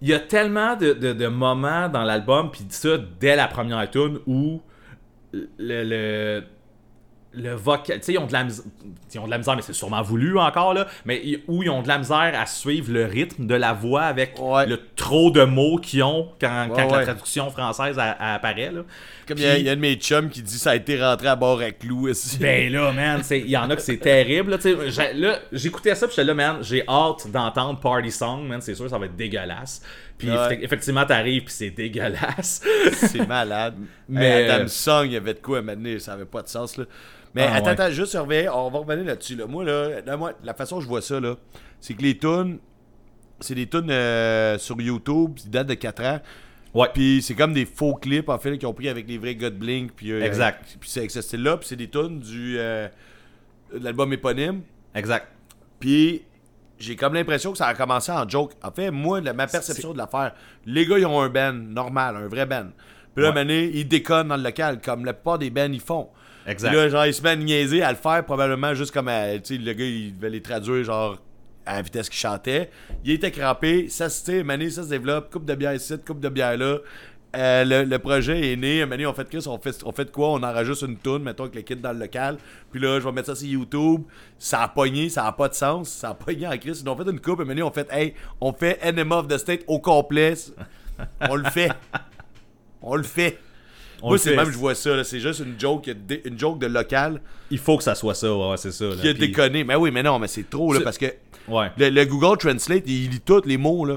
[SPEAKER 2] Il y a tellement de, de- de moments dans l'album, puis ça, dès la première tune, où le, le, le vocal. Tu sais, ils ont de la misère. Ils ont de la misère, mais c'est sûrement voulu encore, là. Mais où ils ont de la misère à suivre le rythme de la voix avec
[SPEAKER 3] Ouais.
[SPEAKER 2] le trop de mots qu'ils ont quand,
[SPEAKER 3] Ouais,
[SPEAKER 2] quand la traduction française a- a- apparaît, là.
[SPEAKER 3] Comme il y, y a un de mes chums qui dit ça a été rentré à bord à clou ici.
[SPEAKER 2] Ben là, man, il y en a que c'est terrible. Là, tu sais. Là, j'écoutais ça, puis j'étais là, man, j'ai hâte d'entendre Party Song, man, c'est sûr, ça va être dégueulasse. Puis
[SPEAKER 3] Ouais.
[SPEAKER 2] effectivement, t'arrives, puis c'est dégueulasse.
[SPEAKER 3] c'est malade.
[SPEAKER 2] Mais-
[SPEAKER 3] Mais Adam Song, il y avait de quoi à m'amener, ça avait pas de sens là. Mais
[SPEAKER 2] Ah,
[SPEAKER 3] attends,
[SPEAKER 2] ouais.
[SPEAKER 3] attends, juste surveiller, on va revenir là-dessus. Là. Moi, là, là, moi, la façon que je vois ça, là, c'est que les tunes, c'est des tunes euh, sur YouTube qui datent de 4 ans.
[SPEAKER 2] Ouais.
[SPEAKER 3] Puis c'est comme des faux clips en fait qu'ils ont pris avec les vrais de Blink. Puis, euh,
[SPEAKER 2] Exact.
[SPEAKER 3] Puis c'est avec ce style-là. Puis c'est des tunes du euh, de l'album éponyme.
[SPEAKER 2] Exact.
[SPEAKER 3] Puis j'ai comme l'impression que ça a commencé en joke. En fait, moi, la- ma perception de l'affaire, les gars, ils ont un band normal, un vrai band. Puis là,
[SPEAKER 2] Ouais.
[SPEAKER 3] mané, ils déconnent dans le local, comme la plupart des bands, ils font.
[SPEAKER 2] Exact.
[SPEAKER 3] Puis là, genre, ils se mettent niaiser, à le faire, probablement juste comme, à- tu sais, le gars, il devait les traduire, genre, à la vitesse qu'il chantait. Il était crampé, ça se mané, ça se développe, coupe de bière ici, coupe de bière là. Euh, le, le projet est né. Mané, on fait Chris, on fait, on fait quoi? On en rajoute une toune, mettons, avec le kit dans le local. Puis là, je vais mettre ça sur YouTube. Ça a pogné, ça a pas de sens. Ça a pogné en Chris. Ils ont fait une coupe. Mané, on fait, hey, on fait Enema of the State au complet. On le fait. On le fait.
[SPEAKER 2] On
[SPEAKER 3] Moi, c'est même, je vois ça. C'est juste une joke, une joke de local
[SPEAKER 2] Il faut que ça soit ça, ouais, c'est ça. là.
[SPEAKER 3] qui a
[SPEAKER 2] Puis-
[SPEAKER 3] déconné. Mais oui, mais non, mais c'est trop, là, parce que
[SPEAKER 2] Ouais.
[SPEAKER 3] le, le Google Translate, il lit tous les mots, là.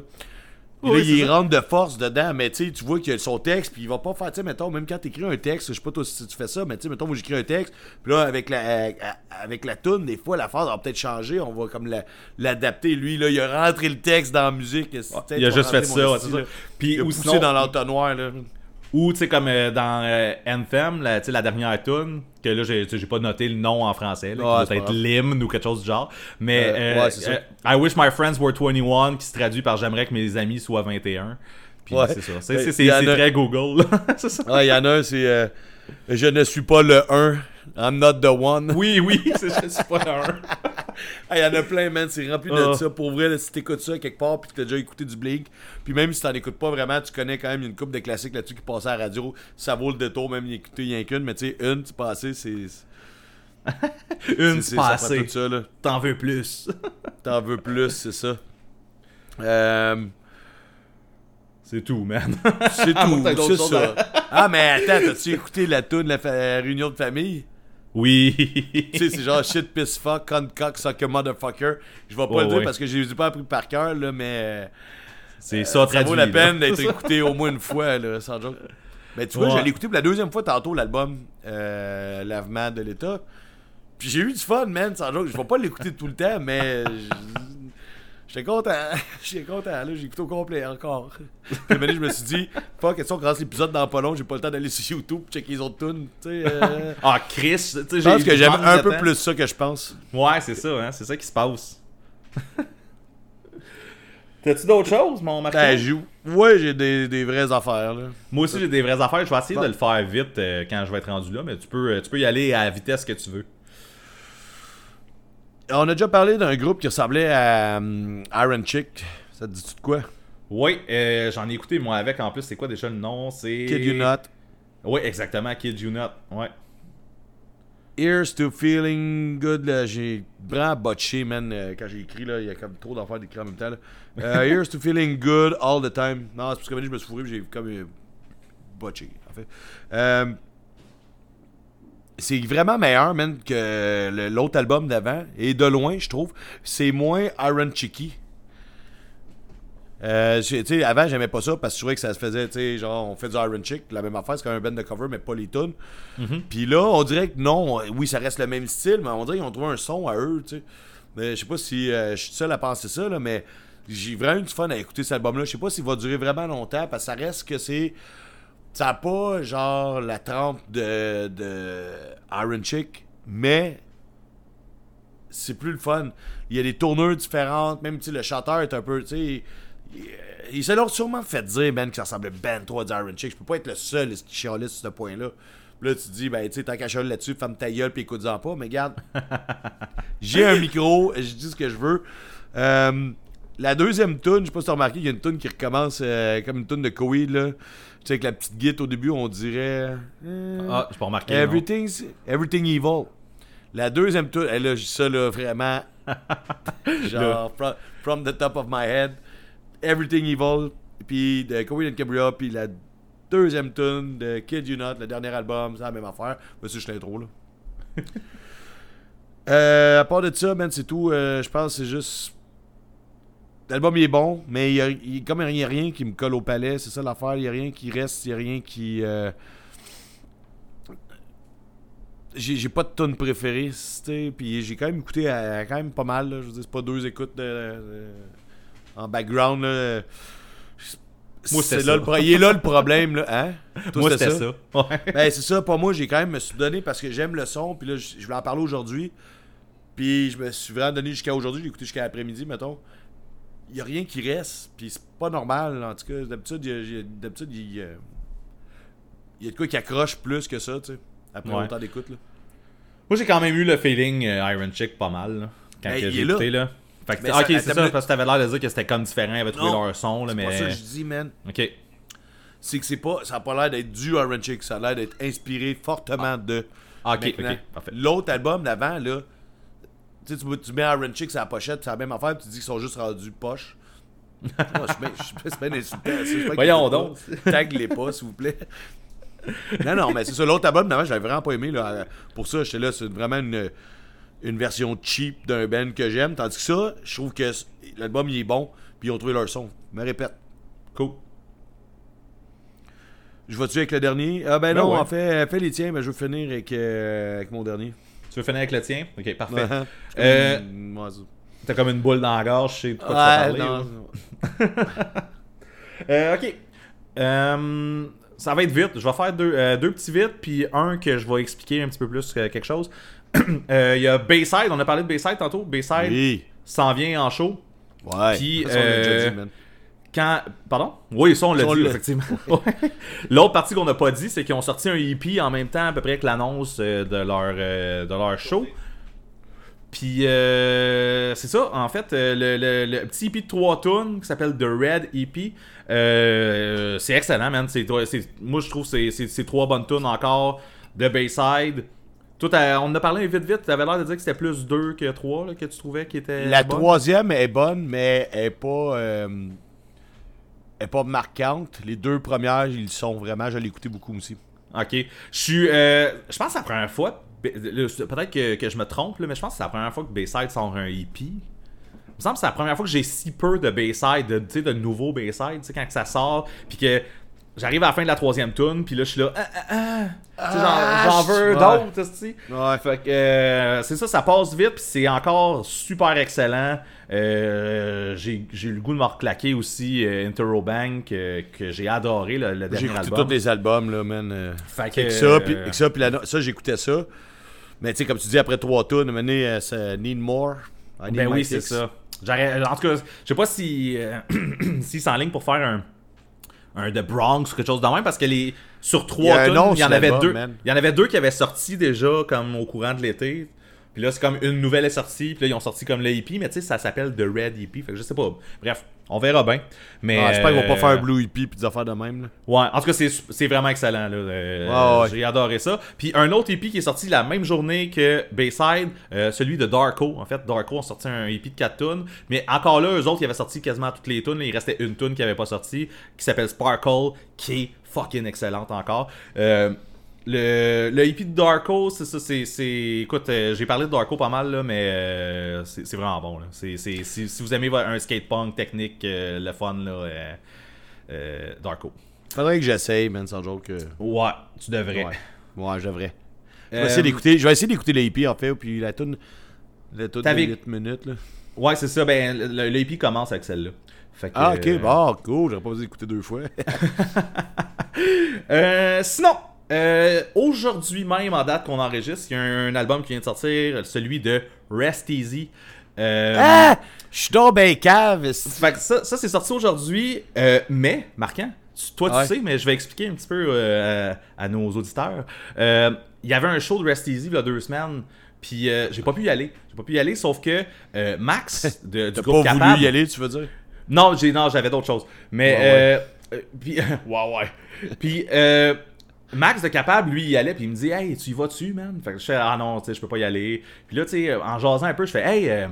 [SPEAKER 2] Oui,
[SPEAKER 3] là, il
[SPEAKER 2] ça.
[SPEAKER 3] rentre de force dedans, mais tu vois qu'il y a son texte, puis il va pas faire, tu sais, mettons, même quand t'écris un texte, je sais pas toi si tu fais ça, mais tu sais, mettons, moi j'écris un texte, puis là, avec la, euh, avec la toune, des fois, la phrase va peut-être changer, on va comme la- l'adapter. Lui, là, il a rentré le texte dans la musique.
[SPEAKER 2] Il a juste fait ça,
[SPEAKER 3] là.
[SPEAKER 2] Puis,
[SPEAKER 3] Il a
[SPEAKER 2] ou
[SPEAKER 3] poussé
[SPEAKER 2] sinon-
[SPEAKER 3] dans l'entonnoir, là.
[SPEAKER 2] Ou, tu sais, comme euh, dans euh, Anthem, la, la dernière tune, que là, j'ai pas noté le nom en français, là,
[SPEAKER 3] Ouais,
[SPEAKER 2] qui
[SPEAKER 3] c'est
[SPEAKER 2] doit
[SPEAKER 3] pas
[SPEAKER 2] être
[SPEAKER 3] grave.
[SPEAKER 2] Limn ou quelque chose du genre. Mais,
[SPEAKER 3] Euh,
[SPEAKER 2] euh,
[SPEAKER 3] ouais, c'est ça.
[SPEAKER 2] euh, I wish my friends were 21, qui se traduit par J'aimerais que mes amis soient 21. Puis
[SPEAKER 3] Ouais.
[SPEAKER 2] c'est ça. C'est
[SPEAKER 3] Ouais,
[SPEAKER 2] c'est- c'est-
[SPEAKER 3] il y en
[SPEAKER 2] c'est
[SPEAKER 3] a-
[SPEAKER 2] très Google. c'est ça.
[SPEAKER 3] Ah, il y en a un, c'est euh, Je ne suis pas le 1, I'm not the one.
[SPEAKER 2] Oui, oui, je suis pas un.
[SPEAKER 3] Ah, Il y en a plein, man. C'est rempli de
[SPEAKER 2] Ah.
[SPEAKER 3] ça. Pour vrai, là, si t'écoutes ça quelque part puis que t'as déjà écouté du Blink, puis même si t'en écoutes pas vraiment, tu connais quand même une coupe de classiques là-dessus qui passaient à la radio. Ça vaut le détour, même y écouter rien qu'une. Mais tu sais, une, tu passé, c'est.
[SPEAKER 2] Une
[SPEAKER 3] c'est-
[SPEAKER 2] passée. T'en veux plus.
[SPEAKER 3] T'en veux plus, c'est ça. Euh,
[SPEAKER 2] C'est tout, man.
[SPEAKER 3] c'est tout, c'est ça. Ah, mais attends, t'as-tu écouté la tune de la réunion de famille?
[SPEAKER 2] oui.
[SPEAKER 3] tu sais, c'est genre shit, piss, fuck, cunt, cock, sucker, motherfucker. Je vais pas le dire parce que je les ai pas appris par cœur, là, mais. euh,
[SPEAKER 2] C'est ça,
[SPEAKER 3] ça
[SPEAKER 2] traduit.
[SPEAKER 3] vaut la peine d'être
[SPEAKER 2] ça.
[SPEAKER 3] écouté au moins une fois, là, sans joke. Mais tu vois,
[SPEAKER 2] Ouais.
[SPEAKER 3] j'allais écouter pour la deuxième fois tantôt l'album euh, Lavement de l'État. Puis j'ai eu du fun, man, sans joke. Je vais pas l'écouter tout le temps, mais. J'étais content. J'étais content, là. J'ai écouté au complet encore. Puis, à je me suis dit, fuck, est-ce qu'on commence l'épisode dans pas long? J'ai pas le temps d'aller sur YouTube checker les autres tunes. Tu sais, euh,
[SPEAKER 2] Ah, Chris,
[SPEAKER 3] Je pense que j'aime un peu plus ça que je pense.
[SPEAKER 2] Ouais, c'est ça, hein, c'est ça qui se passe. T'as-tu d'autres choses, mon Marco?
[SPEAKER 3] Ben, j'ai- ouais, j'ai des, des vraies affaires, là.
[SPEAKER 2] Moi aussi, j'ai des vraies affaires. Je vais essayer
[SPEAKER 3] Bon.
[SPEAKER 2] de le faire vite euh, quand je vais être rendu là, mais tu peux, euh, tu peux y aller à la vitesse que tu veux.
[SPEAKER 3] On a déjà parlé d'un groupe qui ressemblait à hum, Iron Chick. Ça te dit-tu de quoi?
[SPEAKER 2] Oui, euh, j'en ai écouté moi avec. En plus, c'est quoi déjà le nom? C'est.
[SPEAKER 3] Kid You Not.
[SPEAKER 2] Oui, exactement, Kid You Not. Ouais.
[SPEAKER 3] Here's to feeling good. là, J'ai vraiment botché, man, euh, quand j'ai écrit. Là, il y a comme trop d'affaires d'écrire en même temps. là. Euh, here's to feeling good all the time. Non, c'est parce que je me suis fourré j'ai comme euh, botché, en fait. C'est vraiment meilleur, man, que l'autre album d'avant. Et de loin, je trouve. C'est moins Iron Chicky. Euh, j'ai- tu sais, avant, j'aimais pas ça parce que je trouvais que ça se faisait, tu sais, genre, on fait du Iron Chick, la même affaire, c'est comme un band de cover, mais pas les tunes. Puis là, on dirait que non, oui, ça reste le même style, mais on dirait qu'ils ont trouvé un son à eux, tu sais. Je sais pas si euh, je suis seul à penser ça, là, mais j'ai vraiment eu du fun à écouter cet album-là. Je sais pas s'il va durer vraiment longtemps, parce que ça reste que c'est. Ça a pas, genre, la trempe de, de Iron Chick, mais c'est plus le fun. Il y a des tourneurs différentes, même, sais, le chanteur est un peu, tu sais. Il, il se l'ont sûrement fait dire, Ben, que ça ressemblait ben trop à du Iron Chick. Je peux pas être le seul qui chialait sur ce point-là. Là, tu te dis, ben, tu sais, tant qu'à là-dessus, ferme ta gueule puis écoute-en pas. Mais regarde, j'ai un micro, je dis ce que je veux. Euh, la deuxième tune, je sais pas si t'as remarqué, il y a une tune qui recommence euh, comme une tune de Coheed, là. Tu sais, avec la petite guite au début, on dirait. euh,
[SPEAKER 2] Ah, j'ai pas remarqué.
[SPEAKER 3] Everything's, everything evil. La deuxième tune, elle a ça là vraiment genre from, from the top of my head. Everything evil. Puis de Coheed and Cambria, puis la deuxième tune de Kid You Not, le dernier album, c'est la même affaire. Mais c'est juste l'intro là. Euh, à part de ça, man, c'est tout. Euh, je pense que c'est juste. L'album est bon, mais il y a, il- comme il n'y a rien qui me colle au palais, c'est ça l'affaire. Il n'y a rien qui reste, il n'y a rien qui. euh, j'ai pas de tune préférée, puis j'ai quand même écouté euh, quand même pas mal, là. je veux dire, c'est pas deux écoutes de- de- en background, là.
[SPEAKER 2] Moi,
[SPEAKER 3] c'est là le il est là le problème, là, hein? Toi,
[SPEAKER 2] Moi, c'était ça? Ouais.
[SPEAKER 3] Ben, c'est ça, pas moi, j'ai quand même me suis donné parce que j'aime le son, puis là, je je voulais en parler aujourd'hui, puis je me suis vraiment donné jusqu'à aujourd'hui, j'ai écouté jusqu'à l'après-midi, mettons. Il y a rien qui reste, puis c'est pas normal, en tout cas, d'habitude, il y a- il y a- d'habitude, il y a- il y a de quoi qui accroche plus que ça, tu sais, après
[SPEAKER 2] Ouais.
[SPEAKER 3] autant d'écoute, là.
[SPEAKER 2] Moi, j'ai quand même eu le feeling euh, Iron Chick pas mal, là, quand
[SPEAKER 3] Ben,
[SPEAKER 2] j'ai
[SPEAKER 3] là.
[SPEAKER 2] écouté, là. Fait que,
[SPEAKER 3] Mais
[SPEAKER 2] ok, c'est ça, parce que t'avais l'air de dire que c'était comme différent, ils avaient trouvé leur son, là,
[SPEAKER 3] C'est
[SPEAKER 2] mais...
[SPEAKER 3] pas ça que je dis, man.
[SPEAKER 2] Ok.
[SPEAKER 3] C'est que c'est pas, ça a pas l'air d'être du Iron Chick, ça a l'air d'être inspiré fortement de.
[SPEAKER 2] Ah, ok,
[SPEAKER 3] maintenant.
[SPEAKER 2] ok, parfait.
[SPEAKER 3] L'autre album d'avant, là, tu sais, tu, mets Iron Chick sur la pochette, c'est la même affaire, puis tu dis qu'ils sont juste rendus bien- c'est bien insultant,
[SPEAKER 2] Voyons donc.
[SPEAKER 3] pas. Tag-les pas, s'il vous plaît. Non, non, mais c'est ça. L'autre album, je l'avais vraiment pas aimé. Là. Pour ça, j'étais là, c'est vraiment une, une version cheap d'un band que j'aime. Tandis que ça, je trouve que l'album, il est bon, puis ils ont trouvé leur son. Je me répète.
[SPEAKER 2] Cool.
[SPEAKER 3] Je vais-tu avec le dernier? Ah ben
[SPEAKER 2] Ben
[SPEAKER 3] non,
[SPEAKER 2] ouais.
[SPEAKER 3] en fait, fais les tiens, mais je vais finir avec, euh, avec mon dernier.
[SPEAKER 2] Tu veux finir avec le tien? Ok, parfait.
[SPEAKER 3] Ouais.
[SPEAKER 2] Euh. T'as comme une boule dans la gorge, je sais de quoi tu vas
[SPEAKER 3] Ouais,
[SPEAKER 2] parler. Euh, ok. Euh, ça va être vite. Je vais faire deux, deux petits vite, puis un que je vais expliquer un petit peu plus quelque chose. Il y a Bayside, on a parlé de Bayside tantôt. Bayside
[SPEAKER 3] Oui.
[SPEAKER 2] s'en vient en show.
[SPEAKER 3] Ouais.
[SPEAKER 2] Puis, Quand. Pardon? Oui, ça, on l'a dit, effectivement. L'autre partie qu'on n'a pas dit, c'est qu'ils ont sorti un EP en même temps, à peu près que l'annonce euh, de, leur, euh, de leur show. Puis, euh, c'est ça, en fait, le, le- le petit EP de 3 tunes qui s'appelle The Red EP, euh, c'est excellent, man. Moi, je trouve que c'est, c'est, c'est trois bonnes tunes encore de Bayside. Toi, t'as- on en a parlé vite, vite. T'avais l'air de dire que c'était plus 2 que 3 que tu trouvais qui était.
[SPEAKER 3] La
[SPEAKER 2] bonne.
[SPEAKER 3] troisième est bonne, mais elle est pas. euh, pas marquante. Les deux premières, ils sont vraiment. Je l'ai écouté beaucoup aussi.
[SPEAKER 2] Ok. Je suis. euh, je pense que c'est la première fois. Peut-être que, que je me trompe, là, mais je pense que c'est la première fois que Bayside sort un EP. Il me semble que c'est la première fois que j'ai si peu de Bayside, de, de nouveaux Bayside, quand ça sort, puis que j'arrive à la fin de la troisième tune, puis là, je suis là, ah, ah, ah. J'en-
[SPEAKER 3] Ah,
[SPEAKER 2] j'en veux
[SPEAKER 3] ouais.
[SPEAKER 2] d'autres.
[SPEAKER 3] Ouais.
[SPEAKER 2] Fait que euh, c'est ça, ça passe vite, puis c'est encore super excellent. Euh, j'ai j'ai eu le goût de me reclaquer aussi euh, Interrobank, euh, que j'ai adoré, le, le
[SPEAKER 3] J'ai
[SPEAKER 2] dernier
[SPEAKER 3] écouté
[SPEAKER 2] album.
[SPEAKER 3] tous les albums, là, man. euh.
[SPEAKER 2] Fait que,
[SPEAKER 3] Avec ça, puis avec ça, puis la ça, j'écoutais ça. Mais tu sais, comme tu dis, après trois tunes, ça Need More. I need
[SPEAKER 2] Ben oui, c'est ça. En tout cas, je sais pas si s'ils s'enlignent pour faire un, un The Bronx ou quelque chose de même, parce que les sur
[SPEAKER 3] Il y
[SPEAKER 2] trois tunes,
[SPEAKER 3] nom
[SPEAKER 2] il y en avait deux.
[SPEAKER 3] man.
[SPEAKER 2] Il y en avait deux qui avaient sorti déjà comme au courant de l'été. Puis là, c'est comme une nouvelle est sortie, puis là, ils ont sorti comme le EP, mais tu sais, ça s'appelle The Red EP. Fait que je sais pas. Bref, on verra bien. Mais
[SPEAKER 3] Ah, J'espère qu'ils vont pas
[SPEAKER 2] euh,
[SPEAKER 3] faire un Blue EP puis des affaires de même. Là.
[SPEAKER 2] Ouais, en tout cas, c'est, c'est vraiment excellent. Là. Euh,
[SPEAKER 3] Ouais, ouais.
[SPEAKER 2] J'ai adoré ça. Puis un autre EP qui est sorti la même journée que Bayside, euh, celui de Darko. En fait, Darko a sorti un EP de 4 tunes. Mais encore là, eux autres, ils avaient sorti quasiment toutes les tunes. là. Il restait une tune qui avait pas sorti, qui s'appelle Sparkle, qui est fucking excellente encore. Euh, le, le EP de Darko, c'est ça, c'est, c'est- Écoute, euh, j'ai parlé de Darko pas mal, là, mais euh, c'est, c'est vraiment bon. Là. C'est, c'est- si, si vous aimez un skate punk technique, euh, le fun, là, euh, Darko.
[SPEAKER 3] Faudrait que j'essaye, man, sans joke.
[SPEAKER 2] Ouais, tu devrais.
[SPEAKER 3] Ouais, ouais je devrais. Je vais essayer d'écouter, je vais essayer d'écouter les EP en fait, puis la tune, la tune de
[SPEAKER 2] T'avais-
[SPEAKER 3] 8 minutes là.
[SPEAKER 2] Ouais, c'est ça. Ben, le, le EP commence avec celle-là. Fait que,
[SPEAKER 3] Ah ok, bon, cool, j'aurais pas besoin d'écouter deux fois.
[SPEAKER 2] Sinon, euh, aujourd'hui même, en date qu'on enregistre, il y a un, album qui vient de sortir, celui de Rest Easy. Euh,
[SPEAKER 3] ah! Je suis donc ben cave.
[SPEAKER 2] Fait que ça, ça c'est sorti aujourd'hui, euh, mais, marquant, tu- toi
[SPEAKER 3] Ouais.
[SPEAKER 2] tu sais, mais je vais expliquer un petit peu à, à nos auditeurs. Il y avait un show de Rest Easy il y a deux semaines, puis euh, j'ai pas pu y aller. J'ai pas pu y aller, sauf que Max de, du groupe
[SPEAKER 3] pas voulu
[SPEAKER 2] Capable,
[SPEAKER 3] y aller, tu veux dire?
[SPEAKER 2] Non, j'avais d'autres choses. Mais
[SPEAKER 3] Ouais,
[SPEAKER 2] euh, euh, puis ouais ouais. Puis euh, Max de capable, lui, il y allait puis il me dit "Hey, tu y vas-tu, man Fait que je fais "Ah non, tu sais, je peux pas y aller." Puis là, tu sais, en jasant un peu, je fais "Hey, euh,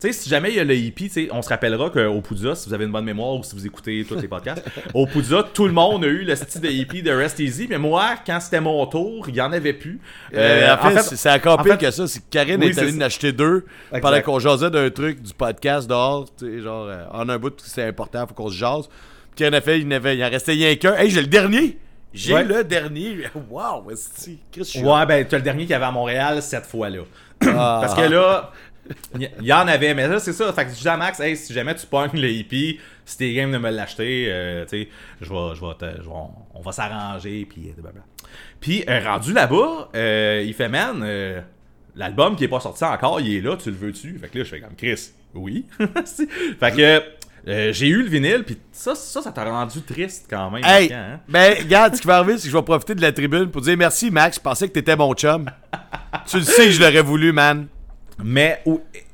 [SPEAKER 2] tu sais, si jamais il y a le hippie, tu sais, on se rappellera qu'au Poudza, si vous avez une bonne mémoire ou si vous écoutez tous les podcasts, au Poudza, tout le monde a eu le style de hippie de Rest Easy, mais moi, quand c'était mon tour, il y en avait plus.
[SPEAKER 3] Euh, en, fait,
[SPEAKER 2] en
[SPEAKER 3] c'est encore
[SPEAKER 2] en
[SPEAKER 3] pire
[SPEAKER 2] fait-
[SPEAKER 3] que ça. C'est que Karine
[SPEAKER 2] Oui,
[SPEAKER 3] est allée en acheter deux
[SPEAKER 2] Exact.
[SPEAKER 3] pendant qu'on jasait d'un truc du podcast dehors. Tu sais, genre, euh, en un bout, c'est important, faut qu'on se jase. Puis a fait, il, n'avait- il en restait rien qu'un. Hey, j'ai le dernier! J'ai
[SPEAKER 2] Ouais.
[SPEAKER 3] le dernier! Qu'est-ce que je
[SPEAKER 2] Ouais, ben, t'as le dernier qu'il y avait à Montréal cette fois-là.
[SPEAKER 3] Ah.
[SPEAKER 2] Parce que là, il y, y en avait, mais là, c'est ça. Fait que je dis à Max, hey, si jamais tu pognes le hippie, si t'es game de me l'acheter, euh, tu sais, je vais, je on va s'arranger, puis euh, blablabla. Puis, euh, rendu là-bas, euh, il fait, man, l'album qui est pas sorti encore, il est là, tu le veux-tu? Fait que là, je fais comme Chris, oui. fait que euh, j'ai eu le vinyle, puis ça, ça, ça t'a rendu triste quand même.
[SPEAKER 3] Hey!
[SPEAKER 2] hein?
[SPEAKER 3] Ben, regarde, ce qui va arriver, c'est que je vais profiter de la tribune pour dire merci, Max. Je pensais que t'étais mon chum. tu le sais je l'aurais voulu, man.
[SPEAKER 2] Mais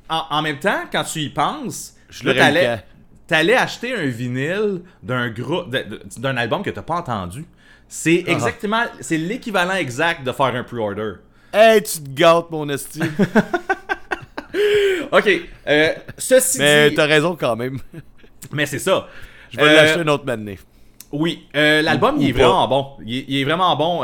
[SPEAKER 2] en, en même temps, quand tu y penses,
[SPEAKER 3] Je
[SPEAKER 2] là,
[SPEAKER 3] l'aurais
[SPEAKER 2] t'allais, acheter un vinyle d'un groupe, d'un album que t'as pas entendu. C'est
[SPEAKER 3] Ah.
[SPEAKER 2] exactement, c'est l'équivalent exact de faire un pre-order.
[SPEAKER 3] Hey, tu te gâtes, mon esti.
[SPEAKER 2] Ok, euh, ceci
[SPEAKER 3] Mais
[SPEAKER 2] dit,
[SPEAKER 3] t'as raison quand même.
[SPEAKER 2] Mais c'est ça.
[SPEAKER 3] Je vais
[SPEAKER 2] Euh,
[SPEAKER 3] l'acheter une autre matinée.
[SPEAKER 2] Oui, euh, l'album il est
[SPEAKER 3] pas.
[SPEAKER 2] vraiment bon. Il est vraiment bon.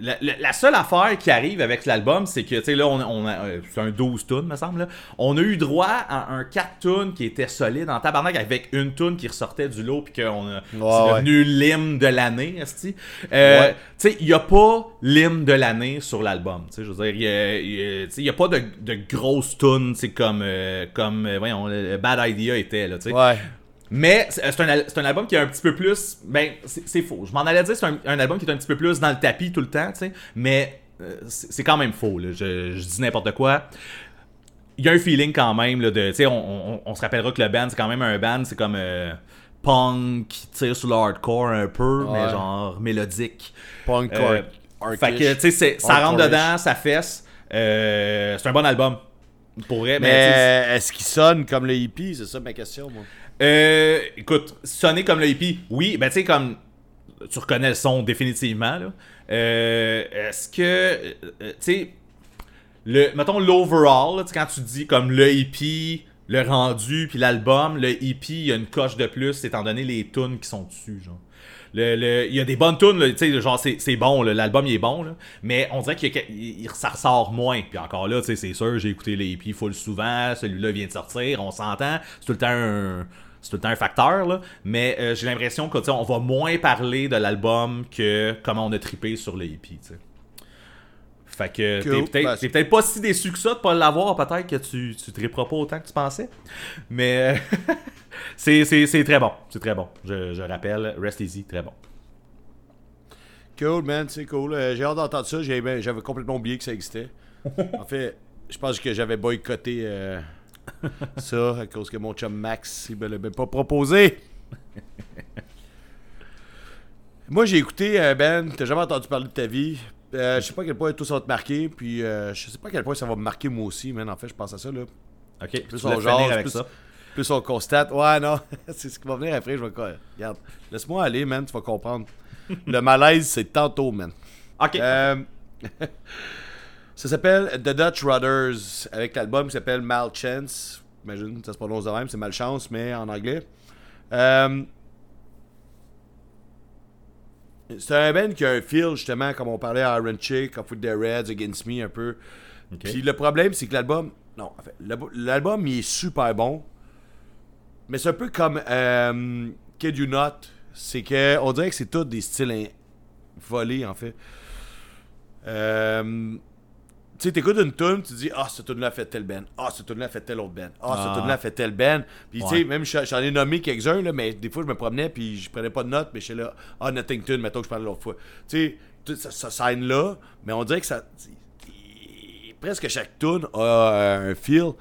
[SPEAKER 2] Euh, la, la- la seule affaire qui arrive avec l'album, c'est que, tu sais, là, on, a- on euh, c'est un 12 tunes, me semble. là. On a eu droit à un 4 tunes qui était solide en tabarnak avec une tune qui ressortait du lot, puis qu'on a. c'est
[SPEAKER 3] ouais.
[SPEAKER 2] devenu l'hymne de l'année. Euh,
[SPEAKER 3] Ouais.
[SPEAKER 2] Tu sais, il n'y a pas l'hymne de l'année sur l'album. Tu sais, je veux dire, il a- a- n'y a pas de, de grosses tunes, tu sais, comme, euh, comme euh, voyons, Bad Idea était, là, tu sais.
[SPEAKER 3] Ouais.
[SPEAKER 2] Mais c'est c'est un, un album qui est un petit peu plus. Ben, c'est faux. Je m'en allais dire c'est un, un album qui est un petit peu plus dans le tapis tout le temps, tu sais. Mais euh, c'est quand même faux, là. Je, je dis n'importe quoi. Il y a un feeling quand même, là, de. Tu sais, on, on- on se rappellera que le band, c'est quand même un band, c'est comme. euh, punk qui tire sur le hardcore un peu, mais genre mélodique.
[SPEAKER 3] Punk
[SPEAKER 2] Euh, fait que, tu sais, ça rentre dedans, ça fesse. Euh, c'est un bon album. Pour vrai, mais.
[SPEAKER 3] Mais est-ce qu'il sonne comme le hippie? C'est ça ma question, moi.
[SPEAKER 2] Euh, écoute, sonner comme le hippie, oui, ben tu sais, comme tu reconnais le son définitivement, là. Euh, Est-ce que, euh, tu sais, le, mettons l'overall, quand tu dis comme le hippie, le rendu, puis l'album, le hippie, il y a une coche de plus, étant donné les tunes qui sont dessus, genre. Le, le- il y a des bonnes tunes, tu sais, genre c'est bon, l'album il est bon, là, mais on dirait que ça ressort moins. Puis encore là, tu sais, c'est sûr, j'ai écouté les hippies full souvent, celui-là vient de sortir, on s'entend, c'est tout le temps un, c'est tout le temps un facteur, là. Mais euh, j'ai l'impression que, tu sais, on va moins parler de l'album que comment on a trippé sur le EP, tu sais. Fait que
[SPEAKER 3] Cool.
[SPEAKER 2] t'es peut-être
[SPEAKER 3] Ben,
[SPEAKER 2] peut-être pas si déçu que ça de pas l'avoir, peut-être que tu, tu tripperas pas autant que tu pensais. Mais euh, c'est très bon, c'est très bon. Je, je rappelle, Rest Easy, très bon.
[SPEAKER 3] Cool, man, c'est cool. Euh, j'ai hâte d'entendre ça. Ben, J'avais complètement oublié que ça existait. en fait, je pense que j'avais boycotté euh, ça à cause que mon chum Max, il me l'a même pas proposé. Moi, j'ai écouté euh, Ben, t'as jamais entendu parler de ta vie. Euh, je sais pas à quel point tout ça va te marquer, puis euh, je sais pas à quel point ça va me marquer moi aussi, man. En fait, je pense à ça, là.
[SPEAKER 2] Ok,
[SPEAKER 3] Plus on jase,
[SPEAKER 2] avec
[SPEAKER 3] plus,
[SPEAKER 2] ça.
[SPEAKER 3] plus on constate. Ouais, non, c'est ce qui va venir après. Je vais. Regarde, laisse-moi aller, man, tu vas comprendre. Le malaise, c'est tantôt, man.
[SPEAKER 2] Ok.
[SPEAKER 3] Euh, ça s'appelle The Dutch Rudders avec l'album qui s'appelle Malchance. Imagine, ça se prononce de même, c'est malchance, mais en anglais. Euh, c'est un band qui a un feel, justement, comme on parlait à Iron Chick, Off with the Reds, Against Me, un peu. Puis le problème, c'est que l'album. Non, en fait, l'album- il est super bon. Mais c'est un peu comme euh, Kid You Not. C'est que, on dirait que c'est tous des styles in- volés, en fait. Euh, tu sais, t'écoutes une tune, tu dis, ah, cette tune-là a fait tel band. Ah, cette tune-là a fait tel autre band. Ah,
[SPEAKER 2] Ah.
[SPEAKER 3] cette tune-là a fait tel band. Puis, tu sais,
[SPEAKER 2] Ouais.
[SPEAKER 3] même, j'en ai nommé quelques-uns, là, mais des fois, je me promenais, puis je prenais pas de notes, mais j'étais là, ah, Nottington, mettons que je parlais l'autre fois. Tu sais, ça, ça là, mais on dirait que ça. Presque chaque tune a euh, un feel.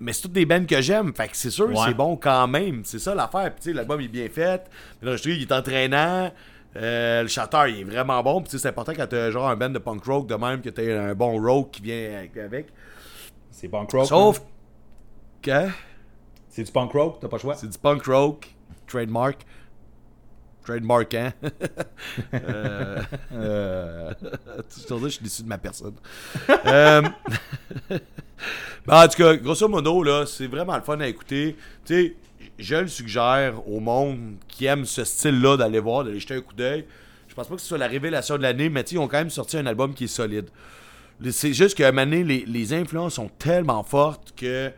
[SPEAKER 3] Mais c'est toutes des bands que j'aime. Fait que c'est sûr,
[SPEAKER 2] Ouais.
[SPEAKER 3] c'est bon quand même. C'est ça l'affaire. Puis tu sais, l'album est bien fait. L'enregistré, il est entraînant. Euh, le chanteur, il est vraiment bon. Puis c'est important quand t'as genre un band de punk rock de même, que t'as un bon rock qui vient avec.
[SPEAKER 2] C'est punk rock.
[SPEAKER 3] Sauf
[SPEAKER 2] man.
[SPEAKER 3] que
[SPEAKER 2] C'est du punk rock, t'as pas le choix?
[SPEAKER 3] c'est du punk rock. Trademark. Trademark, hein? euh, euh, je suis déçu de ma personne. Euh, ben, en tout cas, grosso modo, là, c'est vraiment le fun à écouter. Tu sais, je le suggère au monde qui aime ce style-là d'aller voir, d'aller jeter un coup d'œil. Je pense pas que ce soit la révélation de l'année, mais ils ont quand même sorti un album qui est solide. C'est juste qu'à un moment donné, les, les influences sont tellement fortes que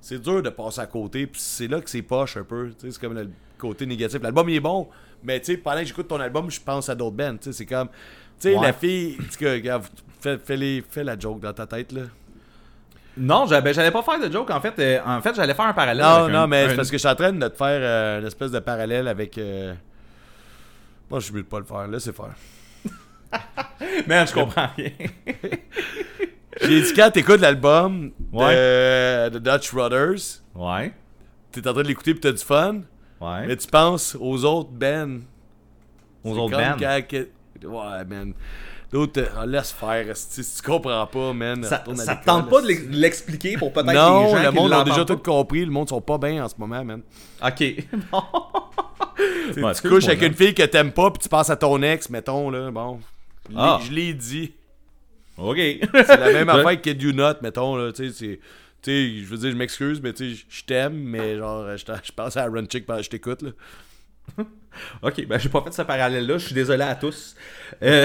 [SPEAKER 3] c'est dur de passer à côté. Puis c'est là que c'est poche un peu. C'est comme le côté négatif. L'album il est bon, mais pendant que j'écoute ton album, je pense à d'autres bands. C'est comme. Tu sais,
[SPEAKER 2] Ouais.
[SPEAKER 3] la fille. Fais les- fais la joke dans ta tête, là.
[SPEAKER 2] Non, j'allais ben, j'allais pas faire de joke. En fait, euh, en fait j'allais faire un parallèle.
[SPEAKER 3] Non,
[SPEAKER 2] avec
[SPEAKER 3] non,
[SPEAKER 2] un-
[SPEAKER 3] mais
[SPEAKER 2] un-
[SPEAKER 3] c'est parce que je suis en train de te faire euh, une espèce de parallèle avec. Euh... Moi, je suis mieux de pas le faire. Laissez faire.
[SPEAKER 2] Man, je comprends rien.
[SPEAKER 3] J'ai dit quand t'écoutes l'album
[SPEAKER 2] Ouais.
[SPEAKER 3] de The Dutch Brothers,
[SPEAKER 2] ouais.
[SPEAKER 3] t'es en train de l'écouter pis t'as du fun,
[SPEAKER 2] Ouais.
[SPEAKER 3] mais tu penses aux autres bands.
[SPEAKER 2] Aux
[SPEAKER 3] C'est
[SPEAKER 2] autres bands.
[SPEAKER 3] Ouais, man. D'autres, euh, laisse faire. Si tu comprends pas, man.
[SPEAKER 2] Ça, ça tente pas de l'expliquer pour peut-être
[SPEAKER 3] Non,
[SPEAKER 2] les gens
[SPEAKER 3] le monde a déjà tout compris. Le monde sont pas bien en ce moment, man.
[SPEAKER 2] Ok. Bon.
[SPEAKER 3] Tu
[SPEAKER 2] Ouais,
[SPEAKER 3] tu
[SPEAKER 2] excuse-moi,
[SPEAKER 3] couches avec une fille que t'aimes pas, puis tu penses à ton ex, mettons, là. Bon. Je l'ai-
[SPEAKER 2] Ah.
[SPEAKER 3] Je l'ai dit.
[SPEAKER 2] Ok.
[SPEAKER 3] C'est la même affaire que Do Not, mettons, là. Tu sais, c'est- tu sais, je veux dire, je m'excuse, mais tu sais, je t'aime, mais genre, je pense à Aaron Chick je t'écoute, là.
[SPEAKER 2] Ok, ben j'ai pas fait ce parallèle-là. Je suis désolé à tous. Euh,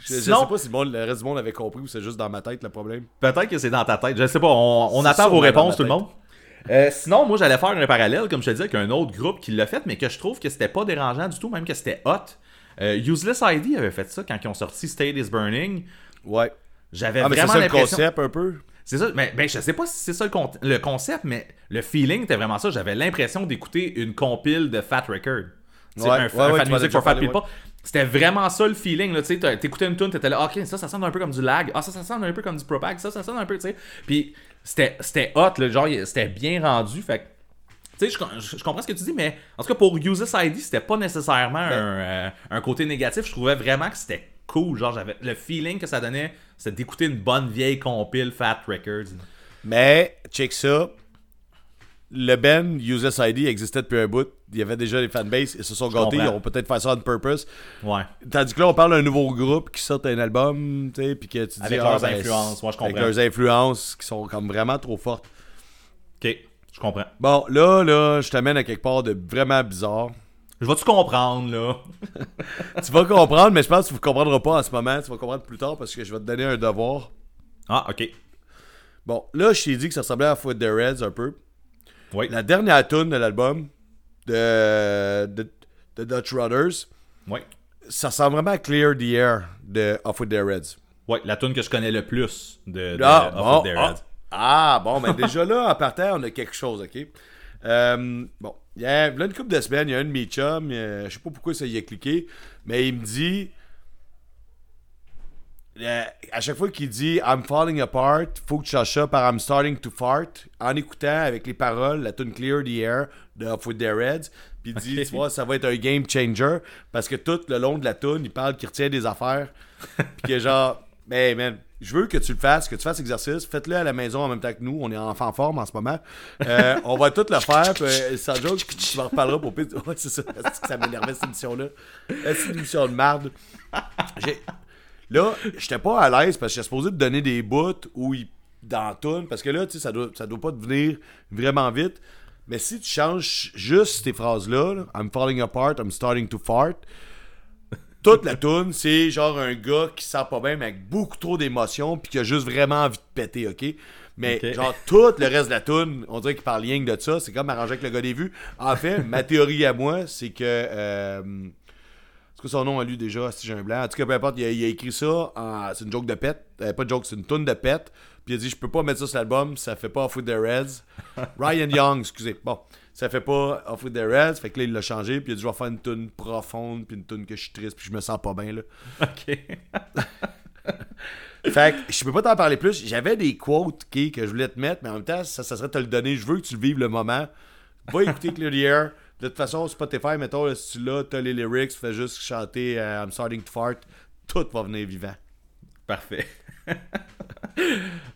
[SPEAKER 3] Je, je
[SPEAKER 2] sinon,
[SPEAKER 3] sais pas si le, reste du monde avait compris ou c'est juste dans ma tête le problème.
[SPEAKER 2] peut-être que c'est dans ta tête. Je sais pas. On, on
[SPEAKER 3] C'est
[SPEAKER 2] attend vos réponses, tout le monde. Euh, sinon, moi, j'allais faire un parallèle, comme je te disais, avec un autre groupe qui l'a fait, mais que je trouve que c'était pas dérangeant du tout, même que c'était hot. Euh, Useless ID avait fait ça quand ils ont sorti State is Burning.
[SPEAKER 3] Ouais.
[SPEAKER 2] J'avais
[SPEAKER 3] Ah, mais c'est
[SPEAKER 2] vraiment
[SPEAKER 3] ça le
[SPEAKER 2] l'impression.
[SPEAKER 3] concept un peu.
[SPEAKER 2] C'est ça, mais ben, je sais pas si c'est ça le, con- le concept, mais le feeling était vraiment ça. J'avais l'impression d'écouter une compile de Fat Record.
[SPEAKER 3] Ouais,
[SPEAKER 2] un,
[SPEAKER 3] ouais,
[SPEAKER 2] un
[SPEAKER 3] ouais,
[SPEAKER 2] fan music Fat
[SPEAKER 3] parlé,
[SPEAKER 2] People. C'était vraiment ça le feeling. Là, t'écoutais une tune, t'étais là, ok, ça, ça sonne un peu comme du lag. Ah, ça, ça sonne un peu comme du propag. Ça, ça sonne un peu, tu sais. Puis c'était hot, là, genre, c'était bien rendu. Fait tu sais, je, comprends ce que tu dis, mais en tout cas, pour Uses ID, c'était pas nécessairement un, euh, un côté négatif. Je trouvais vraiment que c'était cool. Genre, j'avais le feeling que ça donnait, c'était d'écouter une bonne vieille compile Fat Records.
[SPEAKER 3] Mais, check ça. Le band Useless ID existait depuis un bout. Il y avait déjà des fanbases. Ils se sont gâtés. Ils ont peut-être fait ça on purpose.
[SPEAKER 2] Ouais.
[SPEAKER 3] Tandis que là, on parle d'un nouveau groupe qui sort un album, tu sais, puis que tu dis...
[SPEAKER 2] Avec
[SPEAKER 3] ah,
[SPEAKER 2] leurs
[SPEAKER 3] ben,
[SPEAKER 2] influences, moi, je
[SPEAKER 3] Avec
[SPEAKER 2] comprends.
[SPEAKER 3] leurs influences qui sont comme vraiment trop fortes.
[SPEAKER 2] Ok, je comprends.
[SPEAKER 3] Bon, là, là, je t'amène à quelque part de vraiment bizarre.
[SPEAKER 2] Je vais-tu comprendre, là?
[SPEAKER 3] tu vas comprendre, mais je pense que tu ne comprendras pas en ce moment. Tu vas comprendre plus tard parce que je vais te donner un devoir.
[SPEAKER 2] Ah, ok.
[SPEAKER 3] Bon, là, je t'ai dit que ça ressemblait à Foot the Reds un peu.
[SPEAKER 2] Oui.
[SPEAKER 3] La dernière tune de l'album de, de, de Dutch Brothers,
[SPEAKER 2] Oui.
[SPEAKER 3] ça ressemble vraiment à Clear the Air de Off With Their Reds.
[SPEAKER 2] Ouais, la tune que je connais le plus de, de
[SPEAKER 3] Ah,
[SPEAKER 2] Off
[SPEAKER 3] bon,
[SPEAKER 2] of Their
[SPEAKER 3] ah,
[SPEAKER 2] Heads.
[SPEAKER 3] ah, bon, ben déjà là, en partant, on a quelque chose, OK? Euh, bon, il y a là, une couple de semaines, il y a un de mes chums, euh, je sais pas pourquoi ça y a cliqué, mais il me dit... euh, à chaque fois qu'il dit I'm falling apart, faut que tu cherches ça par I'm starting to fart, en écoutant avec les paroles la tune Clear the Air de Off With Their Reds, puis il dit, tu vois, ça va être un game changer, parce que tout le long de la tune, il parle qu'il retient des affaires, puis que genre, ben man, je veux que tu le fasses, que tu fasses l'exercice, faites-le à la maison en même temps que nous, on est en forme en ce moment. Euh, on va tout le faire, puis euh, sans joke, tu m'en reparleras pour. Ouais, c'est ça, ça m'énervait cette émission-là. Euh, C'est une émission de marde. J'ai- Là, j'étais pas à l'aise parce que j'étais supposé te donner des bouts où il dans parce que là, tu sais, ça doit, ça doit pas devenir vraiment vite. Mais si tu changes juste ces phrases-là, là, I'm falling apart, I'm starting to fart, toute la tune, c'est genre un gars qui sent pas bien, mais avec beaucoup trop d'émotions, puis qui a juste vraiment envie de péter, ok? Mais genre, tout le reste de la tune, on dirait qu'il parle rien que de ça. C'est comme arrangé avec le gars des vues. En fait, ma théorie à moi, c'est que. Euh, c'est quoi son nom à lui déjà, si j'ai un blanc? En tout cas, peu importe, il a, il a écrit ça. en- C'est une joke de pète. Euh, pas de joke, c'est une tune de pète. Puis il a dit Je peux pas mettre ça sur l'album, ça fait pas Off with the Reds. Ryan Young, excusez. Bon, ça fait pas Off with the Reds. Fait que là, il l'a changé. Puis il a dit Je vais faire une tune profonde, puis une tune que je suis triste, puis je me sens pas bien, là.
[SPEAKER 2] Ok.
[SPEAKER 3] Fait que je peux pas t'en parler plus. J'avais des quotes que je voulais te mettre, mais en même temps, ça, ça serait te le donner. Je veux que tu le vives le moment. Va écouter Clear the Air. De toute façon, Spotify, mettons, là, si tu l'as, t'as les lyrics, fais juste chanter euh, I'm starting to fart. Tout va venir vivant.
[SPEAKER 2] Parfait.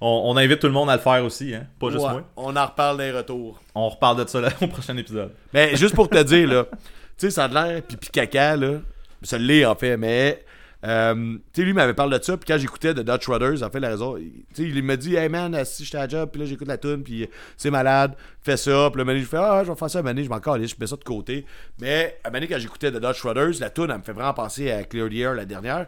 [SPEAKER 2] on, on invite tout le monde à le faire aussi, hein? Pas juste
[SPEAKER 3] Ouais,
[SPEAKER 2] moi.
[SPEAKER 3] On en reparle des retours.
[SPEAKER 2] On reparle de ça là, au prochain épisode.
[SPEAKER 3] Mais juste pour te dire, là, tu sais, ça a l'air pipi caca, là. Ça l'est, en fait, mais. Euh, tu sais, lui m'avait parlé de ça, puis quand j'écoutais de Dutch Brothers, en fait, la raison. Tu sais, il me dit, hey man, si j'étais à job, puis là, j'écoute la tune, puis c'est malade, fais ça, puis le mané, je fais, ah, je vais faire ça, mané, je m'en calisse, je mets ça de côté. Mais, à mané, quand j'écoutais de Dutch Brothers, la tune, elle me fait vraiment penser à Clear the Air, la dernière.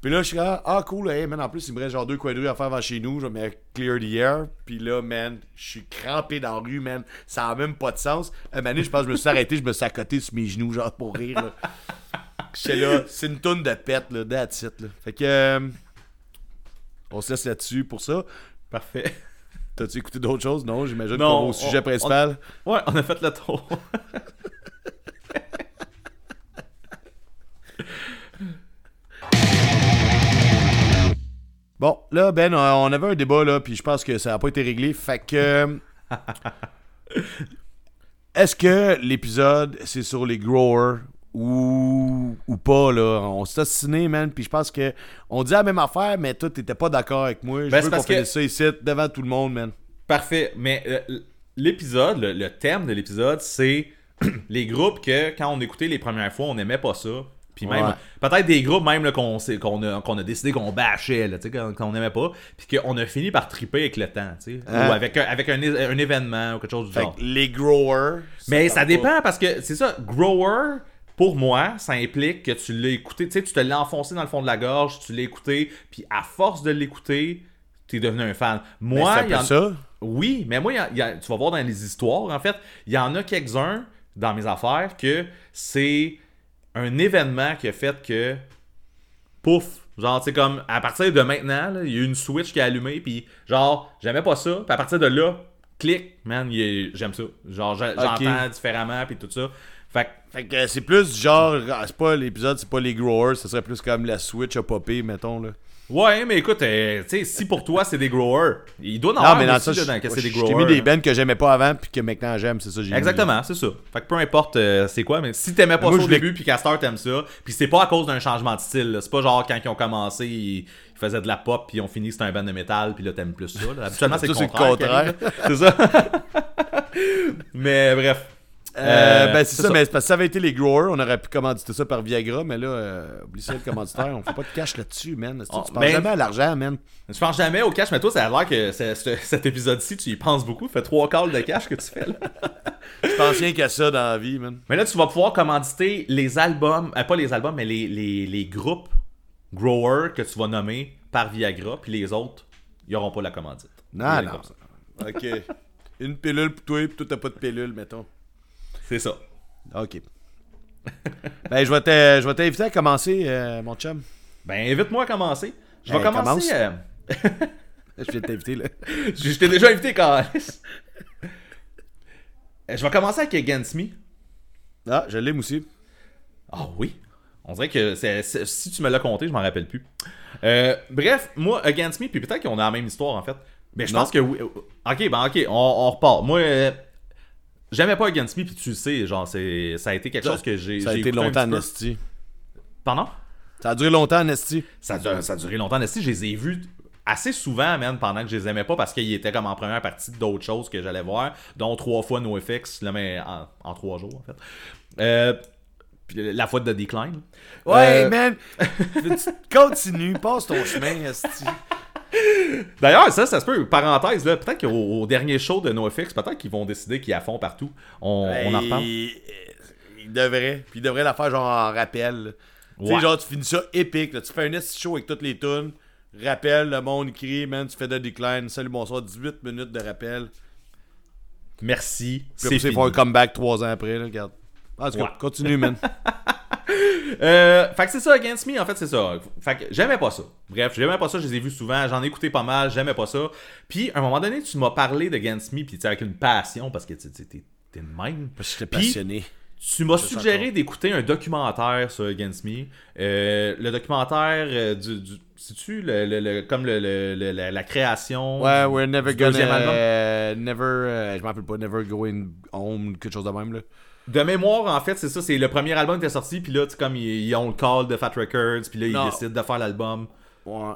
[SPEAKER 3] Puis là, je suis là, ah cool, hey man, en plus, il me reste genre deux coins de rue à faire avant chez nous, je mettre Clear the Air. Puis là, man, je suis crampé dans la rue, man. Ça a même pas de sens. Moment donné, je pense je me suis arrêté, je me suis accoté sur mes genoux, genre pour rire. J'étais là, c'est une toune de pète, là, that's it, là. Fait que. euh, on se laisse là-dessus pour ça.
[SPEAKER 2] Parfait.
[SPEAKER 3] T'as-tu écouté d'autres choses? Non, j'imagine
[SPEAKER 2] Non,
[SPEAKER 3] qu'on au sujet
[SPEAKER 2] on-
[SPEAKER 3] principal.
[SPEAKER 2] Ouais, on a fait le tour.
[SPEAKER 3] Bon, là, Ben, on avait un débat, là, puis je pense que ça n'a pas été réglé. Fait que. Est-ce que l'épisode, c'est sur les growers ou, ou pas, là? On s'est assassiné, man, puis je pense que. On dit la même affaire, mais toi, t'étais pas d'accord avec moi. Je
[SPEAKER 2] Ben,
[SPEAKER 3] veux qu'on
[SPEAKER 2] que-
[SPEAKER 3] ça ici, devant tout le monde, man.
[SPEAKER 2] Parfait. Mais euh, l'épisode, le, le thème de l'épisode, c'est les groupes que quand on écoutait les premières fois, on n'aimait pas ça. Puis même,
[SPEAKER 3] Ouais.
[SPEAKER 2] peut-être des groupes même qu'on a, a décidé qu'on bâchait, là, tu sais, qu'on qu'on n'aimait pas. Puis qu'on a fini par triper avec le temps, tu sais.
[SPEAKER 3] Hein?
[SPEAKER 2] Ou avec, un, avec un, événement ou quelque chose du
[SPEAKER 3] Fait
[SPEAKER 2] genre.
[SPEAKER 3] les growers.
[SPEAKER 2] Mais ça
[SPEAKER 3] pas.
[SPEAKER 2] dépend parce que c'est ça, grower, pour moi, ça implique que tu l'as écouté, tu sais, tu te l'as enfoncé dans le fond de la gorge, tu l'as écouté, puis à force de l'écouter, t'es devenu un fan. Moi, il y en-
[SPEAKER 3] ça.
[SPEAKER 2] oui, mais moi, il y a- il y a- tu vas voir dans les histoires, en fait, il y en a quelques-uns dans mes affaires que c'est un événement qui a fait que, pouf, genre, c'est comme, à partir de maintenant, là, il y a eu une switch qui a allumé, puis genre, j'aimais pas ça, puis à partir de là, clic, man, est- j'aime ça. Genre, j'entends différemment, puis tout ça. Fait que,
[SPEAKER 3] Fait que c'est plus genre. ah, C'est pas l'épisode, c'est pas les growers, ce serait plus comme la Switch a popé, mettons, là.
[SPEAKER 2] ouais, mais écoute, euh, tu sais, si pour toi c'est des growers, il doit en
[SPEAKER 3] Non,
[SPEAKER 2] avoir
[SPEAKER 3] mais dans
[SPEAKER 2] aussi,
[SPEAKER 3] ça,
[SPEAKER 2] là, dans c'est des growers.
[SPEAKER 3] mis des bands que j'aimais pas avant, puis que maintenant j'aime, c'est ça, j'ai.
[SPEAKER 2] Exactement, c'est ça. Fait que peu importe euh, c'est quoi, mais si t'aimais pas
[SPEAKER 3] Moi,
[SPEAKER 2] ça au début puis qu'à Star t'aimes ça, puis c'est pas à cause d'un changement de style, c'est pas genre quand ils ont commencé, ils, faisaient de la pop puis ils ont fini c'était un band de métal puis là t'aimes plus ça. là. Habituellement c'est le
[SPEAKER 3] Ça,
[SPEAKER 2] contraire. C'est ça. mais bref.
[SPEAKER 3] Euh,
[SPEAKER 2] Euh,
[SPEAKER 3] ben c'est ça,
[SPEAKER 2] ça.
[SPEAKER 3] mais parce que ça avait été les growers, on aurait pu commanditer ça par Viagra, mais là, euh, oublie ça le commanditaire, on fait pas de cash là-dessus, man.
[SPEAKER 2] Oh,
[SPEAKER 3] tu penses
[SPEAKER 2] ben-
[SPEAKER 3] jamais à l'argent, man?
[SPEAKER 2] Je pense jamais au cash, mais toi ça a l'air que cet épisode-ci tu y penses beaucoup, fait trois calls de cash que tu fais là.
[SPEAKER 3] Je pense rien qu'à ça dans la vie, man.
[SPEAKER 2] Mais là tu vas pouvoir commanditer les albums, euh, pas les albums, mais les, les, les groupes growers que tu vas nommer par Viagra, puis les autres, ils auront pas la commandite.
[SPEAKER 3] Non, non. Ok. Une pilule pour toi, puis toi, t'as pas de pilule, mettons.
[SPEAKER 2] C'est ça.
[SPEAKER 3] Ok. ben, je vais te- je vais t'inviter à commencer, euh, mon chum.
[SPEAKER 2] Ben, invite-moi à commencer. Je vais
[SPEAKER 3] Hey,
[SPEAKER 2] commencer.
[SPEAKER 3] commence.
[SPEAKER 2] euh,
[SPEAKER 3] Je viens de t'inviter, là.
[SPEAKER 2] je je t'ai déjà invité, Carlis. Euh, Je vais commencer avec Against Me.
[SPEAKER 3] Ah, je l'aime aussi.
[SPEAKER 2] Ah oui. On dirait que si tu me l'as compté, je m'en rappelle plus. Euh, bref, moi, Against Me, puis peut-être qu'on a la même histoire en fait. Mais je
[SPEAKER 3] Non.
[SPEAKER 2] pense que oui. Ok, ben ok, on, on repart. Moi, j'aimais pas Against Me, puis tu le sais, genre, c'est, ça a été quelque chose que j'ai.
[SPEAKER 3] Ça a été longtemps esti.
[SPEAKER 2] Pardon?
[SPEAKER 3] Ça a duré longtemps en esti.
[SPEAKER 2] ça a, duré, ça a duré longtemps. Si je les ai vus assez souvent, man, pendant que je les aimais pas, parce qu'ils étaient comme en première partie d'autres choses que j'allais voir, dont trois fois NoFX, là, mais en, en trois jours, en fait. Euh, la fois de Decline.
[SPEAKER 3] Ouais,
[SPEAKER 2] Euh,
[SPEAKER 3] man. Continue, passe ton chemin, esti.
[SPEAKER 2] D'ailleurs, ça, ça se peut. Parenthèse, là, peut-être qu'au au dernier show de NoFX, peut-être qu'ils vont décider qu'ils à fond partout. On, on en reparle.
[SPEAKER 3] Il, il devrait. Puis il devrait la faire genre en rappel. là. Tu
[SPEAKER 2] Ouais.
[SPEAKER 3] sais, genre, tu finis ça épique. là. Tu fais un show avec toutes les tunes. Rappel, le monde crie, man, tu fais de decline. Salut, bonsoir, 18 minutes de rappel.
[SPEAKER 2] Merci. C'est
[SPEAKER 3] faut un comeback 3 ans après, là, regarde. En tout cas,
[SPEAKER 2] Ouais.
[SPEAKER 3] continue, man.
[SPEAKER 2] Euh, fait que c'est ça, Against Me, en fait, c'est ça. Fait que j'aimais pas ça. Bref, j'aimais pas ça, je les ai vus souvent, j'en ai écouté pas mal, j'aimais pas ça. Puis, à un moment donné, tu m'as parlé d'Against Me, puis tu avec une passion, parce que tu t'es de même.
[SPEAKER 3] Parce que j'étais passionné.
[SPEAKER 2] Tu m'as suggéré d'écouter un documentaire sur Against Me. Euh, le documentaire euh, du. du C'est-tu le, le- le- comme le, le- le- la, la création
[SPEAKER 3] Ouais, we're never gonna.
[SPEAKER 2] deuxième album?
[SPEAKER 3] never. euh, je m'en rappelle pas, never going home, quelque chose de même, là.
[SPEAKER 2] De mémoire, en fait, c'est ça. C'est le premier album qui était sorti, puis là, tu sais, comme ils, ils ont le call de Fat Records, puis là, ils
[SPEAKER 3] Non.
[SPEAKER 2] décident de faire l'album.
[SPEAKER 3] Ouais.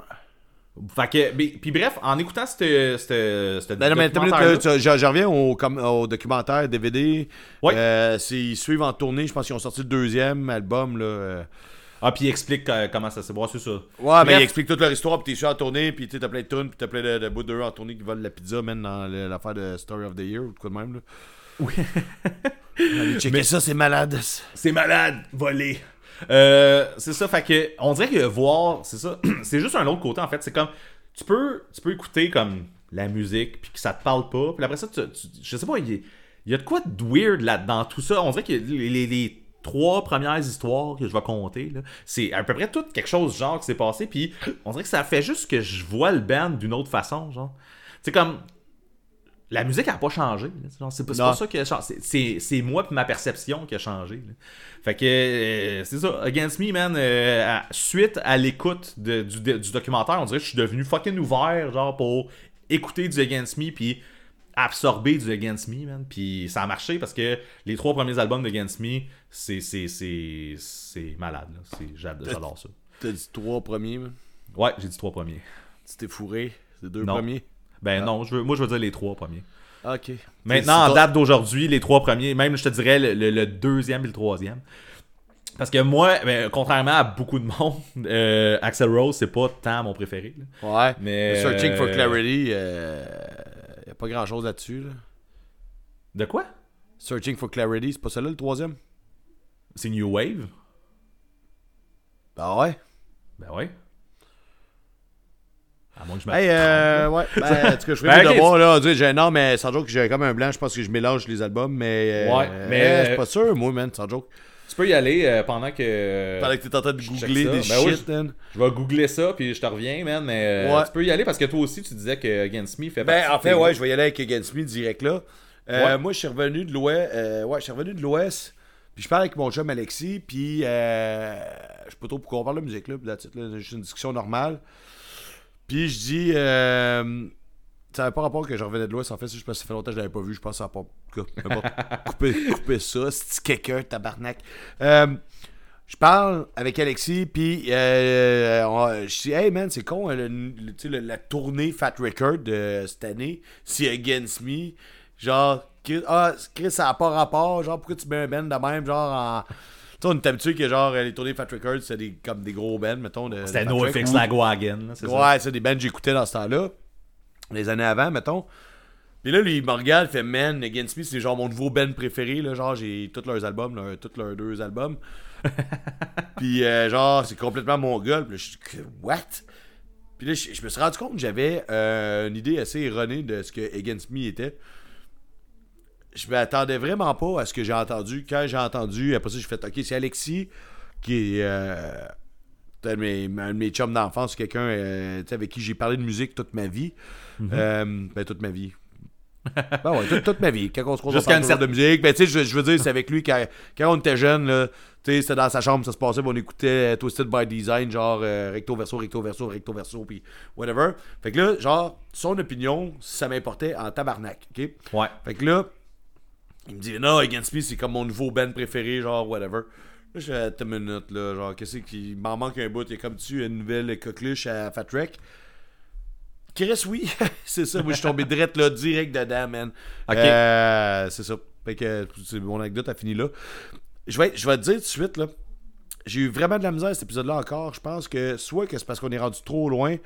[SPEAKER 2] Fait que, mais- puis bref, en écoutant cette, cette, cette
[SPEAKER 3] Ben tu- je, je reviens au, comme, au documentaire DVD.
[SPEAKER 2] Ouais.
[SPEAKER 3] Euh, ils suivent en tournée. Je pense qu'ils ont sorti le deuxième album. Là. euh.
[SPEAKER 2] Ah, puis il explique euh, comment ça s'est passé, ça.
[SPEAKER 3] Ouais, mais ils expliquent toute leur histoire. Puis t'es sur en tournée. Puis t'as plein de tunes. Puis t'as plein de, de bouts d'eux en tournée qui volent la pizza, même dans l'affaire de Story of the Year ou quoi de même. Là.
[SPEAKER 2] Oui.
[SPEAKER 3] Allez, checker ça, c'est malade.
[SPEAKER 2] C'est malade, volé. Euh, c'est ça, fait que on dirait que voir, c'est ça, c'est juste un autre côté en fait. C'est comme tu peux, tu peux écouter comme la musique puis que ça te parle pas, puis après ça, tu, tu- je sais pas, il y, a- il y a de quoi de weird là-dedans tout ça. On dirait que les, les- les trois premières histoires que je vais compter, là, c'est à peu près tout quelque chose genre qui s'est passé, puis on dirait que ça fait juste que je vois le band d'une autre façon, genre. C'est comme la musique a pas changé. C'est pas, ça qui a changé. C'est- moi et ma perception qui a changé. là. Fait que euh, c'est ça. Against Me, man, euh, à- suite à l'écoute de- du, de- du documentaire, on dirait que je suis devenu fucking ouvert, genre, pour écouter du Against Me, puis absorber du Against Me, man. Puis ça a marché parce que les trois premiers albums d'Against Me, c'est malade. J'adore ça.
[SPEAKER 3] T'as dit trois premiers. man?
[SPEAKER 2] Ouais, j'ai dit trois premiers.
[SPEAKER 3] Tu t'es fourré. C'est deux
[SPEAKER 2] Non.
[SPEAKER 3] premiers?
[SPEAKER 2] Ben non, je veux, moi je veux dire les trois premiers.
[SPEAKER 3] Ok.
[SPEAKER 2] Maintenant, en date d'aujourd'hui, les trois premiers, même je te dirais le, le- le deuxième et le troisième. Parce que moi, ben, contrairement à beaucoup de monde, euh, Axel Rose, c'est pas tant mon préféré. là.
[SPEAKER 3] Ouais.
[SPEAKER 2] Mais,
[SPEAKER 3] Searching for
[SPEAKER 2] euh,
[SPEAKER 3] Clarity, euh, y a pas grand chose là-dessus. Là.
[SPEAKER 2] De quoi?
[SPEAKER 3] Searching for Clarity, c'est pas celle-là le troisième?
[SPEAKER 2] C'est New Wave?
[SPEAKER 3] Bah ouais.
[SPEAKER 2] Ben ouais. À moins que je
[SPEAKER 3] Hey, euh, ouais. Ben, en tout cas, je ferai
[SPEAKER 2] Ben,
[SPEAKER 3] devoirs, là. J'ai non, mais sans joke, j'ai comme un blanc. Je pense que je mélange les albums, mais. euh,
[SPEAKER 2] Ouais, mais-
[SPEAKER 3] euh, je suis pas sûr, moi, man, sans joke.
[SPEAKER 2] Tu peux y aller pendant que.
[SPEAKER 3] Pendant que t'es en train de googler des
[SPEAKER 2] Ben
[SPEAKER 3] shit.
[SPEAKER 2] Je vais googler ça, puis je te reviens, man. Mais
[SPEAKER 3] Ouais.
[SPEAKER 2] tu peux y aller parce que toi aussi, tu disais que Against Me fait
[SPEAKER 3] Ben, en fait, ouais, je vais y aller avec Against Me direct là.
[SPEAKER 2] Ouais.
[SPEAKER 3] Moi, je suis revenu de l'Ouest. ouais, je suis revenu de l'Ouest. Puis je parle avec mon chum Alexis. Puis euh, je sais pas trop pourquoi on parle de musique là. Puis that's it, là, c'est juste une discussion normale. Puis je dis. Euh, ça n'avait pas rapport que je revenais de l'Ouest. En fait, juste parce que ça fait longtemps que je l'avais pas vu. Je pense que ça n'a pas. couper, couper ça. C'est quelqu'un, tabarnak? Euh, je parle avec Alexis, puis euh, on- je dis, hey man, c'est con, euh, le- la tournée Fat Record de cette année, c'est Against Me. Genre, Chris, ah, Chris, ça n'a pas rapport. Genre, pourquoi tu mets un band de même, genre en. Sais, on est habitué que genre les tournées Fat Records, c'est des, comme des gros bands, mettons.
[SPEAKER 2] C'était
[SPEAKER 3] Fat
[SPEAKER 2] NoFX. Lagwagon.
[SPEAKER 3] Ouais, c'est des bands que j'écoutais dans ce temps-là. Les années avant, mettons. Puis là, lui, il me regarde, fait Man, Against Me, c'est genre mon nouveau band préféré. Là, genre, j'ai tous leurs albums, là, tous leurs deux albums. Puis euh, genre, c'est complètement mon gars. Puis là, je suis What? Puis là, je, je me suis rendu compte que j'avais euh, une idée assez erronée de ce que Against Me était. Je m'attendais vraiment pas à ce que j'ai entendu. Quand j'ai entendu, après ça, j'ai fait OK, c'est Alexis qui est. Euh, un de mes, un de mes chums d'enfance, quelqu'un euh, avec qui j'ai parlé de musique toute ma vie.
[SPEAKER 2] Mhm.
[SPEAKER 3] Euh, ben, toute ma vie. ben ouais, toute, toute ma vie. Quand on se croise,
[SPEAKER 2] Jusqu'à une
[SPEAKER 3] de musique. Ben, tu sais, je, je veux dire, c'est avec lui quand, quand on était jeune, là, tu sais, c'était dans sa chambre, ça se passait, on écoutait Twisted by Design, genre recto verso, recto verso, recto verso, puis whatever. Fait que là, genre, son opinion, ça m'importait en tabarnak, ok?
[SPEAKER 2] Ouais.
[SPEAKER 3] Fait que là, il me dit, non, Against Me, c'est comme mon nouveau band préféré, genre, whatever. Là, je fais, attends une minute, là, genre, qu'est-ce qu'il m'en manque un bout, il y a comme tu une nouvelle coqueluche à Fat Wreck? Chris, oui, c'est ça, moi, je suis tombé direct, là, direct dedans, man.
[SPEAKER 2] Ok.
[SPEAKER 3] Euh, c'est ça. Fait que, c'est- mon anecdote a fini là. Je vais, je vais te dire tout de suite, là, j'ai eu vraiment de la misère cet épisode-là encore. Je pense que soit que c'est parce qu'on est rendu trop loin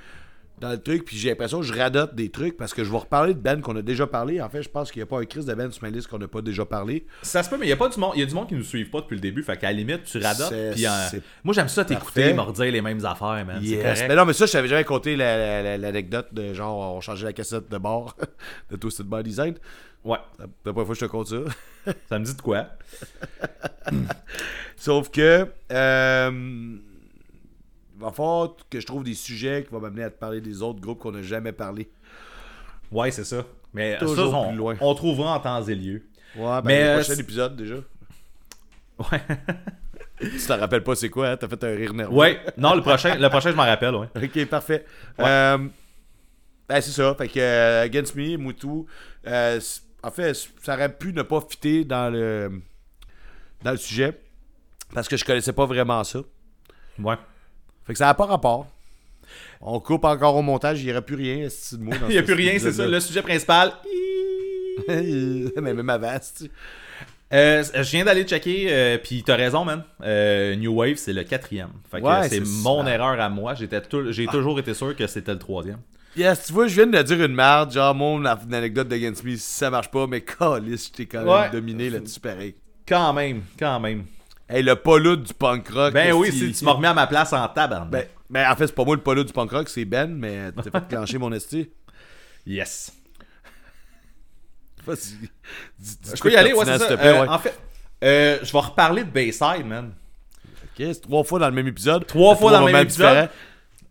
[SPEAKER 3] dans le truc, puis j'ai l'impression que je radote des trucs parce que je vais reparler de Ben qu'on a déjà parlé. En fait, je pense qu'il n'y a pas un Chris de Ben sur ma liste qu'on n'a pas déjà parlé.
[SPEAKER 2] Ça se peut, mais il y a pas du monde, il y a du monde qui nous suivent pas depuis le début, fait qu'à la limite, tu radotes. Puis, euh, moi, j'aime ça t'écouter, me redire les mêmes affaires, man. C'est
[SPEAKER 3] Yes.
[SPEAKER 2] correct.
[SPEAKER 3] Mais non, mais ça, je t'avais jamais conté la- la- la- l'anecdote de genre, on changeait la cassette de bord de Twisted by Design.
[SPEAKER 2] Ouais,
[SPEAKER 3] la première fois que je te compte ça.
[SPEAKER 2] ça me dit de quoi?
[SPEAKER 3] Sauf que, euh, va falloir que je trouve des sujets qui vont m'amener à te parler des autres groupes qu'on n'a jamais parlé.
[SPEAKER 2] Ouais, c'est ça. Mais ça, on,
[SPEAKER 3] plus loin.
[SPEAKER 2] on trouvera en temps et lieu.
[SPEAKER 3] Ouais, ben,
[SPEAKER 2] Mais,
[SPEAKER 3] le
[SPEAKER 2] euh,
[SPEAKER 3] prochain épisode déjà.
[SPEAKER 2] Ouais.
[SPEAKER 3] Tu t'en rappelles pas c'est quoi, hein? T'as fait un rire nerveux.
[SPEAKER 2] ouais. Non, le prochain, le prochain, je m'en rappelle, ouais.
[SPEAKER 3] Ok, parfait.
[SPEAKER 2] Ouais.
[SPEAKER 3] Euh, ben, c'est ça. Fait que euh, Against Me, Moutou, euh, en fait, ça aurait pu ne pas fitter dans le, dans le sujet parce que je connaissais pas vraiment ça.
[SPEAKER 2] Ouais.
[SPEAKER 3] Fait que ça n'a pas rapport. On coupe encore au montage, il n'y aurait plus rien, ce de mot. dans
[SPEAKER 2] Il n'y a plus rien, c'est ça. Le sujet principal.
[SPEAKER 3] Mais même avant, c'est
[SPEAKER 2] Euh, je viens d'aller checker, euh, puis t'as raison, man. Euh, New Wave, c'est le quatrième. Fait que
[SPEAKER 3] Ouais,
[SPEAKER 2] c'est mon
[SPEAKER 3] ça.
[SPEAKER 2] erreur à moi. J'étais J'ai toujours été sûr que c'était le troisième.
[SPEAKER 3] Yes, tu vois, je viens de dire une merde, genre mon anecdote d'Against Me, ça marche pas, mais calice, je t'ai quand même
[SPEAKER 2] Ouais.
[SPEAKER 3] dominé là-dessus pareil.
[SPEAKER 2] Quand même, quand même.
[SPEAKER 3] Hey, le polut du punk rock.
[SPEAKER 2] Ben oui, si tu m'as remis à ma place en tabarnak.
[SPEAKER 3] Ben, ben, en fait, c'est pas moi le polut du punk rock, c'est Ben, mais t'as fait clencher mon esti.
[SPEAKER 2] Yes.
[SPEAKER 3] Vas-y.
[SPEAKER 2] Je peux y aller, ouais, c'est ça. Euh,
[SPEAKER 3] ouais.
[SPEAKER 2] En fait, euh, je vais reparler de Bayside, man.
[SPEAKER 3] Ok, c'est trois fois dans le même épisode.
[SPEAKER 2] Trois fois dans le même épisode.
[SPEAKER 3] différents.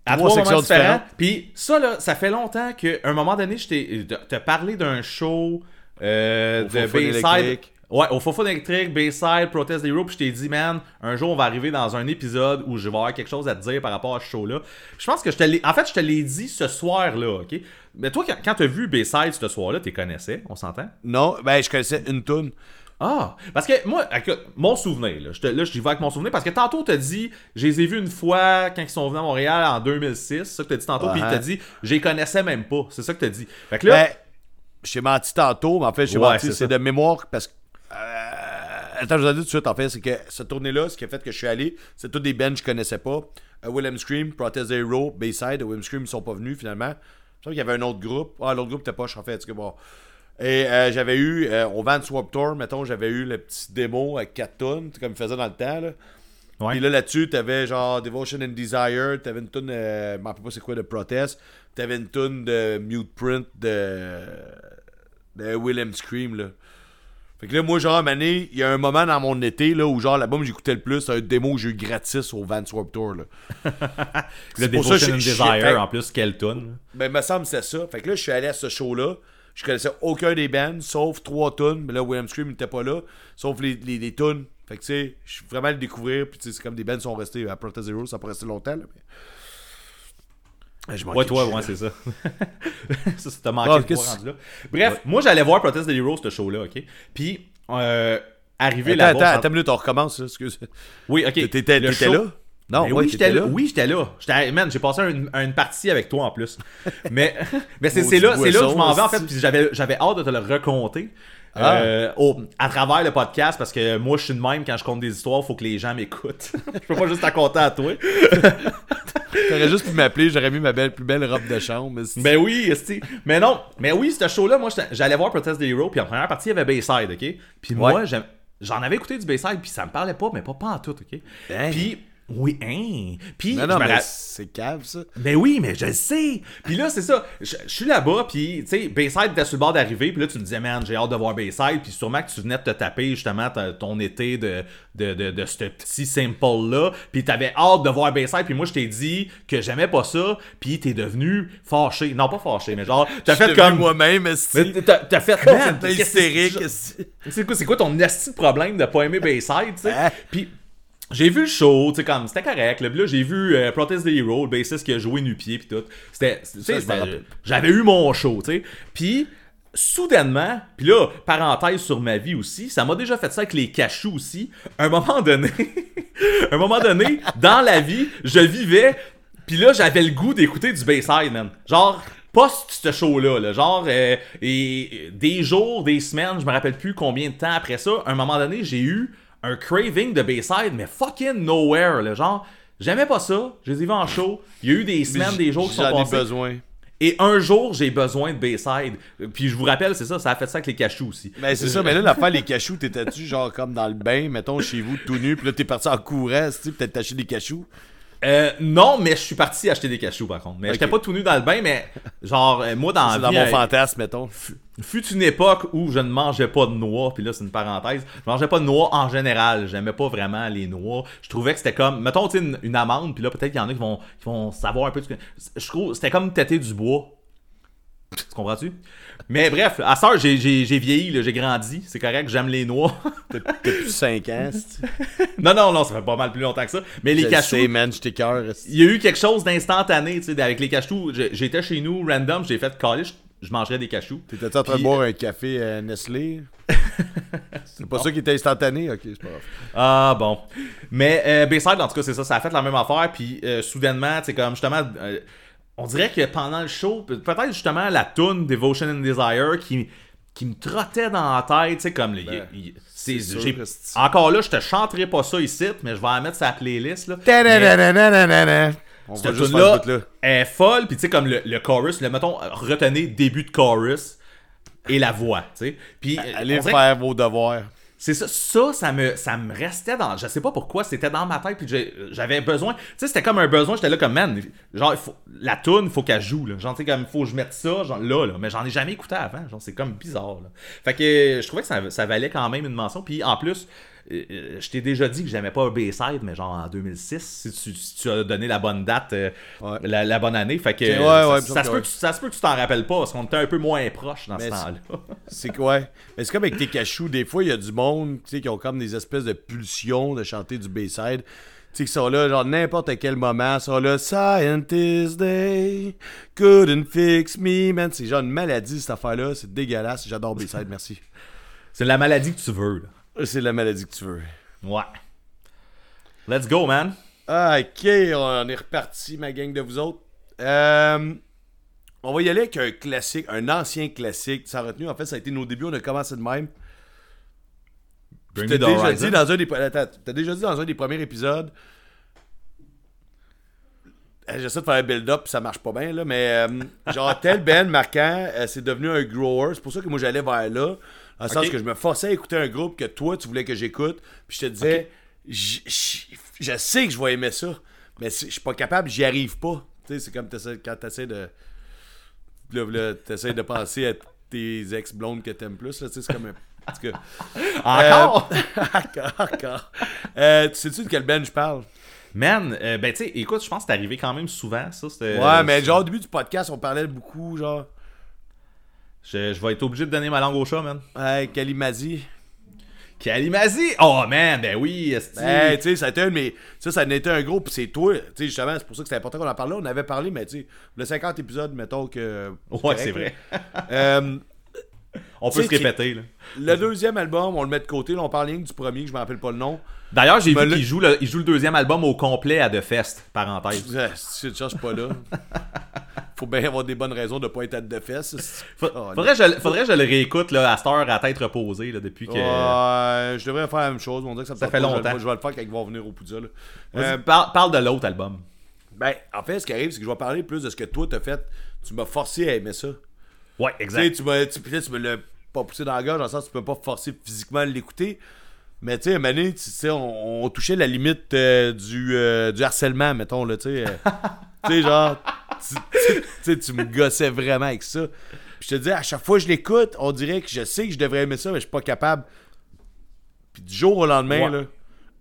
[SPEAKER 2] À
[SPEAKER 3] Trois sections différentes.
[SPEAKER 2] Puis ça, là, ça fait longtemps qu'à un moment donné, je t'ai parlé d'un show euh, de Bayside. Ouais, au Fun électrique, Bayside, Protest Hero, puis je t'ai dit, man, un jour on va arriver dans un épisode où je vais avoir quelque chose à te dire par rapport à ce show-là. Je pense que je te l'ai. En fait, je te l'ai dit ce soir-là, ok? Mais toi, quand, t'as vu Bayside ce soir-là, t'es connaissais, on s'entend?
[SPEAKER 3] Non, ben je connaissais une toune.
[SPEAKER 2] Ah, parce que moi, écoute, mon souvenir, là, je te, là, je vais avec mon souvenir, parce que tantôt, t'as dit, je les ai vus une fois quand ils sont venus à Montréal en 2006, c'est ça que t'as dit tantôt, puis
[SPEAKER 3] Ouais.
[SPEAKER 2] t'as dit, je les connaissais même pas, c'est ça que t'as dit. Fait que là,
[SPEAKER 3] Ben, j'ai menti tantôt, mais en fait, j'ai
[SPEAKER 2] Ouais,
[SPEAKER 3] menti,
[SPEAKER 2] c'est
[SPEAKER 3] de mémoire parce que. Euh, attends, je vous ai dit tout de suite, en fait, c'est que cette tournée-là, ce qui a fait que je suis allé, c'est tous des bands que je connaissais pas. Euh, Willem Scream, Protest Hero, Bayside, Willem Scream, ils sont pas venus finalement. Je pense qu'il y avait un autre groupe. Ah, l'autre groupe était poche, en fait. en cas, bon. Et euh, j'avais eu, euh, au Van Swap Tour, mettons, j'avais eu le petit démo avec 4 tonnes, comme ils faisaient dans le temps, là.
[SPEAKER 2] Ouais.
[SPEAKER 3] Puis là, là-dessus, t'avais genre Devotion and Desire, t'avais une tune, euh, je m'en rappelle pas c'est quoi, de Protest, t'avais une tune de Mute Print de, de Willem Scream, là. Fait que là, moi, genre, donné, il y a un moment dans mon été, là, où genre, l'album que j'écoutais le plus, c'est un démo que j'ai eu gratis au Van Swap Tour, là.
[SPEAKER 2] le
[SPEAKER 3] je-
[SPEAKER 2] Desire,
[SPEAKER 3] fait-
[SPEAKER 2] en plus, quelle tune.
[SPEAKER 3] Ben, me semble que c'est ça. Fait que là, je suis allé à ce show-là. Je connaissais aucun des bands, sauf trois tunes. Mais là, William Scream n'était pas là, sauf les, les, les tunes. Fait que, tu sais, je suis vraiment à le découvrir. Puis, tu sais, c'est comme des bands sont restés à Protest Zero, ça peut rester longtemps, là. Mais... Je manquais
[SPEAKER 2] Ouais, toi, ouais, c'est ça. ça, ça t'a manqué
[SPEAKER 3] Ah,
[SPEAKER 2] de voir rendu là. Bref, moi, j'allais voir Protest the Hero, ce show-là, ok? Puis, euh, arrivé là-bas...
[SPEAKER 3] attends, attends une minute, on recommence, là, excuse.
[SPEAKER 2] Oui, ok.
[SPEAKER 3] T'étais
[SPEAKER 2] show-
[SPEAKER 3] là? Non, ouais,
[SPEAKER 2] oui, j'étais là.
[SPEAKER 3] là.
[SPEAKER 2] Oui, j'étais là. J'étais- Man, j'ai passé une, une partie avec toi en plus. Mais, mais c'est là, c'est là que je m'en vais en fait. Puis j'avais, j'avais hâte de te le raconter.
[SPEAKER 3] Ah.
[SPEAKER 2] euh, au- à travers le podcast parce que moi je suis de même quand je compte des histoires faut que les gens m'écoutent je peux pas juste te compter à toi
[SPEAKER 3] T'aurais juste pu m'appeler, j'aurais mis ma belle, plus belle robe de chambre.
[SPEAKER 2] ben oui mais non mais oui ce show là moi j'allais voir Protest the Hero puis en première partie il y avait Bayside ok? Puis moi
[SPEAKER 3] Ouais.
[SPEAKER 2] j'en avais écouté du Bayside puis ça me parlait pas mais pas pas en tout ok?
[SPEAKER 3] Hein?
[SPEAKER 2] puis Oui, hein? Puis,
[SPEAKER 3] Non, non, mais c'est cave, ça.
[SPEAKER 2] Ben oui, mais je le sais. Puis là, c'est ça. Je je suis là-bas, puis tu sais, Bayside était sur le bord d'arriver, puis là, tu me disais, man, j'ai hâte de voir Bayside, puis sûrement que tu venais de te taper justement ton été de, de, de, de ce petit simple-là, puis t'avais hâte de voir Bayside, puis moi, je t'ai dit que j'aimais pas ça, puis t'es devenu fâché. Non, pas fâché, mais genre, t'as fait comme.
[SPEAKER 3] moi-même,
[SPEAKER 2] Mais t'as t'as fait, man, que
[SPEAKER 3] hystérique,
[SPEAKER 2] c'est- quoi, c'est quoi ton esti de problème de pas aimer Bayside, tu sais?
[SPEAKER 3] Hein?
[SPEAKER 2] Puis j'ai vu le show, tu sais, comme, c'était correct. Là, Puis là, j'ai vu euh, Protest the Hero, le bassiste qui a joué nu-pied, puis tout. C'était, j'avais eu mon show, tu sais. Puis, soudainement, puis là, parenthèse sur ma vie aussi, ça m'a déjà fait ça avec les cachous aussi. un moment donné, un moment donné, dans la vie, je vivais, puis là, j'avais le goût d'écouter du Bayside, man. Genre, post ce show-là, là, genre, euh, et des jours, des semaines, je me rappelle plus combien de temps après ça, à un moment donné, j'ai eu un craving de Bayside, mais fucking nowhere, là, genre, j'aimais pas ça, je les ai vus en show, il y a eu des semaines, des jours qui sont
[SPEAKER 3] J'en ai
[SPEAKER 2] passés,
[SPEAKER 3] besoin.
[SPEAKER 2] et un jour, j'ai besoin de Bayside, puis je vous rappelle, c'est ça, ça a fait ça avec les cachous aussi.
[SPEAKER 3] Mais c'est ça, mais là, l'affaire, les cachous, t'étais-tu genre comme dans le bain, mettons, chez vous, tout nu, puis là, t'es parti en courant, tu peut-être t'acheter des cachous?
[SPEAKER 2] Euh, non, mais je suis parti acheter des cachous par contre. Mais
[SPEAKER 3] Ok.
[SPEAKER 2] j'étais pas tout nu dans le bain, mais genre, euh, moi dans
[SPEAKER 3] C'est dans mon
[SPEAKER 2] euh,
[SPEAKER 3] fantasme, mettons.
[SPEAKER 2] fut une époque où je ne mangeais pas de noix, puis là c'est une parenthèse, je mangeais pas de noix en général, j'aimais pas vraiment les noix. Je trouvais que c'était comme, mettons une, une amande, puis là peut-être qu'il y en a qui vont, qui vont savoir un peu. Je trouve c'était comme têter du bois. Tu comprends-tu? Mais bref, à ça j'ai vieilli, j'ai grandi, c'est correct, j'aime les noix.
[SPEAKER 3] T'as plus 5 ans,
[SPEAKER 2] non, non, non, ça fait pas mal plus longtemps que ça. Mais les cachous,
[SPEAKER 3] man, esti.
[SPEAKER 2] il y a eu quelque chose d'instantané, tu sais, avec les cachous. J'étais chez nous, random, j'ai fait caler, je, je mangerais des cachous.
[SPEAKER 3] T'étais-tu en train de boire un café euh, Nestlé? c'est pas ça qui était instantané? Ok, c'est pas grave.
[SPEAKER 2] Ah bon. Mais euh, Bayside, en tout cas, c'est ça, ça a fait la même affaire, puis euh, soudainement, tu sais, comme justement, euh, on dirait que pendant le show, pe- peut-être justement la tune Devotion and Desire qui, qui me trottait dans la tête, tu sais, comme. le-
[SPEAKER 3] Ben,
[SPEAKER 2] encore là, je te chanterai pas ça ici, mais je vais la mettre sur la playlist, là. Mais-.
[SPEAKER 3] On
[SPEAKER 2] Cette tune-là est folle, puis tu sais, comme le, le chorus, le, mettons, retenez début de chorus et la voix, tu sais. Puis,
[SPEAKER 3] Allez faire vos devoirs.
[SPEAKER 2] C'est ça, ça, ça me, ça me restait dans. Je sais pas pourquoi, c'était dans ma tête, puis j'avais besoin. Tu sais, c'était comme un besoin, j'étais là comme, man, genre, faut, la toune, faut qu'elle joue, là. Genre, tu sais, comme, faut que je mette ça, genre, là, là. Mais j'en ai jamais écouté avant, genre, c'est comme bizarre, là. Fait que je trouvais que ça, ça valait quand même une mention, puis en plus. Euh, euh, je t'ai déjà dit que j'aimais pas Bayside, mais genre en 2006, si tu, si tu as donné la bonne date, euh,
[SPEAKER 3] Ouais.
[SPEAKER 2] la, la bonne année. Fait que
[SPEAKER 3] Ok, ouais, ouais,
[SPEAKER 2] ça, se peut que tu- ça se peut que tu t'en rappelles pas, parce qu'on était un peu moins proches dans
[SPEAKER 3] Mais
[SPEAKER 2] ce
[SPEAKER 3] c'est-
[SPEAKER 2] temps-là.
[SPEAKER 3] C'est quoi? Mais c'est comme avec tes cachous, des fois, il y a du monde, qui ont comme des espèces de pulsions de chanter du Bayside. Tu sais, qui sont là, genre, n'importe quel moment, ils sont là, Scientist Day, couldn't fix me, man. C'est genre une maladie, cette affaire-là. C'est dégueulasse. J'adore Bayside, merci.
[SPEAKER 2] C'est la maladie que tu veux, là.
[SPEAKER 3] C'est la maladie que tu veux.
[SPEAKER 2] Ouais. Let's go, man.
[SPEAKER 3] Ok, on est reparti, ma gang de vous autres. Euh, on va y aller avec un classique, un ancien classique. Sans retenue, en fait, ça a été nos débuts, on a commencé de même. T'as déjà, dit dans un des... t'as déjà dit dans un des premiers épisodes. Euh, J'essaie de faire un build-up, ça marche pas bien, là, mais euh, genre, tel Ben marquant, euh, c'est devenu un grower. C'est pour ça que moi j'allais vers là. Le sens que je me forçais à écouter un groupe que toi tu voulais que j'écoute, puis je te disais, J- j- je sais que je vais aimer ça, mais je suis pas capable, j'y arrive pas. Tu sais, c'est comme t'essaies- quand t'essaies de. Là, là, t'essaies de penser à tes ex-blondes que t'aimes plus, là, tu sais, c'est comme un. En tout cas.
[SPEAKER 2] Encore?
[SPEAKER 3] Euh, encore, encore. Euh, tu sais-tu de quel Ben je parle?
[SPEAKER 2] Man, euh, ben tu sais, écoute, je pense que c'est arrivé quand même souvent, ça.
[SPEAKER 3] ouais, mais genre au début du podcast, on parlait beaucoup, genre.
[SPEAKER 2] Je, je vais être obligé de donner ma langue au chat, man.
[SPEAKER 3] Hey, Kalimadi.
[SPEAKER 2] Kalimasi! Oh, man, ben oui, esti.
[SPEAKER 3] Tu sais, ça a été un mes. Ça, ça a été un gros, pis c'est toi. Tu sais, justement, c'est pour ça que c'était important qu'on en parle là. On avait parlé, mais tu sais, le 50 épisodes, mettons que.
[SPEAKER 2] Ouais, c'est vrai.
[SPEAKER 3] Euh,
[SPEAKER 2] On peut se répéter, là.
[SPEAKER 3] le deuxième album, on le met de côté. Là, on parle rien que du premier, que je me rappelle pas le nom.
[SPEAKER 2] D'ailleurs, j'ai
[SPEAKER 3] Ben
[SPEAKER 2] vu qu'il joue, le, il joue le deuxième album au complet à The Fest, parenthèse.
[SPEAKER 3] Si tu ne cherches pas là. Faut bien avoir des bonnes raisons de pas être à.
[SPEAKER 2] Fa-
[SPEAKER 3] Oh,
[SPEAKER 2] faudrait, que je, faudrait que je le réécoute là, à cette heure à tête reposée là, depuis que.
[SPEAKER 3] Ouais, je devrais faire la même chose. On dirait que ça, me
[SPEAKER 2] Ça
[SPEAKER 3] tente
[SPEAKER 2] fait
[SPEAKER 3] pas. Je
[SPEAKER 2] longtemps.
[SPEAKER 3] Je, vais le faire quand ils vont venir au Poudja. Euh,
[SPEAKER 2] parle, parle de l'autre album.
[SPEAKER 3] ben, en fait, ce qui arrive, c'est que je vais parler plus de ce que toi t'as fait. Tu m'as forcé à aimer ça.
[SPEAKER 2] Ouais, exact.
[SPEAKER 3] tu m'as tu me l'as pas poussé dans la gorge, dans le sens que tu peux pas forcer physiquement à l'écouter. Mais tu sais, à sais, on, on touchait la limite euh, du, euh, du harcèlement, mettons, là, tu sais. euh, tu sais, genre, tu, me gossais vraiment avec ça. Puis je te dis, à chaque fois que je l'écoute, on dirait que je sais que je devrais aimer ça, mais je suis pas capable. Puis du jour au lendemain,
[SPEAKER 2] Ouais.
[SPEAKER 3] là,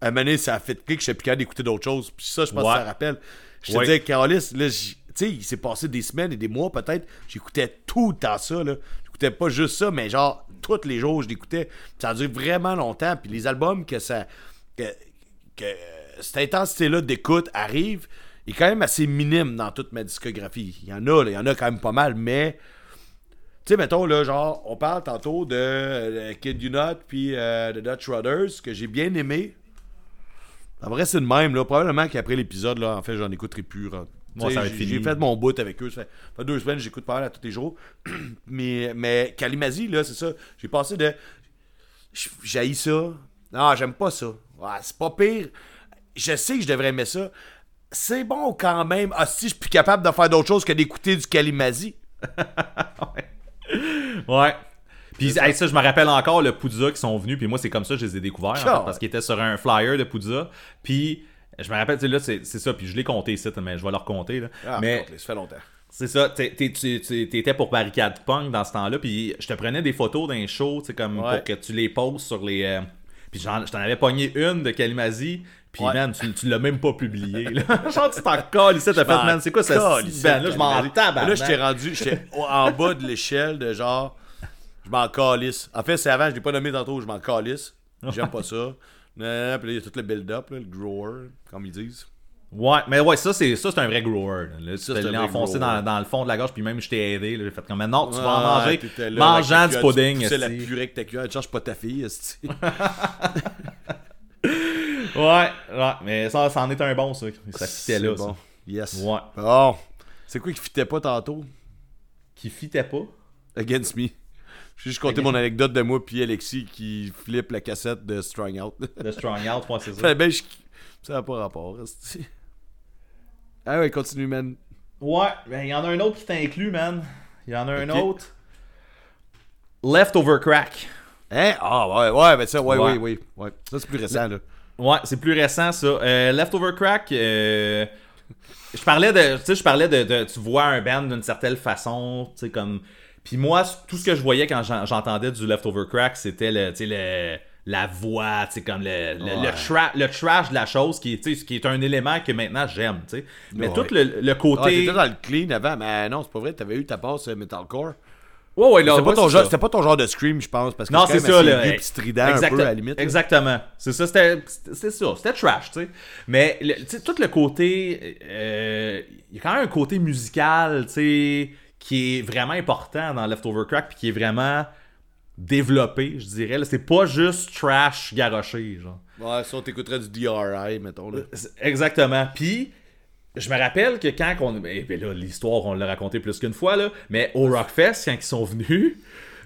[SPEAKER 3] à ça a fait clic, je suis plus capable d'écouter d'autres choses. Puis ça, je pense
[SPEAKER 2] Ouais.
[SPEAKER 3] que ça rappelle. Je te
[SPEAKER 2] Ouais.
[SPEAKER 3] disais, Carolis, là, tu sais, il s'est passé des semaines et des mois peut-être. J'écoutais tout le temps ça, là. J'écoutais pas juste ça, mais genre, tous les jours, je l'écoutais. Ça a duré vraiment longtemps. Puis les albums que ça. que, cette intensité-là d'écoute arrive est quand même assez minime dans toute ma discographie. Il y en a, là, il y en a quand même pas mal, mais. Tu sais, mettons, là, genre, on parle tantôt de euh, Kid You Not puis euh, de Dutch Brothers, que j'ai bien aimé. En vrai, c'est le même. Probablement qu'après l'épisode, là, en fait, j'en écouterai plus. Sais,
[SPEAKER 2] ça va être
[SPEAKER 3] j'ai
[SPEAKER 2] fini.
[SPEAKER 3] j'ai fait mon bout avec eux. Ça fait, ça fait deux semaines, j'écoute pas mal à tous les jours. mais, mais Kalimasi, là, c'est ça. J'ai passé de. J'ai ça. Non, j'aime pas ça. C'est pas pire. Je sais que je devrais aimer ça. C'est bon quand même. Ah, si je suis plus capable de faire d'autres choses que d'écouter du Kalimasi.
[SPEAKER 2] Ouais. Puis hey, ça, je me rappelle encore le Poudza qui sont venus, puis moi c'est comme ça que je les ai découverts, en fait,
[SPEAKER 3] Sure.
[SPEAKER 2] parce qu'ils étaient sur un flyer de Poudza. Puis je me rappelle, tu sais, là, c'est c'est ça, puis je l'ai compté ici, mais je vais leur compter. Là.
[SPEAKER 3] Ah,
[SPEAKER 2] mais
[SPEAKER 3] ça fait longtemps.
[SPEAKER 2] c'est ça, t'étais pour Barricade Punk dans ce temps-là, puis je te prenais des photos d'un show, tu sais, comme
[SPEAKER 3] Ouais.
[SPEAKER 2] pour que tu les postes sur les. euh, Puis j'en- je t'en avais pogné une de Kalimasi, puis
[SPEAKER 3] Ouais.
[SPEAKER 2] man, tu, tu l'as même pas publié. Là. Genre, tu t'en colles ici, t'as fait, man, c'est quoi ça? Ben là, je m'en tabarnak.
[SPEAKER 3] Là, j'étais rendu, j'étais en bas de l'échelle de genre, je m'en calisse. En fait, c'est avant, je l'ai pas nommé tantôt, je m'en calisse. J'aime pas ça. Non, Puis là, il y a tout le build-up, le grower, comme ils disent.
[SPEAKER 2] Ouais, mais ouais, ça c'est ça c'est un vrai grower. Là.
[SPEAKER 3] Ça, c'est
[SPEAKER 2] l'as enfoncé dans, dans le fond de la gorge, puis même je t'ai aidé. là. J'ai fait comme non, tu vas en manger.
[SPEAKER 3] là,
[SPEAKER 2] Mangeant du pudding.
[SPEAKER 3] Poussais la purée avec ta cuillère, tu cherches pas ta fille.
[SPEAKER 2] Ouais, ouais, mais ça, ça en est un bon, ça. Ça fitait là,
[SPEAKER 3] C'est bon. Yes.
[SPEAKER 2] Ouais.
[SPEAKER 3] C'est quoi qui fitait pas tantôt?
[SPEAKER 2] Qui fitait pas?
[SPEAKER 3] Against me. J'ai juste compté mon anecdote de moi puis Alexis qui flippe la cassette de Strong Out.
[SPEAKER 2] The Strong Out, ouais, c'est ça.
[SPEAKER 3] Fait ben, je- ça n'a pas rapport. Ah ouais, continue, man.
[SPEAKER 2] Ouais, ben il y en a un autre qui t'inclut, man. Il y en a un autre. Leftover Crack.
[SPEAKER 3] Hein? Ah ouais, ouais, ben ça, ouais,
[SPEAKER 2] Ouais.
[SPEAKER 3] oui, oui. Ouais. Ça, c'est plus récent, là.
[SPEAKER 2] Ouais, c'est plus récent ça. Euh, Leftover Crack, euh, je parlais de, tu sais, je parlais de, de- tu vois un band d'une certaine façon, tu sais comme. Puis moi, tout ce que je voyais quand j'en- j'entendais du Leftover Crack, c'était le, le, la voix, comme le, le, le tra- le trash de la chose, qui, qui est un élément que maintenant j'aime. Mais
[SPEAKER 3] Ouais.
[SPEAKER 2] tout le, le
[SPEAKER 3] Ah,
[SPEAKER 2] côté,
[SPEAKER 3] t'étais dans le clean avant, mais non, c'est pas vrai, t'avais eu ta passe euh, metalcore.
[SPEAKER 2] ouais, ouais, là,
[SPEAKER 3] C'était pas, ton
[SPEAKER 2] c'est
[SPEAKER 3] genre- pas ton genre de scream, je pense, parce que c'est
[SPEAKER 2] c'est ça,
[SPEAKER 3] pis strident un peu, à la limite.
[SPEAKER 2] Exactement. C'est ça, c'était c'est ça. C'était trash, tu sais. Mais le- tu sais, tout le côté. euh, Il y a quand même un côté musical, tu sais, qui est vraiment important dans Leftover Crack, puis qui est vraiment développé, je dirais. C'est pas juste trash garoché, genre.
[SPEAKER 3] Ouais, ça, on t'écouterait du DRI, mettons, là.
[SPEAKER 2] C'est- Exactement. Puis, je me rappelle que quand on. Eh ben là, l'histoire, on l'a raconté plus qu'une fois, là. Mais au Rockfest, quand ils sont venus.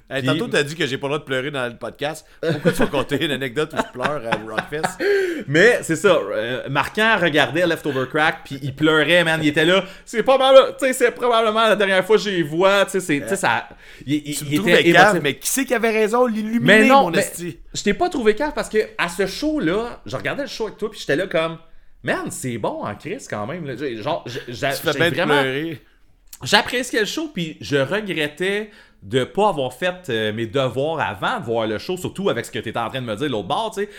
[SPEAKER 3] Hey, Tantôt, t'as dit que j'ai pas le droit de pleurer dans le podcast. Pourquoi tu vas compter une anecdote où je pleure à Rockfest?
[SPEAKER 2] Mais c'est ça, euh, Marquand regardait Leftover Crack, puis il pleurait, man. Il était là. C'est pas mal, tu sais, c'est probablement la dernière fois que j'ai vois, tu sais, c'est- ça. Il,
[SPEAKER 3] Tu me
[SPEAKER 2] il était émotif.
[SPEAKER 3] mais qui c'est qui avait raison? L'illuminé,
[SPEAKER 2] Mais non,
[SPEAKER 3] mon esti.
[SPEAKER 2] je t'ai pas trouvé cave parce que à ce show-là, je regardais le show avec toi, puis j'étais là comme. Man, c'est bon en Chris quand même. là. Genre, j'ai- vraiment.
[SPEAKER 3] pleurer.
[SPEAKER 2] J'appréciais le show, puis je regrettais de pas avoir fait euh, mes devoirs avant de voir le show, surtout avec ce que tu étais en train de me dire l'autre bord, tu sais.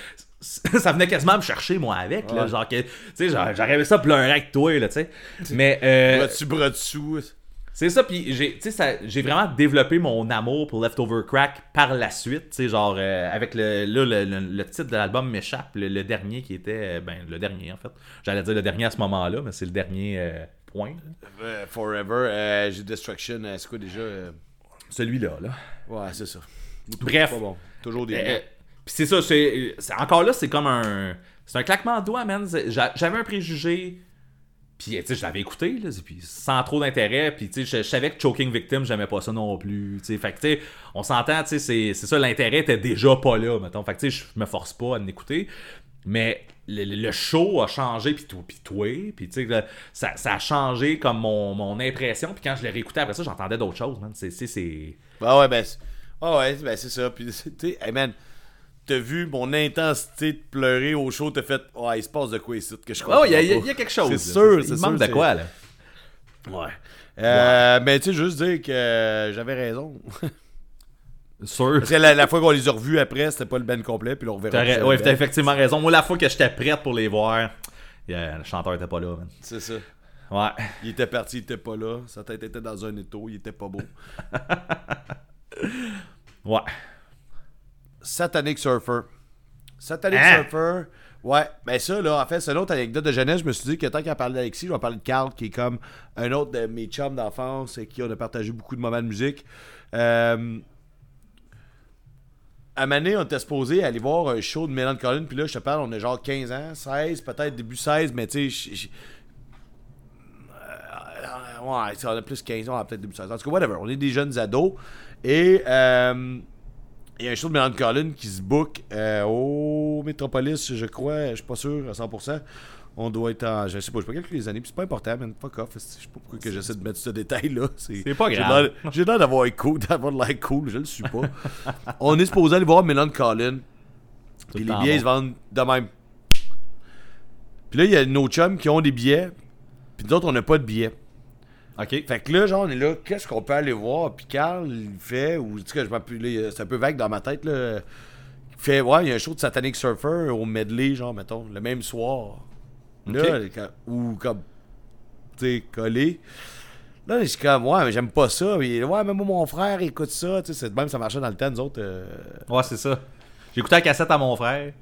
[SPEAKER 2] Ça venait quasiment me chercher, moi, avec. Là,
[SPEAKER 3] Ouais.
[SPEAKER 2] genre, que, tu sais, j'arrivais ça pleurer avec toi, là, tu sais. Mais, euh,
[SPEAKER 3] bras dessous.
[SPEAKER 2] c'est ça, puis j'ai, tu j'ai vraiment développé mon amour pour Leftover Crack par la suite, tu sais, genre, euh, avec le, là, le, le- le titre de l'album m'échappe, le, le dernier qui était, ben, le dernier, en fait. J'allais dire le dernier à ce moment-là, mais c'est le dernier euh, point,
[SPEAKER 3] forever. euh, j'ai Destruction. c'est quoi déjà?
[SPEAKER 2] Celui-là, là.
[SPEAKER 3] Ouais, c'est ça.
[SPEAKER 2] Bref.
[SPEAKER 3] Pas bon. Toujours des.
[SPEAKER 2] Euh, Puis c'est ça, c'est, encore là, c'est comme un. C'est un claquement de doigts, man. J'avais un préjugé. Puis, tu sais, je l'avais écouté, là, puis sans trop d'intérêt. Puis, tu sais, je, savais que Choking Victim, j'aimais pas ça non plus. Tu sais, fait que, tu sais, on s'entend, tu sais, c'est c'est ça, l'intérêt était déjà pas là, mettons. Fait que, tu sais, je me force pas à l'écouter. Mais le, le- show a changé, puis toi, puis tu sais, ça, ça a changé comme mon, mon impression. Puis quand je l'ai réécouté après ça, j'entendais d'autres choses, man. C'est, c'est, c'est...
[SPEAKER 3] Bah ouais, ben. c'est- Ah ouais, ben c'est ça. Puis, tu sais, hey man, t'as vu mon intensité de pleurer au show, t'as fait, ouais, il se passe de quoi ici que je comprends
[SPEAKER 2] Oh, il y, y a- y quelque chose.
[SPEAKER 3] C'est
[SPEAKER 2] là.
[SPEAKER 3] sûr,
[SPEAKER 2] Il
[SPEAKER 3] c'est
[SPEAKER 2] manque
[SPEAKER 3] sûr,
[SPEAKER 2] de quoi, là?
[SPEAKER 3] Ouais. Euh, Mais tu sais, juste dire que j'avais raison.
[SPEAKER 2] Sûr.
[SPEAKER 3] Parce que la, la fois qu'on les a revus après, c'était pas le band complet, puis on reverra.
[SPEAKER 2] Ouais, t'as effectivement raison. Moi, la fois que j'étais prête pour les voir, yeah, le chanteur était pas là, man.
[SPEAKER 3] C'est ça.
[SPEAKER 2] Ouais.
[SPEAKER 3] Il était parti, il était pas là. Sa tête était dans un étau, il était pas beau.
[SPEAKER 2] Ouais.
[SPEAKER 3] Satanic Surfer. Satanic
[SPEAKER 2] Hein?
[SPEAKER 3] Surfer. Ouais, ben ça, là, en fait, c'est une autre anecdote de jeunesse. Je me suis dit que tant qu'à parler d'Alexis, je vais parler de Carl, qui est comme un autre de mes chums d'enfance et qui on a partagé beaucoup de moments de musique. Euh, à Mané, on était supposé aller voir un show de Mélan Collin, puis là, je te parle, on a genre 15 ans, 16, peut-être début 16, mais tu sais, euh, ouais, on a plus 15 ans, peut-être début 16. En tout cas, whatever, on est des jeunes ados. Et euh, il y a un show de Mélan Collin qui se book euh, au Metropolis, je crois, je suis pas sûr à 100%. On doit être en. Je sais pas, je sais pas calculer les années, puis c'est pas important, man. Fuck off. Je sais pas pourquoi que j'essaie de mettre ce détail-là.
[SPEAKER 2] C'est pas grave.
[SPEAKER 3] J'ai l'air d'avoir cool, d'avoir de l'air cool, je le suis pas. On est supposé aller voir Mélan Collin. Puis
[SPEAKER 2] le
[SPEAKER 3] les billets
[SPEAKER 2] bon.
[SPEAKER 3] ils se vendent de même. Puis là, il y a nos chums qui ont des billets. Puis d'autres, on n'a pas de billets.
[SPEAKER 2] Ok.
[SPEAKER 3] Fait que là, genre, on est là, qu'est-ce qu'on peut aller voir? Puis Carl, il fait, ou tu sais, que je c'est un peu vague dans ma tête, là. Il fait, ouais, il y a un show de Satanic Surfer au medley, genre, mettons, le même soir. Là, ou comme, tu sais, collé. Là, je suis comme, ouais, mais j'aime pas ça. Puis, ouais, mais moi, mon frère, écoute ça. Tu sais, même, ça marchait dans le temps, nous autres. euh,
[SPEAKER 2] Ouais, c'est ça. J'ai écouté la cassette à mon frère.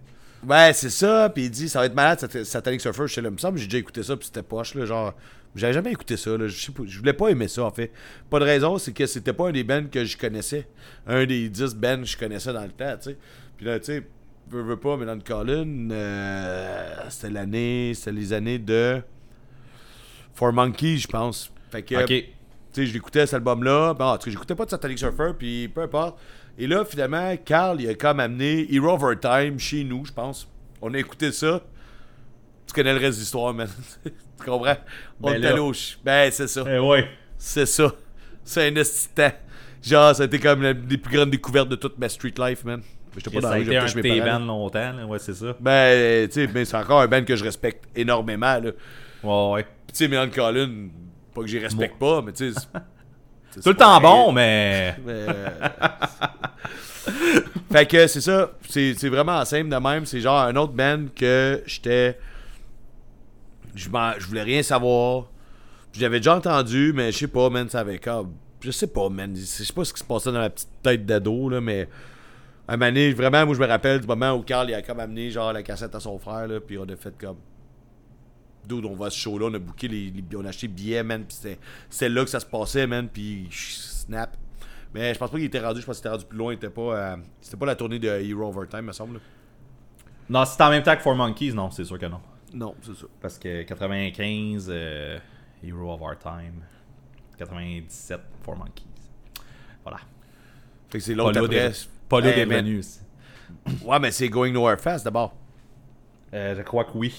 [SPEAKER 3] Ouais, c'est ça. Puis il dit, ça va être malade, Sat- Satanic Surfer. Je sais, là, il me semble, j'ai déjà écouté ça, puis c'était poche, là. Genre, j'avais jamais écouté ça, là. Je sais pas, je voulais pas aimer ça, en fait. Pas de raison, c'est que c'était pas un des bands que je connaissais. Un des 10 bands que je connaissais dans le temps, tu sais. Puis là, tu sais, veux, veux pas, mais dans le Colin, euh, c'était l'année, c'était les années de. For Monkeys, je pense. Fait que.
[SPEAKER 2] Ok.
[SPEAKER 3] Tu sais, je l'écoutais cet album-là. Bon, en tout cas, j'écoutais pas de Satanic Surfer, puis peu importe. Et là, finalement, Carl, il a comme amené Hero Overtime chez nous, je pense. On a écouté ça. Tu connais le reste de l'histoire, man. tu comprends? On
[SPEAKER 2] Ben
[SPEAKER 3] est Ben, c'est ça.
[SPEAKER 2] Eh ouais.
[SPEAKER 3] C'est ça. C'est un temps. Genre, ça a été comme la des plus grandes découvertes de toute ma street life, man. J'étais pas
[SPEAKER 2] Ça
[SPEAKER 3] dans
[SPEAKER 2] a
[SPEAKER 3] la rue,
[SPEAKER 2] été un de tes bands longtemps, là. Ouais, c'est ça.
[SPEAKER 3] Ben, tu sais, mais c'est encore un band que je respecte énormément, là.
[SPEAKER 2] Ouais, ouais.
[SPEAKER 3] Tu sais, Collin, pas que j'y respecte pas, mais tu sais.
[SPEAKER 2] Tout le temps bon, mais.
[SPEAKER 3] Mais, euh, fait que c'est ça. C'est vraiment simple de même. C'est genre un autre band que j'étais. Je je voulais rien savoir. J'avais déjà entendu, mais je sais pas, man, ça avait comme. Je sais pas, man. Je sais pas ce qui se passait dans la petite tête d'ado, là, mais. Un moment vraiment, moi, je me rappelle du moment où Carl il a comme amené genre la cassette à son frère, là, puis on a fait comme. Dude, on va à ce show-là, on a booké les, les- on a acheté billets, man, puis c'était- c'était là que ça se passait, man, puis snap. Mais je pense pas qu'il était rendu, je pense qu'il était rendu plus loin, il était pas, euh, c'était pas la tournée de Hero Overtime, me semble.
[SPEAKER 2] Non, c'est en même temps que Four Monkeys, non, c'est sûr que non.
[SPEAKER 3] Non, c'est ça.
[SPEAKER 2] Parce que 95, euh, Hero of Our Time. 97, Four Monkeys. Voilà.
[SPEAKER 3] Fait que c'est l'autre après.
[SPEAKER 2] Pas là
[SPEAKER 3] Hey,
[SPEAKER 2] revenus aussi.
[SPEAKER 3] Ouais, mais c'est Going Nowhere Fast d'abord.
[SPEAKER 2] Euh, je crois que oui.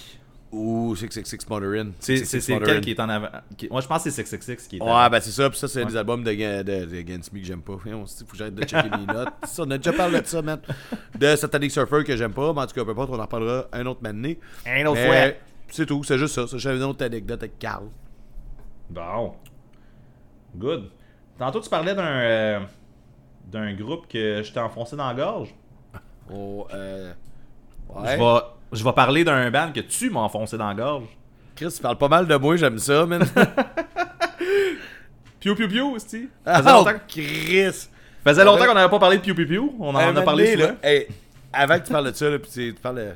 [SPEAKER 3] Ou 666 Motorin.
[SPEAKER 2] C'est
[SPEAKER 3] 666
[SPEAKER 2] c'est- c'est
[SPEAKER 3] Motorin.
[SPEAKER 2] lequel qui est en avant. qui- Moi, je pense que c'est 666 qui est en
[SPEAKER 3] Ouais,
[SPEAKER 2] avant.
[SPEAKER 3] ben c'est ça, puis ça, c'est
[SPEAKER 2] Ouais.
[SPEAKER 3] des albums de, de, de Against Me que j'aime pas. Voyons, c'est- faut que j'arrête de checker mes notes. Ça, on a déjà parlé de ça, man. De Satanic Surfer que j'aime pas, mais en tout cas, peu importe, on en reparlera un autre matin.
[SPEAKER 2] Un autre
[SPEAKER 3] Mais
[SPEAKER 2] fois.
[SPEAKER 3] C'est tout, c'est juste ça. ça J'avais une autre anecdote avec Carl.
[SPEAKER 2] Bon. Good. Tantôt, tu parlais d'un euh, d'un groupe que je t'ai enfoncé dans la gorge.
[SPEAKER 3] Oh, euh.
[SPEAKER 2] Je,
[SPEAKER 3] Ouais.
[SPEAKER 2] vais, je vais parler d'un band que tu m'as enfoncé dans la gorge.
[SPEAKER 3] Chris, tu parles pas mal de moi, j'aime ça, man.
[SPEAKER 2] Piu Piu Piu, aussi.
[SPEAKER 3] Ah,
[SPEAKER 2] Faisait longtemps,
[SPEAKER 3] Chris!
[SPEAKER 2] faisait longtemps qu'on n'avait pas parlé de Piu Piu Piu. On en a parlé souvent.
[SPEAKER 3] donné, là, hey, avant que tu parles de ça, là, pis tu tu parles de.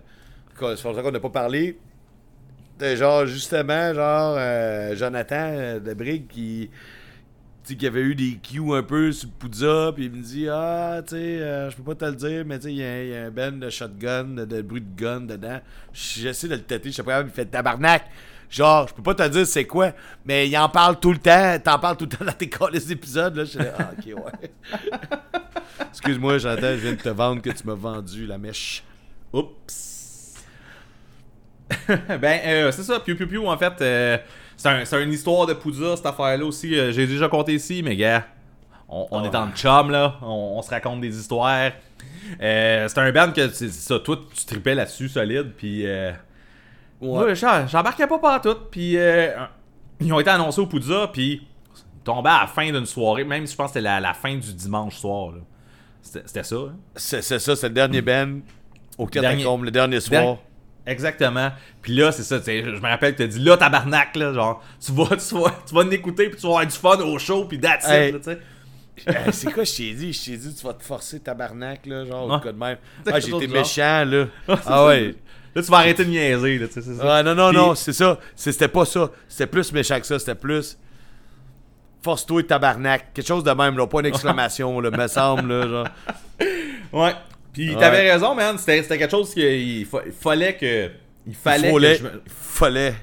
[SPEAKER 3] quoi, Ça fait longtemps qu'on n'a pas parlé. De genre, justement, genre, euh, Jonathan euh, de Brigue qui. Sais, qui avait eu des cues un peu sur Poudza, puis il me dit Ah, tu sais, euh, je peux pas te le dire, mais tu sais, il y, a un- y band de shotgun, de, de bruit de gun dedans. J'essaie de le têter, je sais pas, il fait tabarnak. Genre, je peux pas te dire c'est quoi, mais il en parle tout le temps. T'en parles tout le temps dans tes les épisodes. Là, je suis là, ah, ok, ouais. Excuse-moi, Jonathan, je viens de te vendre que tu m'as vendu la mèche.
[SPEAKER 2] Oups. ben, euh, c'est ça, Piu Piu Piu, en fait, euh, c'est un, c'est une histoire de Poudza, cette affaire-là aussi. euh, J'ai déjà compté ici, mais gars, on, on est en chum, là. On, on se raconte des histoires. Euh, c'est un band que, ça, toi, tu tripais là-dessus solide, puis... Euh,
[SPEAKER 3] Ouais.
[SPEAKER 2] j'embarquais pas partout, puis euh, ils ont été annoncés au Poudza, puis ils tombaient à la fin d'une soirée, même si je pense que c'était la, la fin du dimanche soir, là. C'était ça, hein?
[SPEAKER 3] C'est c'est ça, c'est le dernier band au
[SPEAKER 2] Dernier-
[SPEAKER 3] catacombe, le dernier soir.
[SPEAKER 2] Exactement. Puis là, c'est ça, tu sais, je me rappelle que t'as dit là, tabarnak, là, genre, tu vas, tu vas, tu vas l'écouter, puis tu vas avoir du fun au show, puis that's it,
[SPEAKER 3] Hey.
[SPEAKER 2] là, tu sais.
[SPEAKER 3] C'est quoi je t'ai dit? Je t'ai dit tu vas te forcer tabarnak là, genre ou quoi de même. Ah,
[SPEAKER 2] genre.
[SPEAKER 3] méchant là. ah
[SPEAKER 2] ça.
[SPEAKER 3] ouais.
[SPEAKER 2] Là, tu vas arrêter de niaiser, là, tu sais, c'est ça.
[SPEAKER 3] Ouais, non, non,
[SPEAKER 2] Puis-
[SPEAKER 3] non, c'est ça. C'était pas ça. C'était plus méchant que ça. C'était plus. Force-toi, tabarnak. Quelque chose de même, là. Pas une exclamation, là, me semble, là. Genre.
[SPEAKER 2] Ouais. Puis
[SPEAKER 3] Ouais.
[SPEAKER 2] t'avais raison, man. C'était c'était quelque chose qu'il fa- il fallait que. Il fallait
[SPEAKER 3] il
[SPEAKER 2] que
[SPEAKER 3] fallait.
[SPEAKER 2] je me-
[SPEAKER 3] fallait.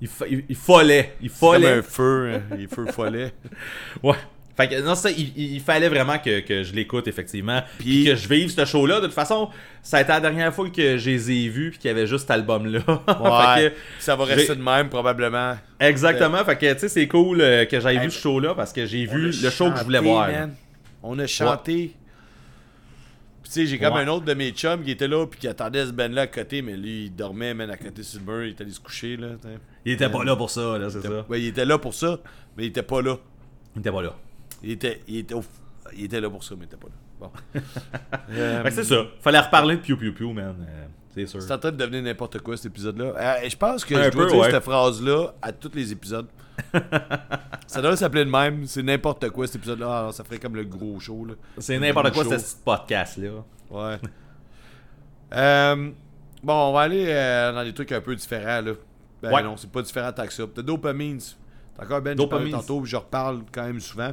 [SPEAKER 2] il, fa- il- il fallait. Il
[SPEAKER 3] Comme
[SPEAKER 2] fallait.
[SPEAKER 3] un feu. hein. Il feu follet.
[SPEAKER 2] Ouais. Fait que, non, ça, il, il fallait vraiment que, que je l'écoute, effectivement. Puis
[SPEAKER 3] Puis-
[SPEAKER 2] que je vive ce show-là. De toute façon, ça a été la dernière fois que je les ai vus, puis qu'il y avait juste cet album-là.
[SPEAKER 3] Ouais.
[SPEAKER 2] Fait que-
[SPEAKER 3] ça va rester de même, probablement.
[SPEAKER 2] Exactement. Fait que, tu sais, c'est cool euh, que j'aille
[SPEAKER 3] Hey,
[SPEAKER 2] vu ce show-là, parce que j'ai vu le show que je voulais voir.
[SPEAKER 3] man. On a chanté. Tu sais, j'ai comme
[SPEAKER 2] Ouais.
[SPEAKER 3] un autre de mes chums qui était là puis qui attendait ce band là à côté, mais lui, il dormait, man, à côté sur le mur, il était allé se coucher, là. t'sais.
[SPEAKER 2] Il était pas là pour ça, là, c'est ça.
[SPEAKER 3] Ouais, il était là pour ça, mais il était pas là.
[SPEAKER 2] Il était pas là.
[SPEAKER 3] Il était, il était, au- il était là pour ça, mais il était pas là. Bon. Euh,
[SPEAKER 2] c'est ça. Fallait reparler de Pew Pew Pew, man. Euh, c'est sûr.
[SPEAKER 3] C'est en train de devenir n'importe quoi cet épisode-là. Euh, je pense que
[SPEAKER 2] Un
[SPEAKER 3] je dois
[SPEAKER 2] peu,
[SPEAKER 3] dire
[SPEAKER 2] ouais.
[SPEAKER 3] cette phrase-là à tous les épisodes. ça doit s'appeler de même. C'est n'importe quoi cet épisode-là. Ah, ça ferait comme le gros show. Là.
[SPEAKER 2] C'est n'importe quoi, ce podcast-là.
[SPEAKER 3] Ouais. Euh, bon, on va aller euh, dans des trucs un peu différents. Là. Ben
[SPEAKER 2] Ouais.
[SPEAKER 3] non, c'est pas différent tant que ça. T'as Dopamines. T'as encore Ben,
[SPEAKER 2] Dopamines.
[SPEAKER 3] tantôt, puis je reparle quand même souvent.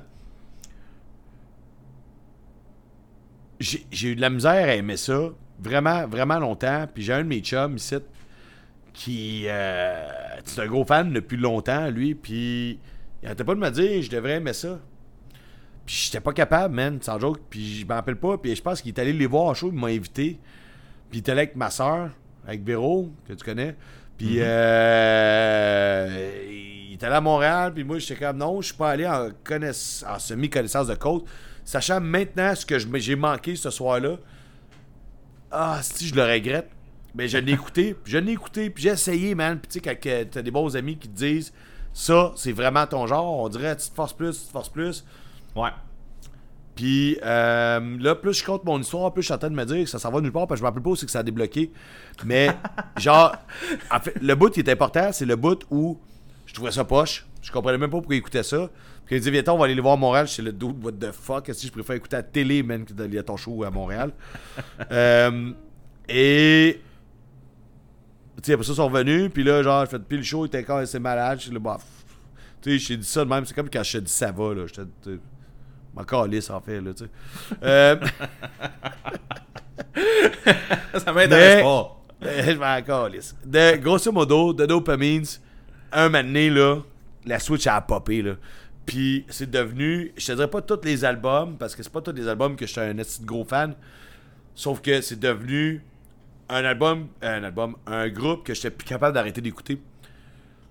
[SPEAKER 3] J'ai j'ai eu de la misère à aimer ça vraiment, vraiment longtemps. Puis j'ai un de mes chums ici qui. euh, c'est un gros fan depuis longtemps, lui. Puis il arrêtait pas de me dire je devrais aimer ça. Puis j'étais pas capable, man, sans joke. Puis je m'en rappelle pas. Puis je pense qu'il est allé les voir en show, il m'a invité. Puis il était là avec ma soeur, avec Véro, que tu connais. Puis euh, il était là à Montréal. Puis moi, j'étais comme non, je suis pas allé en, connaiss- en semi-connaissance de cause. Sachant maintenant ce que j'ai manqué ce soir-là. Ah, si je le regrette. Mais je l'ai écouté, puis je l'ai écouté, puis j'ai essayé, man. Puis tu sais, quand t'as des bons amis qui te disent ça, c'est vraiment ton genre, on dirait tu te forces plus, tu te forces plus.
[SPEAKER 2] Ouais.
[SPEAKER 3] Puis euh, là, plus je compte mon histoire, plus je suis en train de me dire que ça s'en va nulle part, parce que je me rappelle pas où c'est que ça a débloqué. Mais, genre, en fait, le bout qui est important, c'est le bout où je trouvais ça poche. Je comprenais même pas pourquoi il écoutait ça. Puis il dit, viens, on va aller les voir à Montréal. C'est le dude, what the fuck? Est-ce que je préfère écouter à la télé, man, que d'aller à ton show à Montréal? Euh, et. Sais, après ça, ils sont revenus. Puis là, genre, j'ai fait, puis le show était encore assez malade. Je suis là, bah. Tu sais, j'ai dit ça de même. C'est comme quand je te dis ça va, là. Sais, m'en calisse, en fait, là, tu sais. Euh,
[SPEAKER 2] Ça m'intéresse
[SPEAKER 3] Mais-
[SPEAKER 2] pas.
[SPEAKER 3] Euh, je m'en calisse. De, grosso modo, de Dopamines, un moment donné, là, la Switch a popé, là. Puis c'est devenu, je te dirais pas tous les albums, parce que c'est pas tous les albums que je suis un gros fan, sauf que c'est devenu un album, un album, un groupe que j'étais plus capable d'arrêter d'écouter.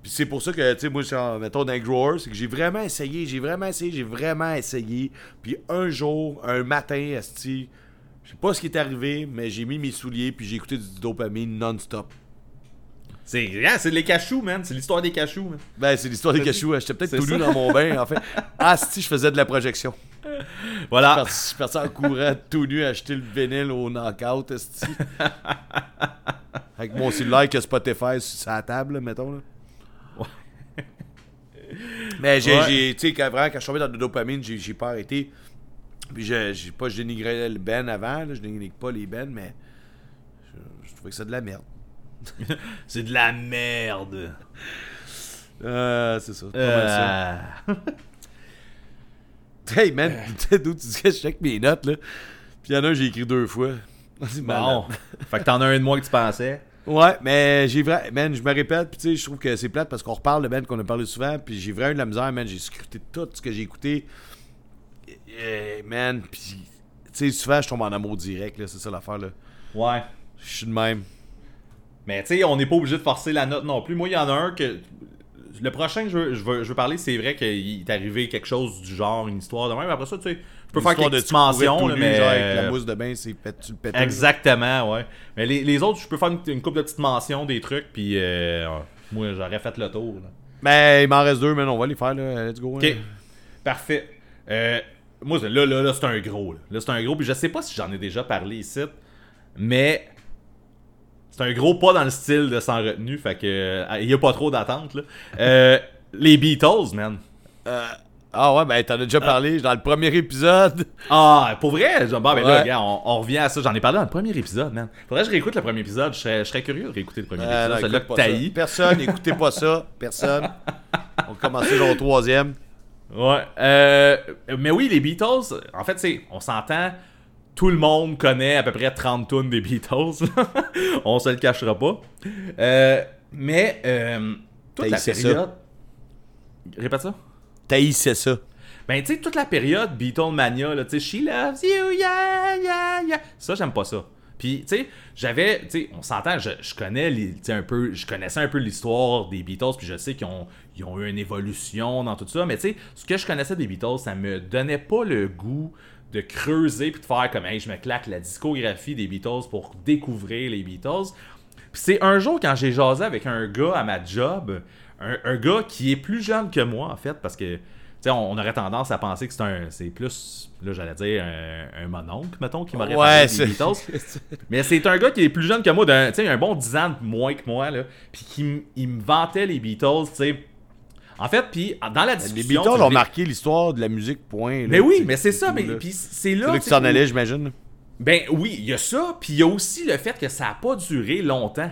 [SPEAKER 3] Puis c'est pour ça que, tu sais, moi, je suis en- mettons, d'un grower, c'est que j'ai vraiment essayé, j'ai vraiment essayé, j'ai vraiment essayé. Puis un jour, un matin, esti, je sais pas ce qui est arrivé, mais j'ai mis mes souliers, puis j'ai écouté du dopamine non-stop.
[SPEAKER 2] C'est ah, c'est les cachous, man. C'est l'histoire des cachous, man.
[SPEAKER 3] Ben, c'est l'histoire des cachous. hein. J'étais peut-être tout nu dans mon bain, en fait. Ah, si, je faisais de la projection.
[SPEAKER 2] Voilà.
[SPEAKER 3] Je suis parti en courant tout nu acheter le vinyle au knockout, esti. Avec mon cellulaire que Spotify sur sa table, là, mettons. Là. Mais j'ai,
[SPEAKER 2] Ouais.
[SPEAKER 3] tu sais, quand, vraiment, quand je suis tombé dans le dopamine, j'ai, j'ai pas arrêté. Puis j'ai, j'ai pas, je dénigrais le Ben avant, là, je dénigre pas les Ben, mais je, je trouvais que c'est de la merde.
[SPEAKER 2] C'est de la merde.
[SPEAKER 3] Euh, c'est ça. c'est pas mal ça.
[SPEAKER 2] Euh...
[SPEAKER 3] Hey man, sais d'où tu dis que je check mes notes là? Puis il y en a un j'ai écrit deux fois. C'est
[SPEAKER 2] Bon. fait que t'en as un de moi que tu pensais.
[SPEAKER 3] Ouais, mais j'ai vrai, man, je me répète, puis tu sais, je trouve que c'est plate parce qu'on reparle de qu'on a parlé souvent, puis j'ai vraiment eu de la misère, man, j'ai scruté tout ce que j'ai écouté. Eh, man, puis tu sais, souvent je tombe en amour direct, là, c'est ça l'affaire, là.
[SPEAKER 2] Ouais.
[SPEAKER 3] Je suis de même.
[SPEAKER 2] Mais tu sais, on n'est pas obligé de forcer la note non plus. Moi, il y en a un que le prochain que je veux, je veux, je veux parler, c'est vrai qu'il est arrivé quelque chose du genre, une histoire de même. Après ça, tu sais, je peux faire quelques
[SPEAKER 3] de
[SPEAKER 2] petites mentions, là, mais.
[SPEAKER 3] genre avec la mousse de bain, c'est tu le.
[SPEAKER 2] Exactement, ouais. Mais les, les autres, je peux faire une, une couple de petites mentions, des trucs, puis euh, moi, j'aurais fait le tour. là.
[SPEAKER 3] Mais il m'en reste deux, mais on va les faire, là. Let's go.
[SPEAKER 2] Ok,
[SPEAKER 3] hein.
[SPEAKER 2] parfait. Euh, moi, là, là, là, c'est un gros. Là, Là, c'est un gros, puis je sais pas si j'en ai déjà parlé ici, mais c'est un gros pas dans le style de sans retenue, fait que euh, il y a pas trop d'attente. là. Euh, les Beatles, man.
[SPEAKER 3] Ah ouais, ben t'en as déjà parlé dans le premier épisode.
[SPEAKER 2] Ah, pour vrai? Genre, bon, ben là, regarde, on, on revient à ça. J'en ai parlé dans le premier épisode, man. Faudrait que je réécoute le premier épisode. Je serais, je serais curieux de réécouter le premier
[SPEAKER 3] Euh,
[SPEAKER 2] épisode. que.
[SPEAKER 3] Personne, écoutez pas ça. Personne. On va commencer genre au troisième.
[SPEAKER 2] Ouais. Euh, mais oui, les Beatles, en fait, c'est, on s'entend, tout le monde connaît à peu près 30 tonnes des Beatles. on se le cachera pas. Euh, mais euh, toute la
[SPEAKER 3] T'haïssais ça.
[SPEAKER 2] période. Répète ça.
[SPEAKER 3] Taïssais ça.
[SPEAKER 2] Ben, tu sais, toute la période Beatlemania, là, tu sais, She loves you, yeah, yeah, yeah. Ça, j'aime pas ça. Puis, tu sais, j'avais, tu sais, on s'entend, je, je connais, les- un peu, je connaissais un peu l'histoire des Beatles, puis je sais qu'ils ont, ils ont eu une évolution dans tout ça, mais tu sais, ce que je connaissais des Beatles, ça me donnait pas le goût de creuser puis de faire comme, hey, je me claque la discographie des Beatles pour découvrir les Beatles. Puis c'est un jour quand j'ai jasé avec un gars à ma job, un, un gars qui est plus jeune que moi en fait, parce que tu sais, on, aurait tendance à penser que c'est un, c'est plus, là j'allais dire un, un mononcle, mettons, qui m'aurait
[SPEAKER 3] Ouais,
[SPEAKER 2] des Beatles. Mais c'est un gars qui est plus jeune que moi, d'un, tu sais, un bon 10 ans moins que moi, là, puis qui il me vantait les Beatles, tu sais. En fait, puis dans la discussion...
[SPEAKER 3] Les Beatles ont marqué l'histoire de la musique, point. là,
[SPEAKER 2] Mais oui, mais c'est ça, mais puis c'est là...
[SPEAKER 3] C'est que
[SPEAKER 2] tu
[SPEAKER 3] t'en allais, j'imagine.
[SPEAKER 2] ben oui, il y a ça, puis il y a aussi le fait que ça a pas duré longtemps.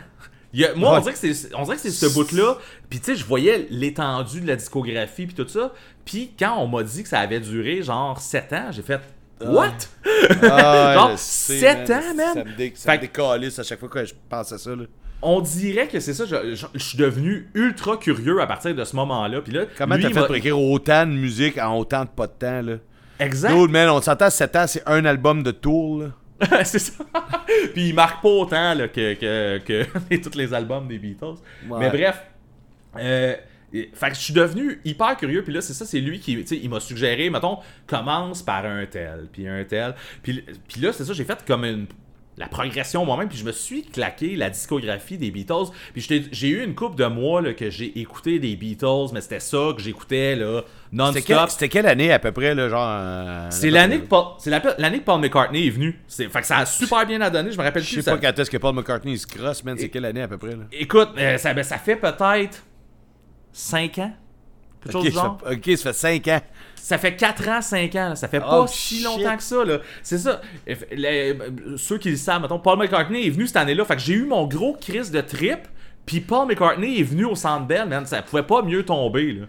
[SPEAKER 2] Il y a- moi, on dirait que c'est on dirait que c'est ce bout-là. Puis tu sais, je voyais l'étendue de la discographie puis tout ça. Puis quand on m'a dit que ça avait duré genre 7 ans, j'ai fait What?
[SPEAKER 3] Ah,
[SPEAKER 2] Genre,
[SPEAKER 3] je sais,
[SPEAKER 2] sept ans, man?
[SPEAKER 3] Ça me, dé ça
[SPEAKER 2] Fait
[SPEAKER 3] me
[SPEAKER 2] que-
[SPEAKER 3] décalisse à chaque fois que je pense à ça. Là.
[SPEAKER 2] On dirait que c'est ça. Je, je- je suis devenu ultra curieux à partir de ce moment-là. Puis là,
[SPEAKER 3] Comment t'as
[SPEAKER 2] il
[SPEAKER 3] fait pour écrire autant de musique en autant de pas de temps? là?
[SPEAKER 2] Exact.
[SPEAKER 3] Dude, man, on s'entend 7 ans, c'est un album de tour. Là.
[SPEAKER 2] c'est ça. Puis il marque pas autant là, que, que, que tous les albums des Beatles.
[SPEAKER 3] Ouais.
[SPEAKER 2] Mais bref. Euh, et- fait que je suis devenu hyper curieux. Puis là, c'est ça, c'est lui qui. Tu sais, il m'a suggéré, mettons, commence par un tel, puis un tel. Puis, puis là, c'est ça, j'ai fait comme une. La progression moi-même, puis je me suis claqué la discographie des Beatles. Puis j'ai eu une couple de mois là, que j'ai écouté des Beatles, mais c'était ça que j'écoutais là,
[SPEAKER 3] C'était quelle,
[SPEAKER 2] non-stop.
[SPEAKER 3] c'était quelle année à peu près, là, genre. euh,
[SPEAKER 2] C'est l'année que Paul, c'est la- l'année que Paul McCartney est venu. C'est, fait que ça a super bien à donner. Je me rappelle
[SPEAKER 3] Je
[SPEAKER 2] plus.
[SPEAKER 3] sais
[SPEAKER 2] ça-
[SPEAKER 3] pas quand est-ce que Paul McCartney se crosse, man. C'est quelle année à peu près, là?
[SPEAKER 2] Écoute, euh, ça, ben, ça fait peut-être 5 ans. Quelque chose
[SPEAKER 3] Ok,
[SPEAKER 2] du genre.
[SPEAKER 3] ça, ok, ça fait 5 ans.
[SPEAKER 2] Ça fait 4 ans, 5 ans. là. Ça fait pas
[SPEAKER 3] Oh,
[SPEAKER 2] si
[SPEAKER 3] shit.
[SPEAKER 2] longtemps que ça. Là. C'est ça. Les- ceux qui le savent, mettons, Paul McCartney est venu cette année-là. Fait que j'ai eu mon gros crise de trip. Puis Paul McCartney est venu au Centre Bell, man. Ça pouvait pas mieux tomber. Là.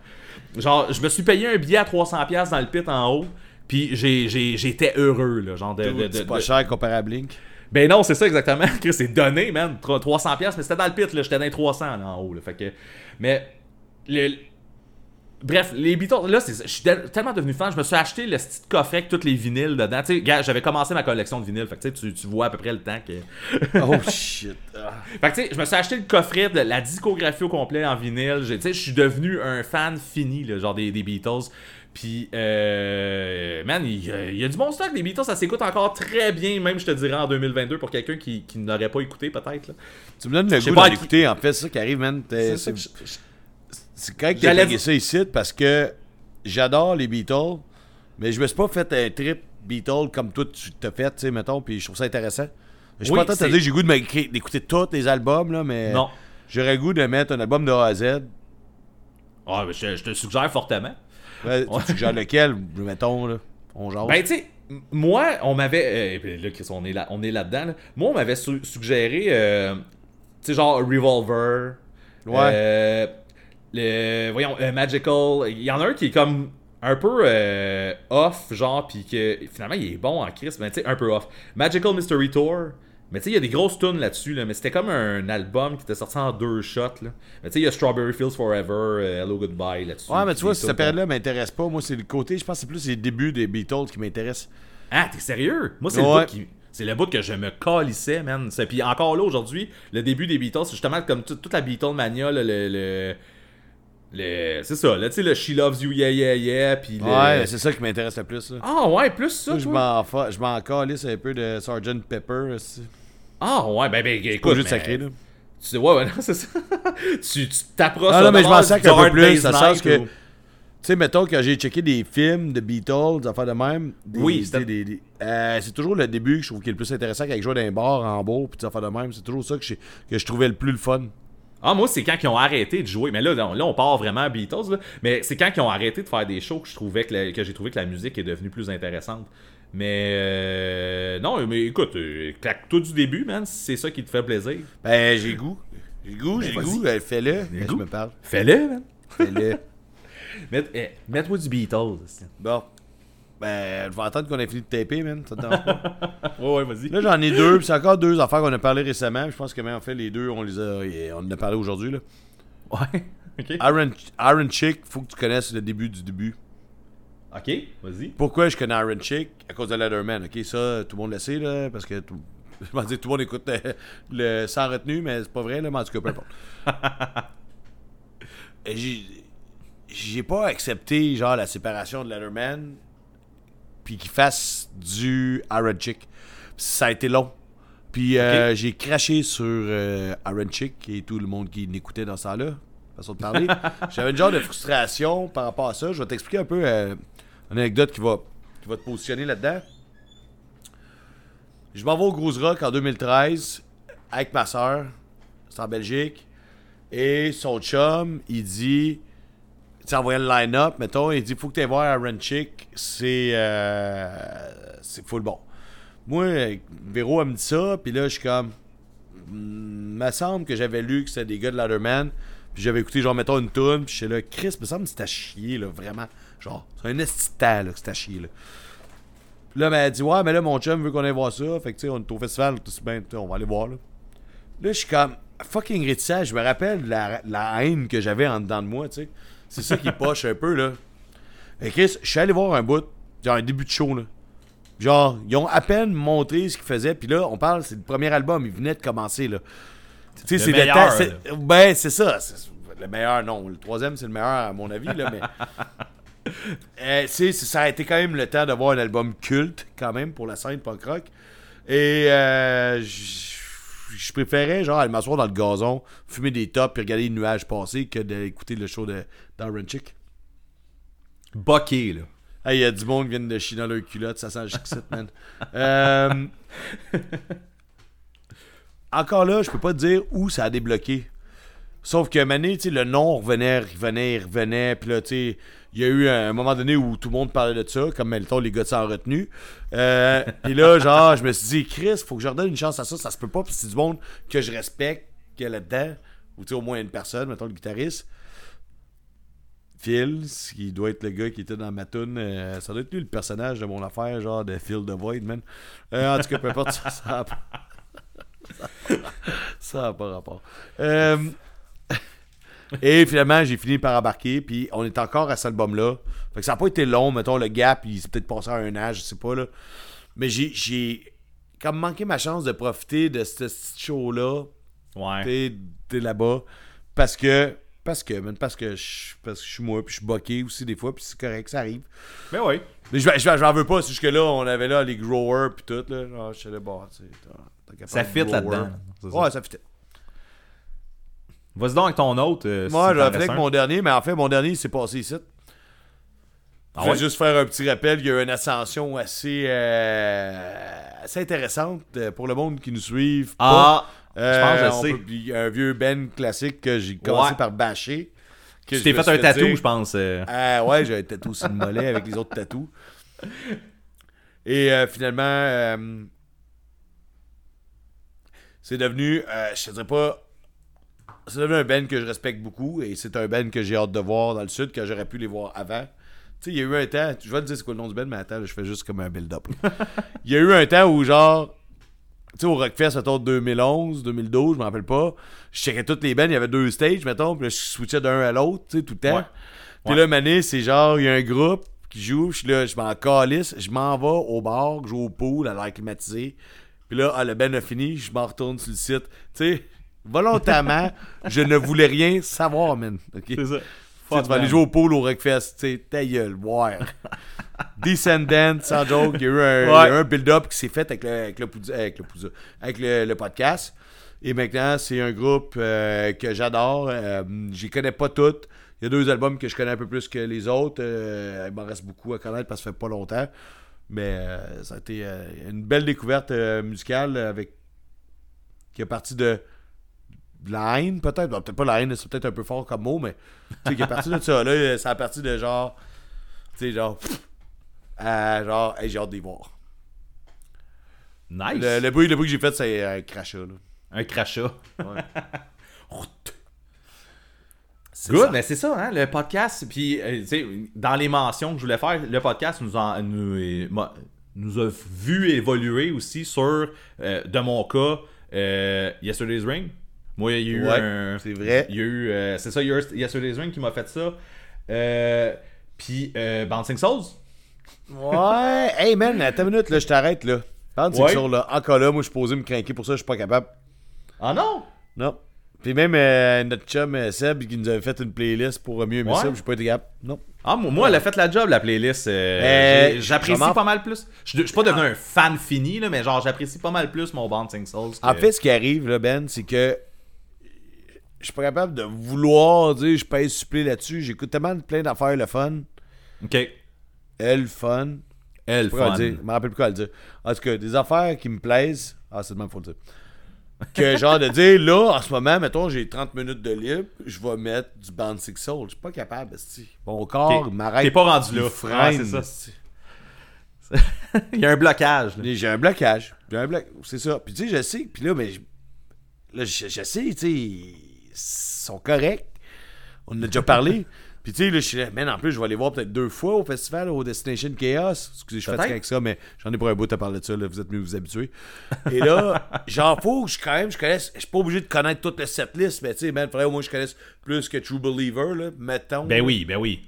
[SPEAKER 2] Genre, je me suis payé un billet à 300$ dans le pit en haut. Puis j'ai- j'ai- j'étais heureux. Là, genre de, de- de-
[SPEAKER 3] C'est pas cher comparé à Blink.
[SPEAKER 2] Ben non, c'est ça exactement. Chris, c'est donné, man. Tro- 300 pièces, mais c'était dans le pit, là. J'étais dans les 300 là, en haut, là. Fait que... Mais... le- Bref, les Beatles, là, je suis tel- tellement devenu fan, je me suis acheté le petit coffret avec tous les vinyles dedans. Tu sais, j'avais commencé ma collection de vinyles, fait que tu, tu, vois à peu près le temps que...
[SPEAKER 3] Oh shit.
[SPEAKER 2] Fait que tu sais, je me suis acheté le coffret de la discographie au complet en vinyle. Tu sais, je suis devenu un fan fini, là, genre des, des Beatles. Puis, euh, man, il y, a- il y a du bon stock. Les Beatles, ça s'écoute encore très bien, même je te dirais en 2022 pour quelqu'un qui, qui n'aurait pas écouté, peut-être.
[SPEAKER 3] Tu me donnes le goût
[SPEAKER 2] à qui-
[SPEAKER 3] en fait, c'est ça qui arrive, man. T'es-
[SPEAKER 2] C'est ça
[SPEAKER 3] C'est correct que
[SPEAKER 2] dire-
[SPEAKER 3] ça ici parce que j'adore les Beatles, mais je me suis pas fait un trip Beatles comme toi tu t'as fait, tu sais, mettons, puis je trouve ça intéressant. Je suis
[SPEAKER 2] Oui,
[SPEAKER 3] pas en train de te dire que j'ai le goût d'écouter tous les albums, là, mais
[SPEAKER 2] Non.
[SPEAKER 3] j'aurais goût de mettre un album de A à Z.
[SPEAKER 2] Ah, ben, je, je te suggère fortement.
[SPEAKER 3] Ouais, Tu suggères lequel, mettons, là? On jase.
[SPEAKER 2] Ben, tu sais, moi, on m'avait. euh, et puis là, on est là- on est là-dedans. là. Moi, on m'avait su- suggéré. euh, tu sais, genre Revolver.
[SPEAKER 3] Ouais.
[SPEAKER 2] euh, le, voyons, euh, Magical. Il y en a un qui est comme un peu euh, off, genre, puis que finalement, il est bon en Chris, mais tu sais, un peu off. Magical Mystery Tour. Mais tu sais, il y a des grosses tunes là-dessus, là, mais c'était comme un album qui était sorti en deux shots. Là. Mais tu sais, il y a Strawberry Fields Forever, euh, Hello Goodbye là-dessus.
[SPEAKER 3] Ouais, mais tu vois, cette période-là m'intéresse pas. Moi, c'est le côté, je pense que c'est plus les débuts des Beatles qui m'intéressent.
[SPEAKER 2] Ah, t'es sérieux? Moi, c'est
[SPEAKER 3] Ouais.
[SPEAKER 2] le bout qui. C'est le bout que je me calissais, man. Puis encore là, aujourd'hui, le début des Beatles, c'est justement comme tout- toute la Beatlemania, là, le, le- le- c'est ça, là, tu sais, le She Loves You, yeah, yeah, yeah, puis.
[SPEAKER 3] Ouais, c'est ça qui m'intéresse le plus. là.
[SPEAKER 2] Ah, ouais, plus ça,
[SPEAKER 3] je
[SPEAKER 2] toi?
[SPEAKER 3] je m'en calisse un peu de Sgt Pepper. aussi.
[SPEAKER 2] Ah, ouais, ben, ben,
[SPEAKER 3] Pas
[SPEAKER 2] écoute,
[SPEAKER 3] juste
[SPEAKER 2] mais-
[SPEAKER 3] sacré, là.
[SPEAKER 2] Tu sais, ouais, ouais, non, c'est ça. tu t'approches
[SPEAKER 3] Ah non, mais je m'en
[SPEAKER 2] vraiment
[SPEAKER 3] sac
[SPEAKER 2] du
[SPEAKER 3] un peu plus, le sens que-
[SPEAKER 2] ou-
[SPEAKER 3] Tu sais, mettons, quand j'ai checké des films de Beatles, des affaires de même. des-
[SPEAKER 2] Oui,
[SPEAKER 3] des- euh, c'est toujours le début que je trouve qui est le plus intéressant quand ils jouent dans un bar en beau, puis des affaires de même. C'est toujours ça que, j'ai- que je trouvais le plus le fun.
[SPEAKER 2] Ah, moi, c'est quand ils ont arrêté de jouer. Mais là, là, on part vraiment Beatles, là. Mais c'est quand ils ont arrêté de faire des shows que je trouvais que, la- que j'ai trouvé que la musique est devenue plus intéressante. Mais euh, non, mais écoute, euh, claque-toi du début, man, si c'est ça qui te fait plaisir.
[SPEAKER 3] Ben, j'ai goût. J'ai goût, j'ai
[SPEAKER 2] Ben,
[SPEAKER 3] goût.
[SPEAKER 2] vas-y.
[SPEAKER 3] Euh, Fais-le. Ben,
[SPEAKER 2] goût.
[SPEAKER 3] je me parle.
[SPEAKER 2] Fais-le, man.
[SPEAKER 3] Fais-le.
[SPEAKER 2] Mets- eh, Mets-toi du Beatles.
[SPEAKER 3] bon. Ben, je vais attendre qu'on ait fini de taper, man. Ça te dérange pas?
[SPEAKER 2] ouais, ouais, vas-y.
[SPEAKER 3] Là, j'en ai deux, puis c'est encore deux affaires qu'on a parlé récemment. Je pense que, mais en fait, les deux, on les a, on en a parlé aujourd'hui, là.
[SPEAKER 2] Ouais. ok.
[SPEAKER 3] Iron, Iron Chick, faut que tu connaisses le début du début.
[SPEAKER 2] Ok, vas-y.
[SPEAKER 3] Pourquoi je connais Iron Chick? À cause de Letterman. Ok, ça, tout le monde le sait, là, parce que tout, je vais dire, tout le monde écoute euh, le sans retenue, mais c'est pas vrai, là, mais en tout cas, peu importe. J'ai, j'ai pas accepté, genre, la séparation de Letterman, puis qu'il fasse du Iron Chick. Ça a été long. Puis euh, j'ai craché sur euh, Iron Chick et tout le monde qui l'écoutait dans ce temps-là. Façon de parler. J'avais une genre de frustration par rapport à ça. Je vais t'expliquer un peu euh, une anecdote qui va, qui va te positionner là-dedans. Je m'en vais au Gros Rock en 2013 avec ma soeur. C'est en Belgique. Et son chum, il dit. Tu sais, en voyant le line-up, mettons, il dit faut que tu voir Iron Chick. C'est. euh, c'est full bon. Moi, Véro, elle me dit ça, puis là, je suis comme. Hmm, me semble que j'avais lu que c'était des gars de Ladderman, puis j'avais écouté, genre, mettons, une tune, puis j'étais là, Chris, me semble que c'était chier, là, vraiment. Genre, c'est un esti de temps, là, que c'était chier, là. Puis là, ben, elle dit, ouais, mais là, mon chum veut qu'on aille voir ça, fait que, tu sais, on est au festival, tout sais, on va aller voir, là. Là, je suis comme fucking réticent. Je me rappelle la, la haine que j'avais en dedans de moi, tu sais. C'est ça qui poche un peu, là. Et Chris, je suis allé voir un bout, genre un début de show, là. Genre, ils ont à peine montré ce qu'ils faisaient, puis là, on parle, c'est le premier album, il venait de commencer, là. Tu sais, c'est le
[SPEAKER 2] meilleur,
[SPEAKER 3] Ben, c'est ça. Le meilleur, non. Le troisième, c'est le meilleur, à mon avis, là, mais. Euh, tu sais, ça a été quand même le temps d'avoir un album culte, quand même, pour la scène punk rock. Et euh, j- je préférais, genre, aller m'asseoir dans le gazon, fumer des tops et regarder les nuages passer que d'écouter le show de d'Iron Chick.
[SPEAKER 2] Bucké, là.
[SPEAKER 3] Hey, il y a du monde qui vient de chier dans leur culotte, ça sent le chic man. Euh, Encore là, je peux pas te dire où ça a débloqué. Sauf que Mané, le nom revenait, revenait, revenait. Puis là, tu sais, il y a eu un moment donné où tout le monde parlait de ça, comme mettons les gars de sans retenue. Euh, Puis là, genre, je me suis dit, Chris, faut que je redonne une chance à ça. Ça se peut pas, que c'est du monde que je respecte, qu'il y a là-dedans. Ou tu sais, au moins une personne, mettons le guitariste. Phil, qui doit être le gars qui était dans ma tune, euh, ça doit être lui le personnage de mon affaire, genre de Phil the Void, man. Euh, en tout cas, peu importe, ça, ça a pas- ça a pas rapport. Et finalement, j'ai fini par embarquer, puis on est encore à cet album-là. Fait que ça n'a pas été long, mettons, le gap, il s'est peut-être passé à un an, je sais pas, là. Mais j'ai, j'ai comme manqué ma chance de profiter de ce show-là,
[SPEAKER 2] Ouais.
[SPEAKER 3] t'es, t'es là-bas, parce que, parce que, parce que je, parce que je suis moi, puis je suis boqué aussi des fois, puis c'est correct, ça arrive.
[SPEAKER 2] Mais ouais.
[SPEAKER 3] Mais je, je, j'en veux pas, c'est jusque là, on avait là les growers, puis tout, là. Genre, je suis là, bon, tu sais,
[SPEAKER 2] Ça fit là-dedans.
[SPEAKER 3] Ouais, ça fit.
[SPEAKER 2] Vas-y donc avec ton autre. euh, si
[SPEAKER 3] Moi,
[SPEAKER 2] t'en
[SPEAKER 3] je avec
[SPEAKER 2] un.
[SPEAKER 3] mon dernier, mais en fait, mon dernier, s'est passé ici.
[SPEAKER 2] Ah
[SPEAKER 3] je vais
[SPEAKER 2] ouais?
[SPEAKER 3] juste faire un petit rappel. Il y a eu une ascension assez, euh, assez intéressante euh, pour le monde qui nous suivent.
[SPEAKER 2] Ah, je pense que je sais.
[SPEAKER 3] peut- il y a un vieux Ben classique que j'ai commencé
[SPEAKER 2] Ouais.
[SPEAKER 3] par bâcher. que
[SPEAKER 2] tu t'es fait un tatou, je pense.
[SPEAKER 3] Ah ouais, j'ai un tatou sur le mollet avec les autres tatous. Et finalement, c'est devenu, je te dirais pas, c'est devenu un band que je respecte beaucoup et c'est un band que j'ai hâte de voir dans le sud, que j'aurais pu les voir avant. Tu sais, il y a eu un temps, je vais te dire c'est quoi le nom du band, mais attends, là, je fais juste comme un build-up. Il y a eu un temps où genre, tu sais, au Rockfest, mettons, 2011, 2012, je m'en rappelle pas, je checkais toutes les bands, il y avait deux stages, mettons, puis là, je switchais d'un à l'autre, tu sais, tout le temps.
[SPEAKER 2] Ouais.
[SPEAKER 3] Puis
[SPEAKER 2] Ouais.
[SPEAKER 3] là, Mané, c'est genre, il y a un groupe qui joue, je suis là, je m'en calisse, je m'en vais au bar, je joue au pool, à l'air climatisé. Puis là, ah, le ben a fini, je m'en retourne sur le site. Tu sais, volontairement, je ne voulais rien savoir, man.
[SPEAKER 2] C'est ça.
[SPEAKER 3] sais, tu vas aller jouer au pool au Rockfest, tu sais, ta gueule, ouais. Descendant, sans joke, il y a eu un, build-up qui s'est fait avec le, avec le, Poudza- avec le, Poudza- avec le, le podcast. Et maintenant, c'est un groupe euh, que j'adore. Euh, J'y connais pas toutes. Il y a deux albums que je connais un peu plus que les autres. Euh, il m'en reste beaucoup à connaître parce que ça fait pas longtemps. Mais euh, ça a été une belle découverte musicale avec qui est partie de, de la haine, peut-être. Bon, peut-être pas la haine, c'est peut-être un peu fort comme mot, mais tu sais, qui est parti de ça. Là, euh, ça a parti de genre. Tu sais, genre. pff, à genre, hey, j'ai hâte d'y voir.
[SPEAKER 2] Nice.
[SPEAKER 3] Le, le bruit, le bruit que j'ai fait, c'est un crachat. Là.
[SPEAKER 2] Un crachat.
[SPEAKER 3] Ouais. C'est
[SPEAKER 2] Good,
[SPEAKER 3] ça.
[SPEAKER 2] mais c'est ça, hein, le podcast. Puis, euh, tu sais, dans les mentions que je voulais faire, le podcast nous, en- nous, euh, nous a vu évoluer aussi sur, euh, de mon cas, euh, Yesterday's Ring. Moi, il y a eu
[SPEAKER 3] Ouais,
[SPEAKER 2] un.
[SPEAKER 3] c'est vrai.
[SPEAKER 2] Il y a eu. euh, c'est ça, Yesterday's Ring qui m'a fait ça. Euh, puis, euh, Bouncing Souls.
[SPEAKER 3] Ouais, hey man, attends une minute, là, je t'arrête là. Pense
[SPEAKER 2] Ouais.
[SPEAKER 3] que là. Encore là, moi, je suis posé me craquer pour ça, je suis pas capable.
[SPEAKER 2] Ah non!
[SPEAKER 3] Non. Puis même euh, notre chum euh, Seb qui nous avait fait une playlist pour mieux aimer
[SPEAKER 2] Ouais.
[SPEAKER 3] ça, j'ai pas été capable. Non.
[SPEAKER 2] Ah, moi, moi, elle a fait la job, la playlist. euh,
[SPEAKER 3] Euh,
[SPEAKER 2] j'apprécie pas mal plus. Je je suis pas devenu un fan fini, là, mais genre, j'apprécie pas mal plus mon Bouncing Souls.
[SPEAKER 3] En fait, ce qui arrive, là, Ben, c'est que je suis pas capable de vouloir dire je pèse supplé là-dessus. J'écoute tellement plein d'affaires le fun.
[SPEAKER 2] Ok.
[SPEAKER 3] Elle, fun.
[SPEAKER 2] Elle, fun.
[SPEAKER 3] dire. Je me rappelle plus quoi le dire. En tout cas, des affaires qui me plaisent. Ah, c'est de même, faut le dire. Que genre de dire, là, en ce moment, mettons, j'ai 30 minutes de libre, je vais mettre du Bouncing Soul. Je suis pas capable, esti. Mon corps m'arrête.
[SPEAKER 2] t'es pas rendu là.
[SPEAKER 3] freine,
[SPEAKER 2] Ah, c'est ça. Il y a un blocage.
[SPEAKER 3] J'ai un blocage. J'ai un. C'est ça. Puis tu sais, je sais. Puis là, mais là, je, je sais, tu sais, sont corrects. On en a déjà parlé. Puis tu sais, là, je suis là, man, en plus, je vais aller voir peut-être deux fois au festival, au Destination Chaos. Excusez, je suis fatigué avec ça, mais j'en ai pour un bout à parler de ça, là, vous êtes mieux vous habituer. Et là, genre, faut que je, quand même, je connaisse, je suis pas obligé de connaître toute la setlist, mais tu sais, man, faudrait au moins que je connaisse plus que True Believer, là, mettons.
[SPEAKER 2] Ben oui, ben oui.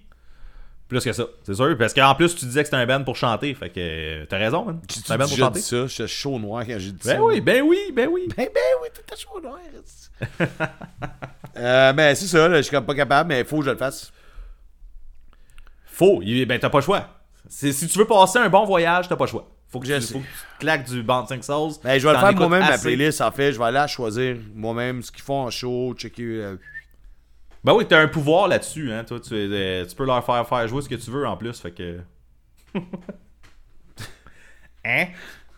[SPEAKER 2] Plus que ça, c'est sûr. Parce qu'en plus, tu disais que c'était un band pour chanter. Fait que t'as raison, man.
[SPEAKER 3] Tu
[SPEAKER 2] C'est un band pour chanter.
[SPEAKER 3] dit ça, j'étais chaud noir quand j'ai dit ça?
[SPEAKER 2] Ben oui, ben oui, ben oui.
[SPEAKER 3] Ben, ben oui, t'étais chaud noir. euh, mais c'est ça, là, je suis comme pas capable, mais il faut que je le fasse.
[SPEAKER 2] Faut. Ben t'as pas le choix. Si tu veux passer un bon voyage, t'as pas le choix. Faut que,
[SPEAKER 3] Je
[SPEAKER 2] tu, faut que tu claques du Bouncing Souls.
[SPEAKER 3] Ben, je vais le faire moi-même, ma playlist, en fait. Je vais aller la choisir moi-même, ce qu'ils font en show, checker. euh,
[SPEAKER 2] Ben oui, t'as un pouvoir là-dessus, hein. Toi, tu, euh, tu peux leur faire faire jouer ce que tu veux en plus. Fait que. hein?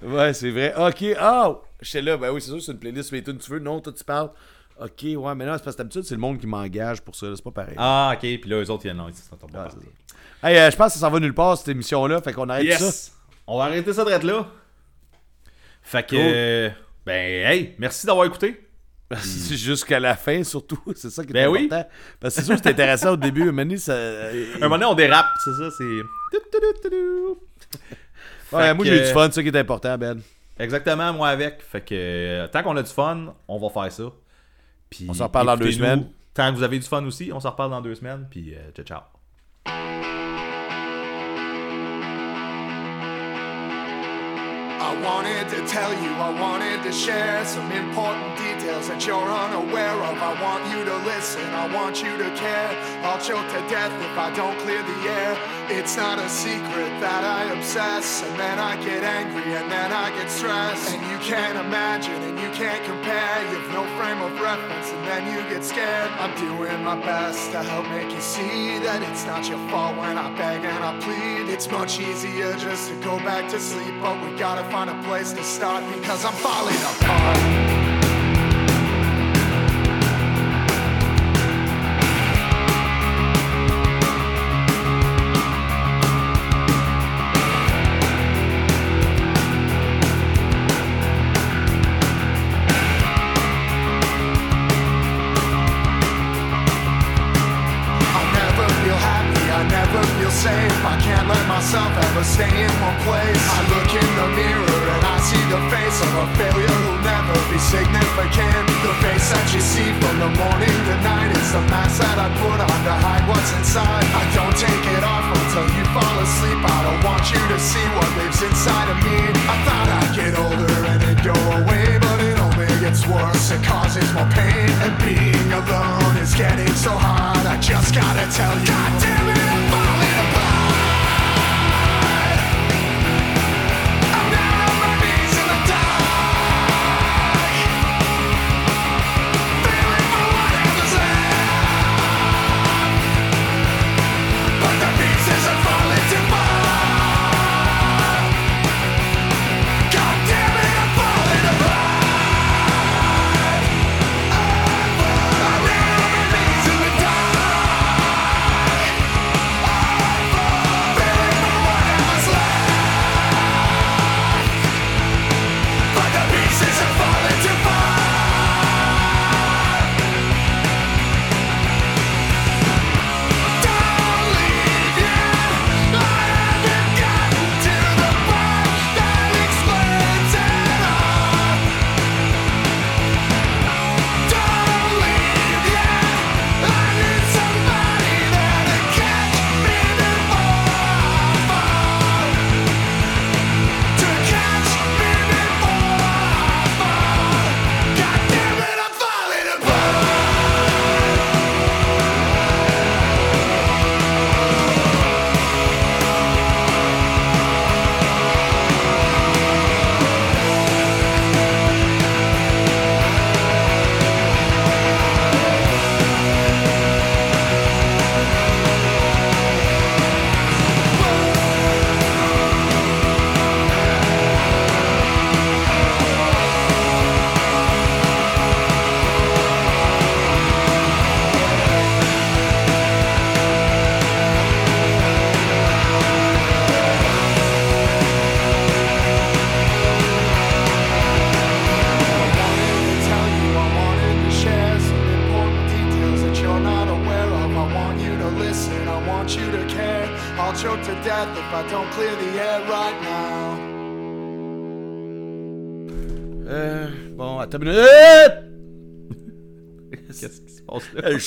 [SPEAKER 3] Ouais, c'est vrai. Ok, ah! J'étais là, ben oui, c'est sûr, c'est une playlist, mais tu veux. Non, toi, tu parles. Ok, ouais, mais non, c'est parce que d'habitude, c'est le monde qui m'engage pour ça, là, c'est pas pareil.
[SPEAKER 2] Ah, ok. Puis là, eux autres, ils non, ils sont pas
[SPEAKER 3] Ah,
[SPEAKER 2] partis.
[SPEAKER 3] c'est ça. Hey, euh, je pense que ça s'en va nulle part, cette émission-là, fait qu'on arrête ça.
[SPEAKER 2] On va arrêter ça de là. Fait que.
[SPEAKER 3] Cool.
[SPEAKER 2] euh, ben, hey, merci d'avoir écouté.
[SPEAKER 3] C'est Jusqu'à la fin, surtout. C'est ça qui est
[SPEAKER 2] Ben oui.
[SPEAKER 3] important. Parce que c'est sûr que c'est intéressant au début, mais maintenant, ça.
[SPEAKER 2] Un moment donné, on dérape, c'est ça, c'est.
[SPEAKER 3] Ouais, moi,
[SPEAKER 2] que-
[SPEAKER 3] j'ai eu du fun, c'est ça qui est important, Ben.
[SPEAKER 2] Exactement, moi avec. Fait que euh, tant qu'on a du fun, on va faire ça. Puis,
[SPEAKER 3] On s'en reparle dans deux semaines.
[SPEAKER 2] Tant que vous avez du fun aussi, on s'en reparle dans deux semaines. Puis, euh, ciao, ciao.
[SPEAKER 5] I wanted to tell you, I wanted to share some important details that you're unaware of. I want you to listen, I want you to care. I'll choke to death if I don't clear the air. It's not a secret that I obsess, and then I get angry, and then I get stressed. And you can't imagine, can't compare. You've no frame of reference, and then you get scared. I'm doing my best to help make you see that it's not your fault when I beg and I plead. It's much easier just to go back to sleep, but we gotta find a place to start because I'm falling apart. Stay in one place. I look in the mirror and I see the face of a failure who'll never be significant. The face that you see from the morning to night is the mask that I put on to hide what's inside. I don't take it off until you fall asleep. I don't want you to see what lives inside of me. I thought I'd get older and it'd go away, but it only gets worse. It causes more pain, and being alone is getting so hard. I just gotta tell you. God damn it,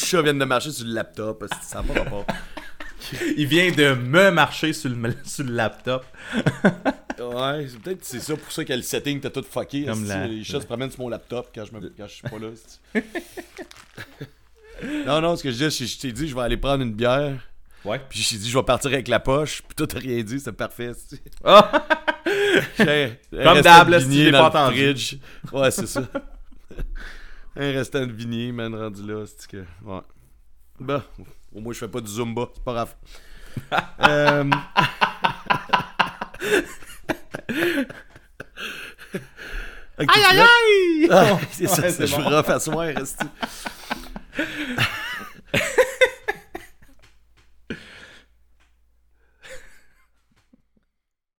[SPEAKER 3] chat vient de marcher sur le laptop. Ça n'a pas rapport.
[SPEAKER 2] Il vient de me marcher sur le, sur le laptop.
[SPEAKER 3] Ouais, c'est peut-être c'est ça pour ça que le setting t'as tout fucké.
[SPEAKER 2] Comme la-
[SPEAKER 3] Les chats se promènent sur mon laptop quand je, me... quand je suis pas là. non, non, ce que je dis, je, je t'ai dit, je vais aller prendre une bière.
[SPEAKER 2] Ouais.
[SPEAKER 3] Puis j'ai dit, je vais partir avec la poche. Puis toi, t'as rien dit, c'est parfait.
[SPEAKER 2] Ah! Comme d'hab, si je pas entendu.
[SPEAKER 3] fridge. Ouais, c'est ça. Un restant de vignier, man, rendu là. C'est que. Ouais. Bah, au moins, je fais pas du Zumba. C'est pas grave. euh... aïe aïe aïe! c'est
[SPEAKER 2] Ouais,
[SPEAKER 3] c'est je
[SPEAKER 2] bon.
[SPEAKER 3] à soir, esti.